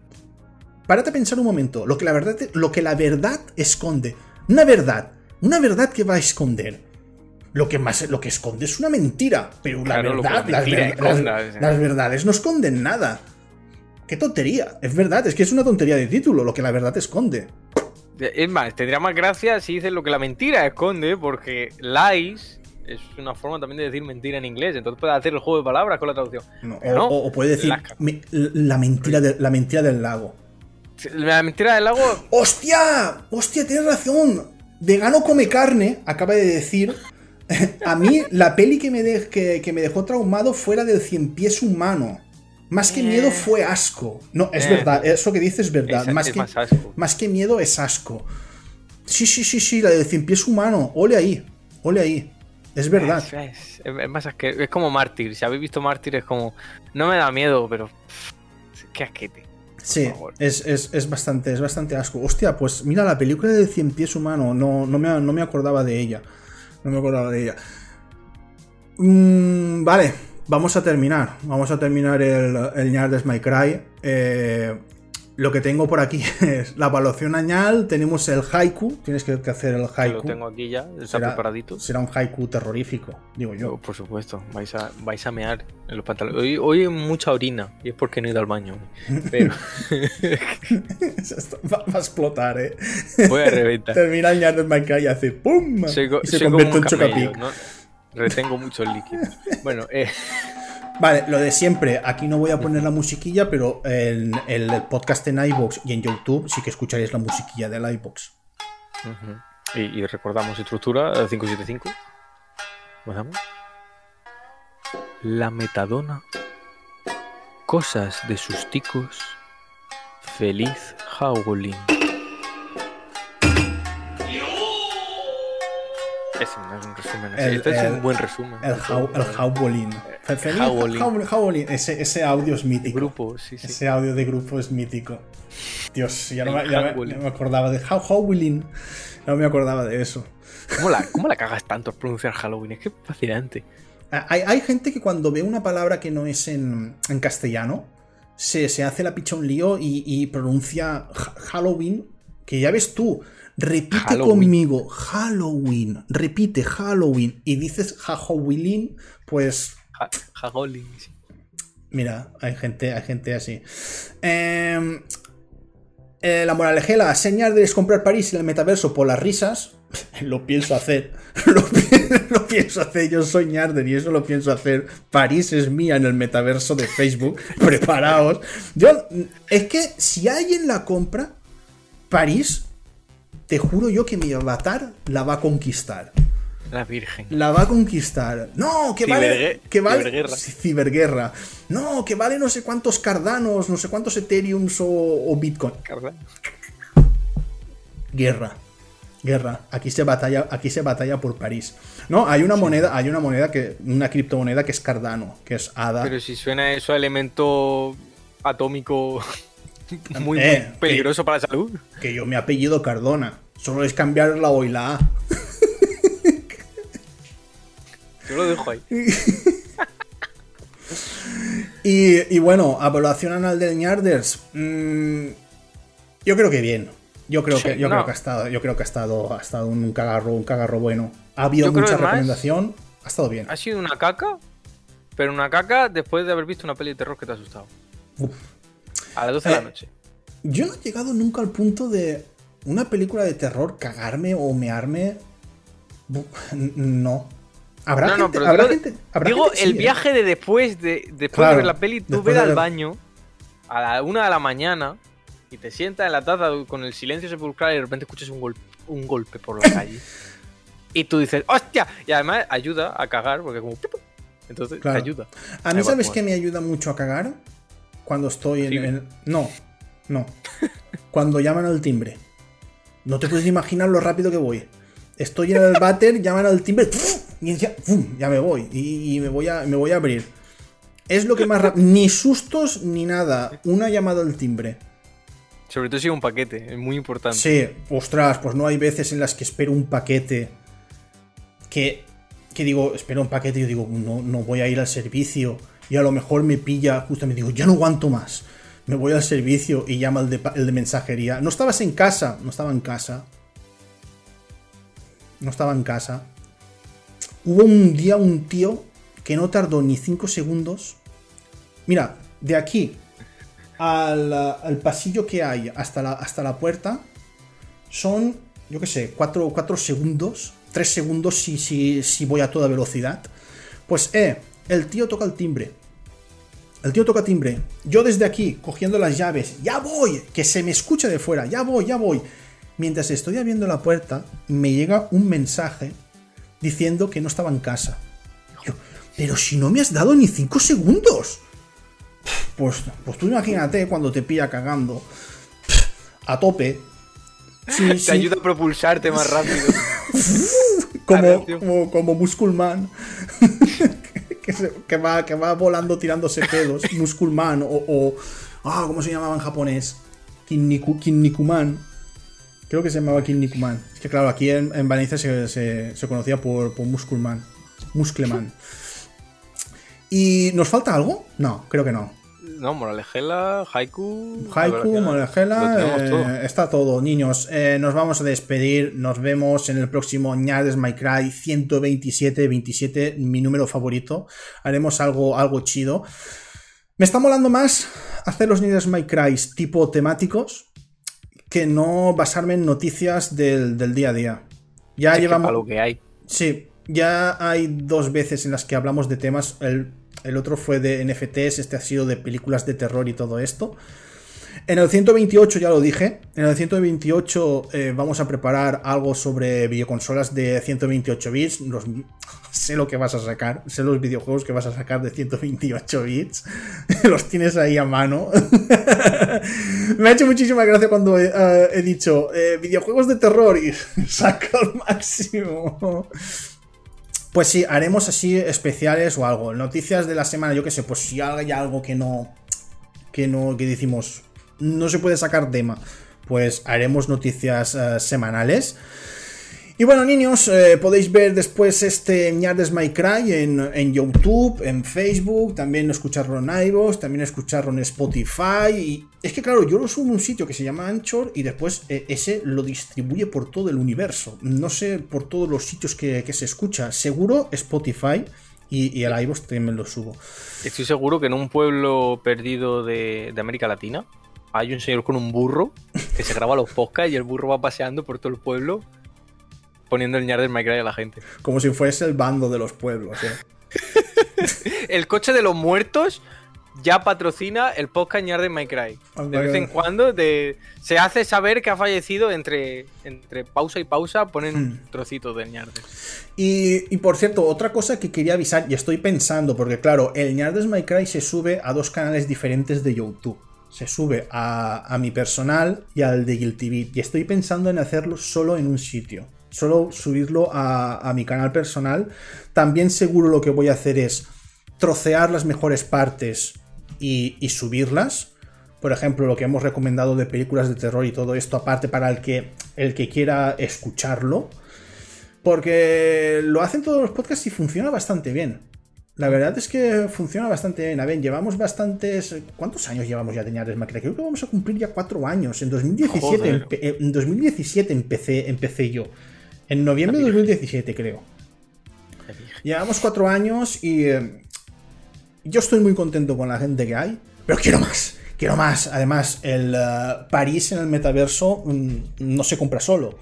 Párate a pensar un momento. Lo que la verdad, lo que la verdad esconde. Una verdad. Una verdad que va a esconder. Lo que más lo que esconde es una mentira. Pero la Claro, lo que verdad. la las, mentira verdades no esconden nada. Qué tontería. Es verdad, es que es una tontería de título. Lo que la verdad esconde. Es más, tendría más gracia si dices lo que la mentira esconde, porque lies es una forma también de decir mentira en inglés. Entonces puedes hacer el juego de palabras con la traducción. No, o, no, o- puede decir la, mentira de- la mentira del lago. La mentira del lago. ¡Hostia! ¡Hostia, tienes razón! Vegano come carne, acaba de decir. A mí, la peli que me, de- que, que me dejó traumado fue la del cien pies humano. Más que Eh. miedo fue asco. No, es Eh. verdad, eso que dices es verdad. Es- más, es que, más asco. más que miedo es asco. Sí, sí, sí, sí, la del cien pies humano. Ole ahí, ole ahí. Es verdad. Es, más asque- es como Mártir. Si habéis visto Mártir, es como. No me da miedo, pero. Qué asquete. Sí, es, es- es bastante, es bastante asco. Hostia, pues mira, la película del cien pies humano, no, no, me, no me acordaba de ella. No me acordaba de ella. Mm, vale, vamos a terminar. Vamos a terminar el, el Ñardes My Cry. Eh, lo que tengo por aquí es la evaluación añal. Tenemos el haiku. Tienes que, hacer el haiku. lo tengo aquí ya, está Será- preparadito. Será un haiku terrorífico, digo yo. Yo, por supuesto, vais a, vais a mear en los pantalones. Hoy, hoy hay mucha orina y es porque no he ido al baño. Pero va, va a explotar, eh. voy a reventar. Termina el My Cry y hace ¡pum! Soy, co- y se convierte en chocapic. ¿no? Retengo muchos líquidos. Bueno, eh, Vale, lo de siempre. Aquí no voy a poner la musiquilla, pero en el podcast en iBox y en YouTube sí que escucharéis la musiquilla del iBox. y, y recordamos estructura eh, 575. ¿Pasamos? La metadona. Cosas de sus ticos. Feliz Howling. Ese no es un resumen. El- este es un buen resumen. El, how, el Howlin. Ese, ese audio es mítico. Grupo, sí, sí. Ese audio de grupo es mítico. Dios, ya no, me, ya me- Howlin. ya me acordaba de How Howlin. No me acordaba de eso. ¿Cómo la, ¿Cómo la cagas tanto al pronunciar Halloween? Es que es fascinante. Hay, hay gente que cuando ve una palabra que no es en, en castellano, se, se hace la picha un lío y, y pronuncia ha- Halloween, que ya ves tú, repite Halloween. conmigo, Halloween, repite Halloween y dices Halloween, pues Ha- Halloween, mira, hay gente, hay gente así. Em, eh, la moralejela, señal de comprar París en el metaverso por las risas. Lo pienso hacer. Lo, pi- lo pienso hacer. Yo soy Ñarder y eso lo pienso hacer. París es mía en el metaverso de Facebook. Preparaos. Yo, es que si alguien la compra, París, te juro yo que mi avatar la va a conquistar. La Virgen. La va a conquistar. No, que vale. Que vale ciberguerra. No, que vale no sé cuántos cardanos, no sé cuántos Ethereums o, o Bitcoin. Carla. guerra. Guerra. Aquí se batalla, aquí se batalla por París. No, hay una moneda, hay una moneda que, una criptomoneda que es Cardano, que es ADA. Pero si suena eso a elemento atómico muy, muy Eh, peligroso para la salud. Que yo me apellido Cardona. Solo es cambiar la O y la A. Yo lo dejo ahí. Y, y bueno, evaluación anal del Ñarders. mm, yo creo que bien. Yo creo Sí, que, yo no. creo que ha estado, yo creo que ha estado, ha estado un cagarro, un cagarro bueno. Ha habido Yo mucha más- recomendación. Ha estado bien. Ha sido una caca, pero una caca después de haber visto una peli de terror que te ha asustado. Uf. A las 12 de Eh, la noche. Yo no he llegado nunca al punto de una película de terror cagarme o mearme. No. Habrá No, no, gente. pero habrá digo, gente- habrá digo gente el ¿eh? viaje de después de después Claro, de ver la peli, tú ves de al baño a la una de la mañana y te sientas en la taza con el silencio sepulcral y de repente escuchas un, gol- un golpe por la calle. y tú dices, ¡hostia! Y además ayuda a cagar porque como... Entonces Claro. te ayuda. A mí, Ahí ¿sabes qué me ayuda mucho a cagar? Cuando estoy en, en- No, no. Cuando llaman al timbre. No te puedes imaginar lo rápido que voy. Estoy en el váter, llaman al timbre, y ya, ya me voy. Y, y me, voy a, me voy a abrir. Es lo que más rápido. Ni sustos ni nada. Una llamada al timbre. Sobre todo si es un paquete, es muy importante. Sí, ostras, pues no hay veces en las que espero un paquete que, que digo, espero un paquete y yo digo, no, no voy a ir al servicio y a lo mejor me pilla, justamente digo, ya no aguanto más. Me voy al servicio y llama el de, el de mensajería. No estabas en casa, no estaba en casa. No estaba en casa. Hubo un día un tío que no tardó ni 5 segundos. Mira, de aquí al, al pasillo que hay hasta la, hasta la puerta son, yo qué sé, 4, segundos, 3 segundos si, si, si voy a toda velocidad. Pues, eh, el tío toca el timbre. El tío toca timbre. Yo desde aquí, cogiendo las llaves, ya voy, que se me escucha de fuera, ya voy, ya voy. Mientras estoy abriendo la puerta, me llega un mensaje diciendo que no estaba en casa. Yo, pero si no me has dado ni 5 segundos. Pues, pues tú imagínate cuando te pilla cagando a tope. Sí, Te sí, ayuda a propulsarte más rápido. como, como, como Musculman. que, va, que va volando tirándose pedos. Musculman o, o- ah, ¿Cómo se llamaba en japonés? Kinniku, Kinnikuman. Creo que se llamaba Kinnikuman. Es que claro, aquí en, en Valencia se, se- se conocía por, por Musculman. Muscleman. ¿Y nos falta algo? No, creo que no. No, Moralejela, Haiku. Haiku, tenemos eh, todo. está todo, niños. Eh, nos vamos a despedir. Nos vemos en el próximo Ñades My Cry 127, 27, mi número favorito. Haremos algo, algo chido. Me está molando más hacer los Ñades My Cry tipo temáticos que no basarme en noticias del, del día a día. Ya Es llevamos. lo que hay. Sí, ya hay dos veces en las que hablamos de temas. El, el otro fue de NFTs, este ha sido de películas de terror y todo esto. En el 128 ya lo dije. En el 128 eh, vamos a preparar algo sobre videoconsolas de 128 bits. Sé lo que vas a sacar. Sé los videojuegos que vas a sacar de 128 bits. los tienes ahí a mano. Me ha hecho muchísima gracia cuando he, eh, dicho eh, videojuegos de terror y saca al máximo. Pues sí, haremos así especiales o algo. Noticias de la semana, yo qué sé, pues si hay algo que no. Que no. Que decimos. No se puede sacar tema. Pues haremos noticias eh, semanales. Y bueno, niños, eh, podéis ver después este Ñardes My Cry en, en YouTube, en Facebook, también escucharlo en iVoox, también escucharlo en Spotify. Y es que, claro, yo lo subo a un sitio que se llama Anchor y después eh, ese lo distribuye por todo el universo. No sé por todos los sitios que, que se escucha. Seguro Spotify y, el iVoox también lo subo. Estoy seguro que en un pueblo perdido de, de América Latina hay un señor con un burro que se graba los podcasts y el burro va paseando por todo el pueblo poniendo el ñar del Minecraft a la gente. Como si fuese el bando de los pueblos. ¿eh? El coche de los muertos ya patrocina el podcast ñar del Minecraft. De vez en cuando de- se hace saber que ha fallecido entre, entre pausa y pausa, ponen un trocito del ñarde. Y, y por cierto, otra cosa que quería avisar, y estoy pensando, porque claro, el Ñardes Cry se sube a dos canales diferentes de YouTube. se sube a, a mi personal y al de Guilty Beat. Y estoy pensando en hacerlo solo en un sitio. Solo subirlo a, a mi canal personal. También seguro lo que voy a hacer es trocear las mejores partes y, y subirlas. Por ejemplo, lo que hemos recomendado de películas de terror y todo esto, aparte para el que, el que quiera escucharlo. Porque lo hacen todos los podcasts y funciona bastante bien. La verdad es que funciona bastante bien. A ver, llevamos bastantes. ¿Cuántos años llevamos ya de Ñardes Máquina? Creo que vamos a cumplir ya cuatro años. En 2017, Joder. empe- eh, en 2017 empecé, empecé yo. En noviembre de 2017, creo. Llevamos cuatro años y. eh, yo estoy muy contento con la gente que hay. Pero quiero más. Quiero más. Además, el eh, París en el metaverso mm, no se compra solo.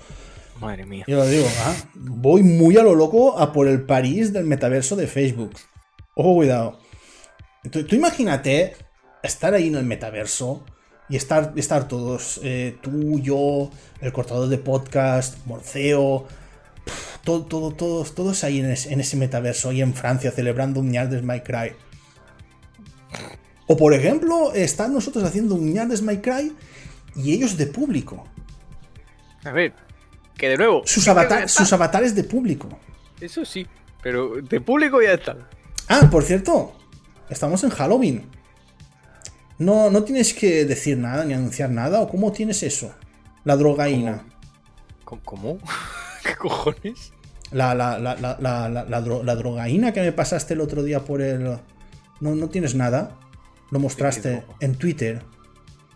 Madre mía. Yo lo digo, ¿ah? voy muy a lo loco a por el París del metaverso de Facebook. Ojo, cuidado. Tú, tú imagínate estar ahí en el metaverso y estar, estar todos, eh, tú, yo, el cortador de podcast, Morceo, todo, todo, todos, todos ahí en ese, en ese metaverso, ahí en Francia, celebrando un Ñardes My Cry. O por ejemplo, estar nosotros haciendo un Ñardes My Cry y ellos de público. A ver, que de nuevo. Sus, sus avatares de público. Eso sí, pero de público ya está. Ah, por cierto, estamos en Halloween. No, no tienes que decir nada ni anunciar nada. ¿O cómo tienes eso? La drogaína. ¿Cómo? ¿Cómo? ¿Qué cojones? La, la, la, la, la, la- la dro- la drogaína que me pasaste el otro día por el. No, no tienes nada. Lo mostraste en Twitter.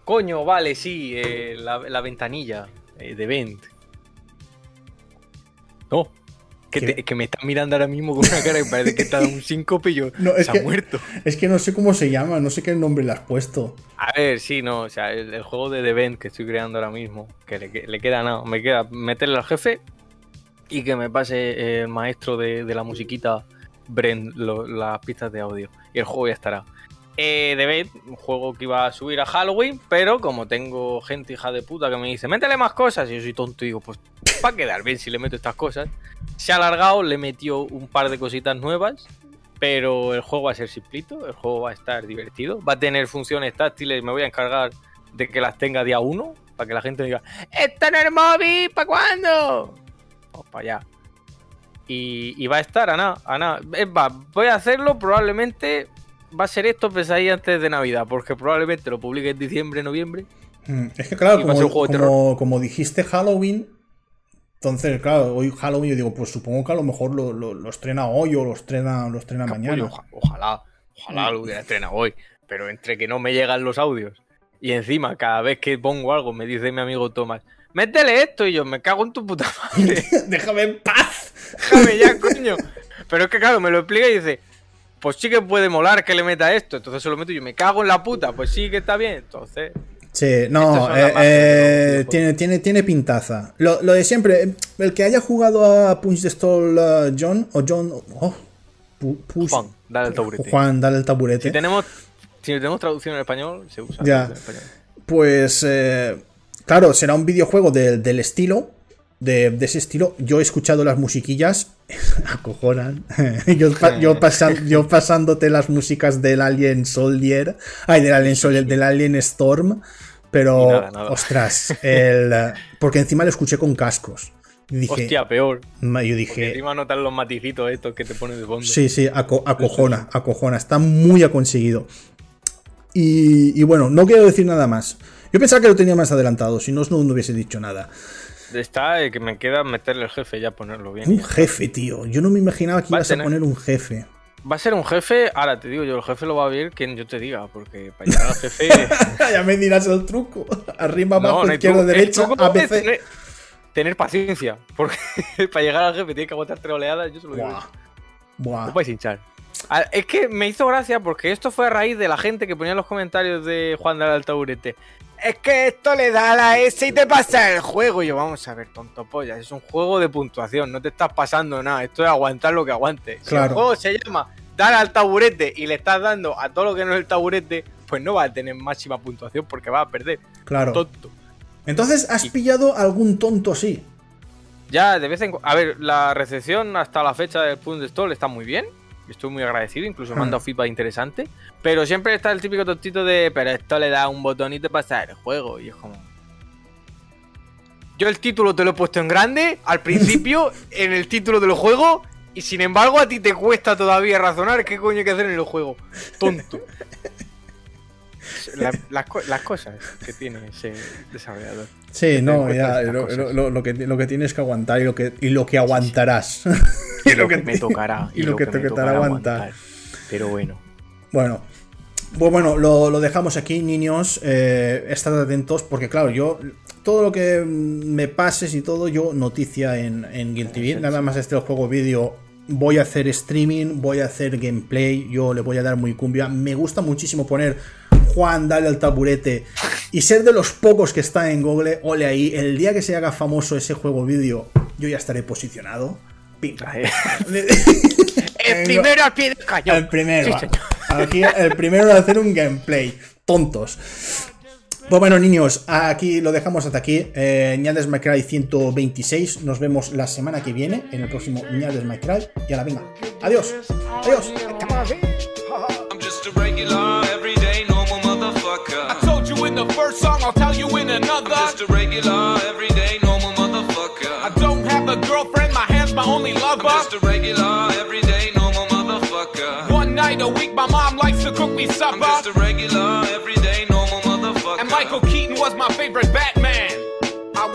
Coño, vale, sí, eh, la, la ventanilla eh, de Vent. No, que, ¿Qué? te- que me está mirando ahora mismo con una cara que parece que está dando un síncope y yo No, es se que- ha muerto. Es que no sé cómo se llama, no sé qué nombre le has puesto. A ver, sí, no, o sea, el, el juego de The Vent que estoy creando ahora mismo, que le, que- le queda nada, me queda meterle al jefe y que me pase eh, el maestro de, de la musiquita, Brent, lo- las pistas de audio. Y el juego ya estará. Eh, Vent, un juego que iba a subir a Halloween, pero como tengo gente hija de puta que me dice, métele más cosas, y yo soy tonto y digo, pues va a quedar bien si le meto estas cosas. Se ha alargado, le metió un par de cositas nuevas, pero el juego va a ser simplito, el juego va a estar divertido, va a tener funciones táctiles, me voy a encargar de que las tenga día uno, para que la gente diga, ¡Está en el móvil! ¿Para cuándo? Vamos para allá. Y, va a estar a nada, a nada. Es más, voy a hacerlo probablemente, va a ser esto ahí antes de Navidad, porque probablemente lo publique en diciembre, noviembre. Mm, Es que claro, como, como- como dijiste Halloween, entonces claro, hoy Halloween yo digo, pues supongo que a lo mejor lo, lo- lo estrena hoy o lo estrena, lo estrena mañana. Oja- ojalá, ojalá lo hubiera estrenado hoy, pero entre que no me llegan los audios y encima cada vez que pongo algo me dice mi amigo Tomás, métele esto y yo me cago en tu puta madre. Déjame en paz. Déjame ya, coño. Pero es que claro, me lo explica y dice, pues sí que puede molar que le meta esto. Entonces se lo meto y yo, me cago en la puta. Pues sí que está bien. Entonces, Sí, no, eh, eh, tiene, tiene, tiene pintaza. Lo, lo de siempre, eh, el que haya jugado a Punch the Stall uh, John o John. Oh, Push- Juan, dale el taburete. Juan, dale el taburete. Si tenemos, si tenemos traducción en español, se usa. Ya. en español. Pues, eh, claro, será un videojuego de- del estilo, de, de ese estilo. Yo he escuchado las musiquillas, acojonan. yo, yo, pasan- yo pasándote las músicas del Alien Soldier, ay, del Alien Soldier, del Alien Storm, pero, nada, nada. ostras, el, porque encima lo escuché con cascos. Dije, Hostia, peor. yo Porque dije, encima notan los maticitos estos que te pones de fondo. Sí, sí, aco- acojona, acojona. Está muy conseguido. Y, y bueno, no quiero decir nada más. Yo pensaba que lo tenía más adelantado, si no, no hubiese dicho nada. Está eh, que me queda meterle el jefe ya ponerlo bien. Un ya jefe, tío. Yo no me imaginaba que Va ibas a tener- poner un jefe. Va a ser un jefe, ahora te digo yo, el jefe lo va a ver quien yo te diga, porque para llegar al jefe. ya me dirás el truco. Arriba, abajo, no hay izquierda, derecha, ABC. Tener, tener paciencia, porque para llegar al jefe tienes que aguantar tres oleadas, yo se lo digo. Buah. Buah. No vais a hinchar. Es que me hizo gracia porque esto fue a raíz de la gente que ponía en los comentarios de Juan de al taburete. Es que esto le da a la S y te pasa el juego. Y yo, vamos a ver, tonto polla. Es un juego de puntuación, no te estás pasando nada. Esto es aguantar lo que aguantes. Si Claro. el juego se llama dar al taburete y le estás dando a todo lo que no es el taburete, pues no va a tener máxima puntuación porque va a perder. Claro. Tonto. Entonces, ¿has pillado algún tonto así? Ya, de vez en cuando. A ver, la recepción hasta la fecha del Punch Stall está muy bien. Estoy muy agradecido, incluso me han dado feedback interesante. Pero siempre está el típico tontito de, pero esto le da un botón y te pasa el juego. Y es como. Yo el título te lo he puesto en grande al principio, en el título del juego, y sin embargo a ti te cuesta todavía razonar qué coño hay que hacer en el juego. Tonto. La- las, las cosas que tiene ese desarrollador. Sí, no, ya, estas lo, cosas. lo- lo- lo que, lo que tienes que aguantar y lo que, y lo que aguantarás. Y lo que me tocará. y lo que te me tocará aguantar. aguantar. Pero bueno. Bueno, pues bueno, lo, lo dejamos aquí, niños. Eh, estad atentos, porque claro, yo. Todo lo que me pases y todo, yo noticia en, en Guild TV. Nada más este juego vídeo. Voy a hacer streaming, voy a hacer gameplay. Yo le voy a dar muy cumbia. Me gusta muchísimo poner Juan, dale al taburete. Y ser de los pocos que está en Google. Ole ahí. El día que se haga famoso ese juego vídeo, yo ya estaré posicionado. El primero al pie del cañón. El primero. Sí. Aquí el primero de hacer un gameplay. Tontos. Pues bueno, niños, aquí lo dejamos hasta aquí. Eh, Ñades My Cry 126. Nos vemos la semana que viene en el próximo Ñades My Cry. Y a la venga. Adiós. Adiós. I'm just a just a regular, everyday, normal motherfucker. One night a week, my mom likes to cook me I'm supper. just a regular,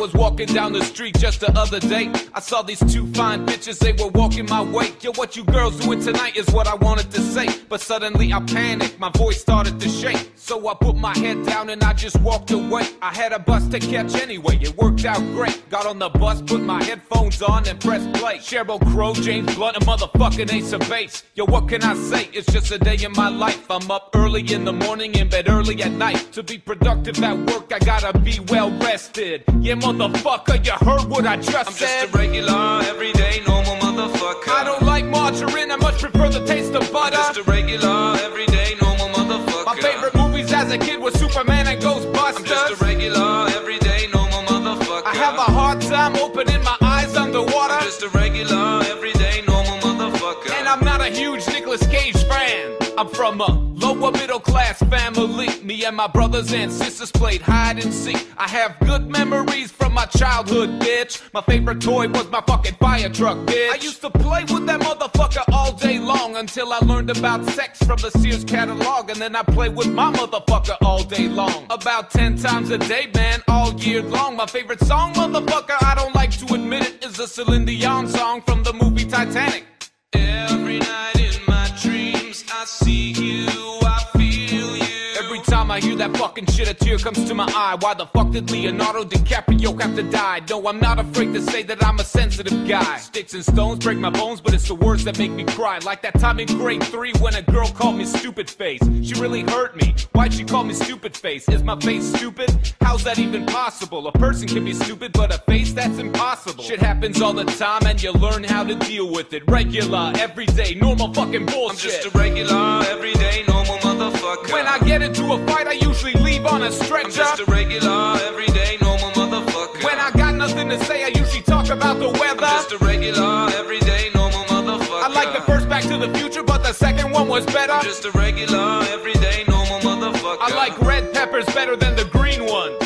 was walking down the street just the other day. I saw these two fine bitches, they were walking my way. Yo, what you girls doing tonight is what I wanted to say. But suddenly I panicked, my voice started to shake. So I put my head down and I just walked away. I had a bus to catch anyway, it worked out great. Got on the bus, put my headphones on and pressed play. Cheryl Crow, James Blunt, a motherfucking ace of base. Yo, what can I say? It's just a day in my life. I'm up early in the morning, in bed early at night. To be productive at work, I gotta be well rested. Yeah, motherfucker, you heard what I just I'm said. just a regular, everyday, normal motherfucker. I don't like margarine, I much prefer the taste of butter. I'm Just a regular, everyday, normal motherfucker. My favorite movies as a kid was Superman and I'm just a regular, everyday, normal motherfucker. I have a hard time opening my eyes underwater. I'm just a regular, everyday, normal motherfucker. And I'm not a huge Nicolas Cage fan. I'm from a lower middle class family. Me and my brothers and sisters played hide and seek. I have good memories from my childhood, bitch. My favorite toy was my fucking fire truck, bitch. I used to play with that motherfucker all day long until I learned about sex from the Sears catalog. And then I played with my motherfucker all day long. About 10 times a day, man, all year long. My favorite song, motherfucker, I don't like to admit it, is a Celine Dion song from the movie Titanic. Every night in my dreams, I see you, I feel you. Every time I hear that fucking shit, a tear comes to my eye. Why the fuck did Leonardo DiCaprio have to die? No, I'm not afraid to say that I'm a sensitive guy. Sticks and stones break my bones, but it's the words that make me cry. Like that time in grade three when a girl called me stupid face. She really hurt me. Why'd she call me stupid face? Is my face stupid? How's that even possible? A person can be stupid, but a face that's impossible. Shit happens all the time, and you learn how to deal with it. Regular, everyday, normal fucking bullshit. I'm just a regular, everyday, normal motherfucker. When I get into a fight, I usually leave on a I'm stretcher. just a regular, everyday, normal motherfucker. When I got nothing to say, I usually talk about the weather. I'm just a regular, everyday, normal motherfucker. I like the first Back to the Future, but the second one was better. I'm just a regular, everyday, normal motherfucker. I like red peppers better than the green ones.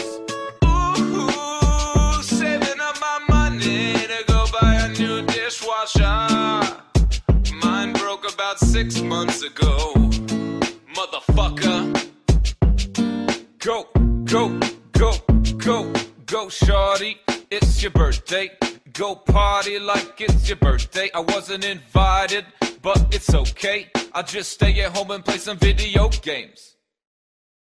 Ooh, saving up my money to go buy a new dishwasher. Mine broke about six months ago. Go, go, go, go, shorty. It's your birthday. Go party like it's your birthday. I wasn't invited, but it's okay. I'll just stay at home and play some video games.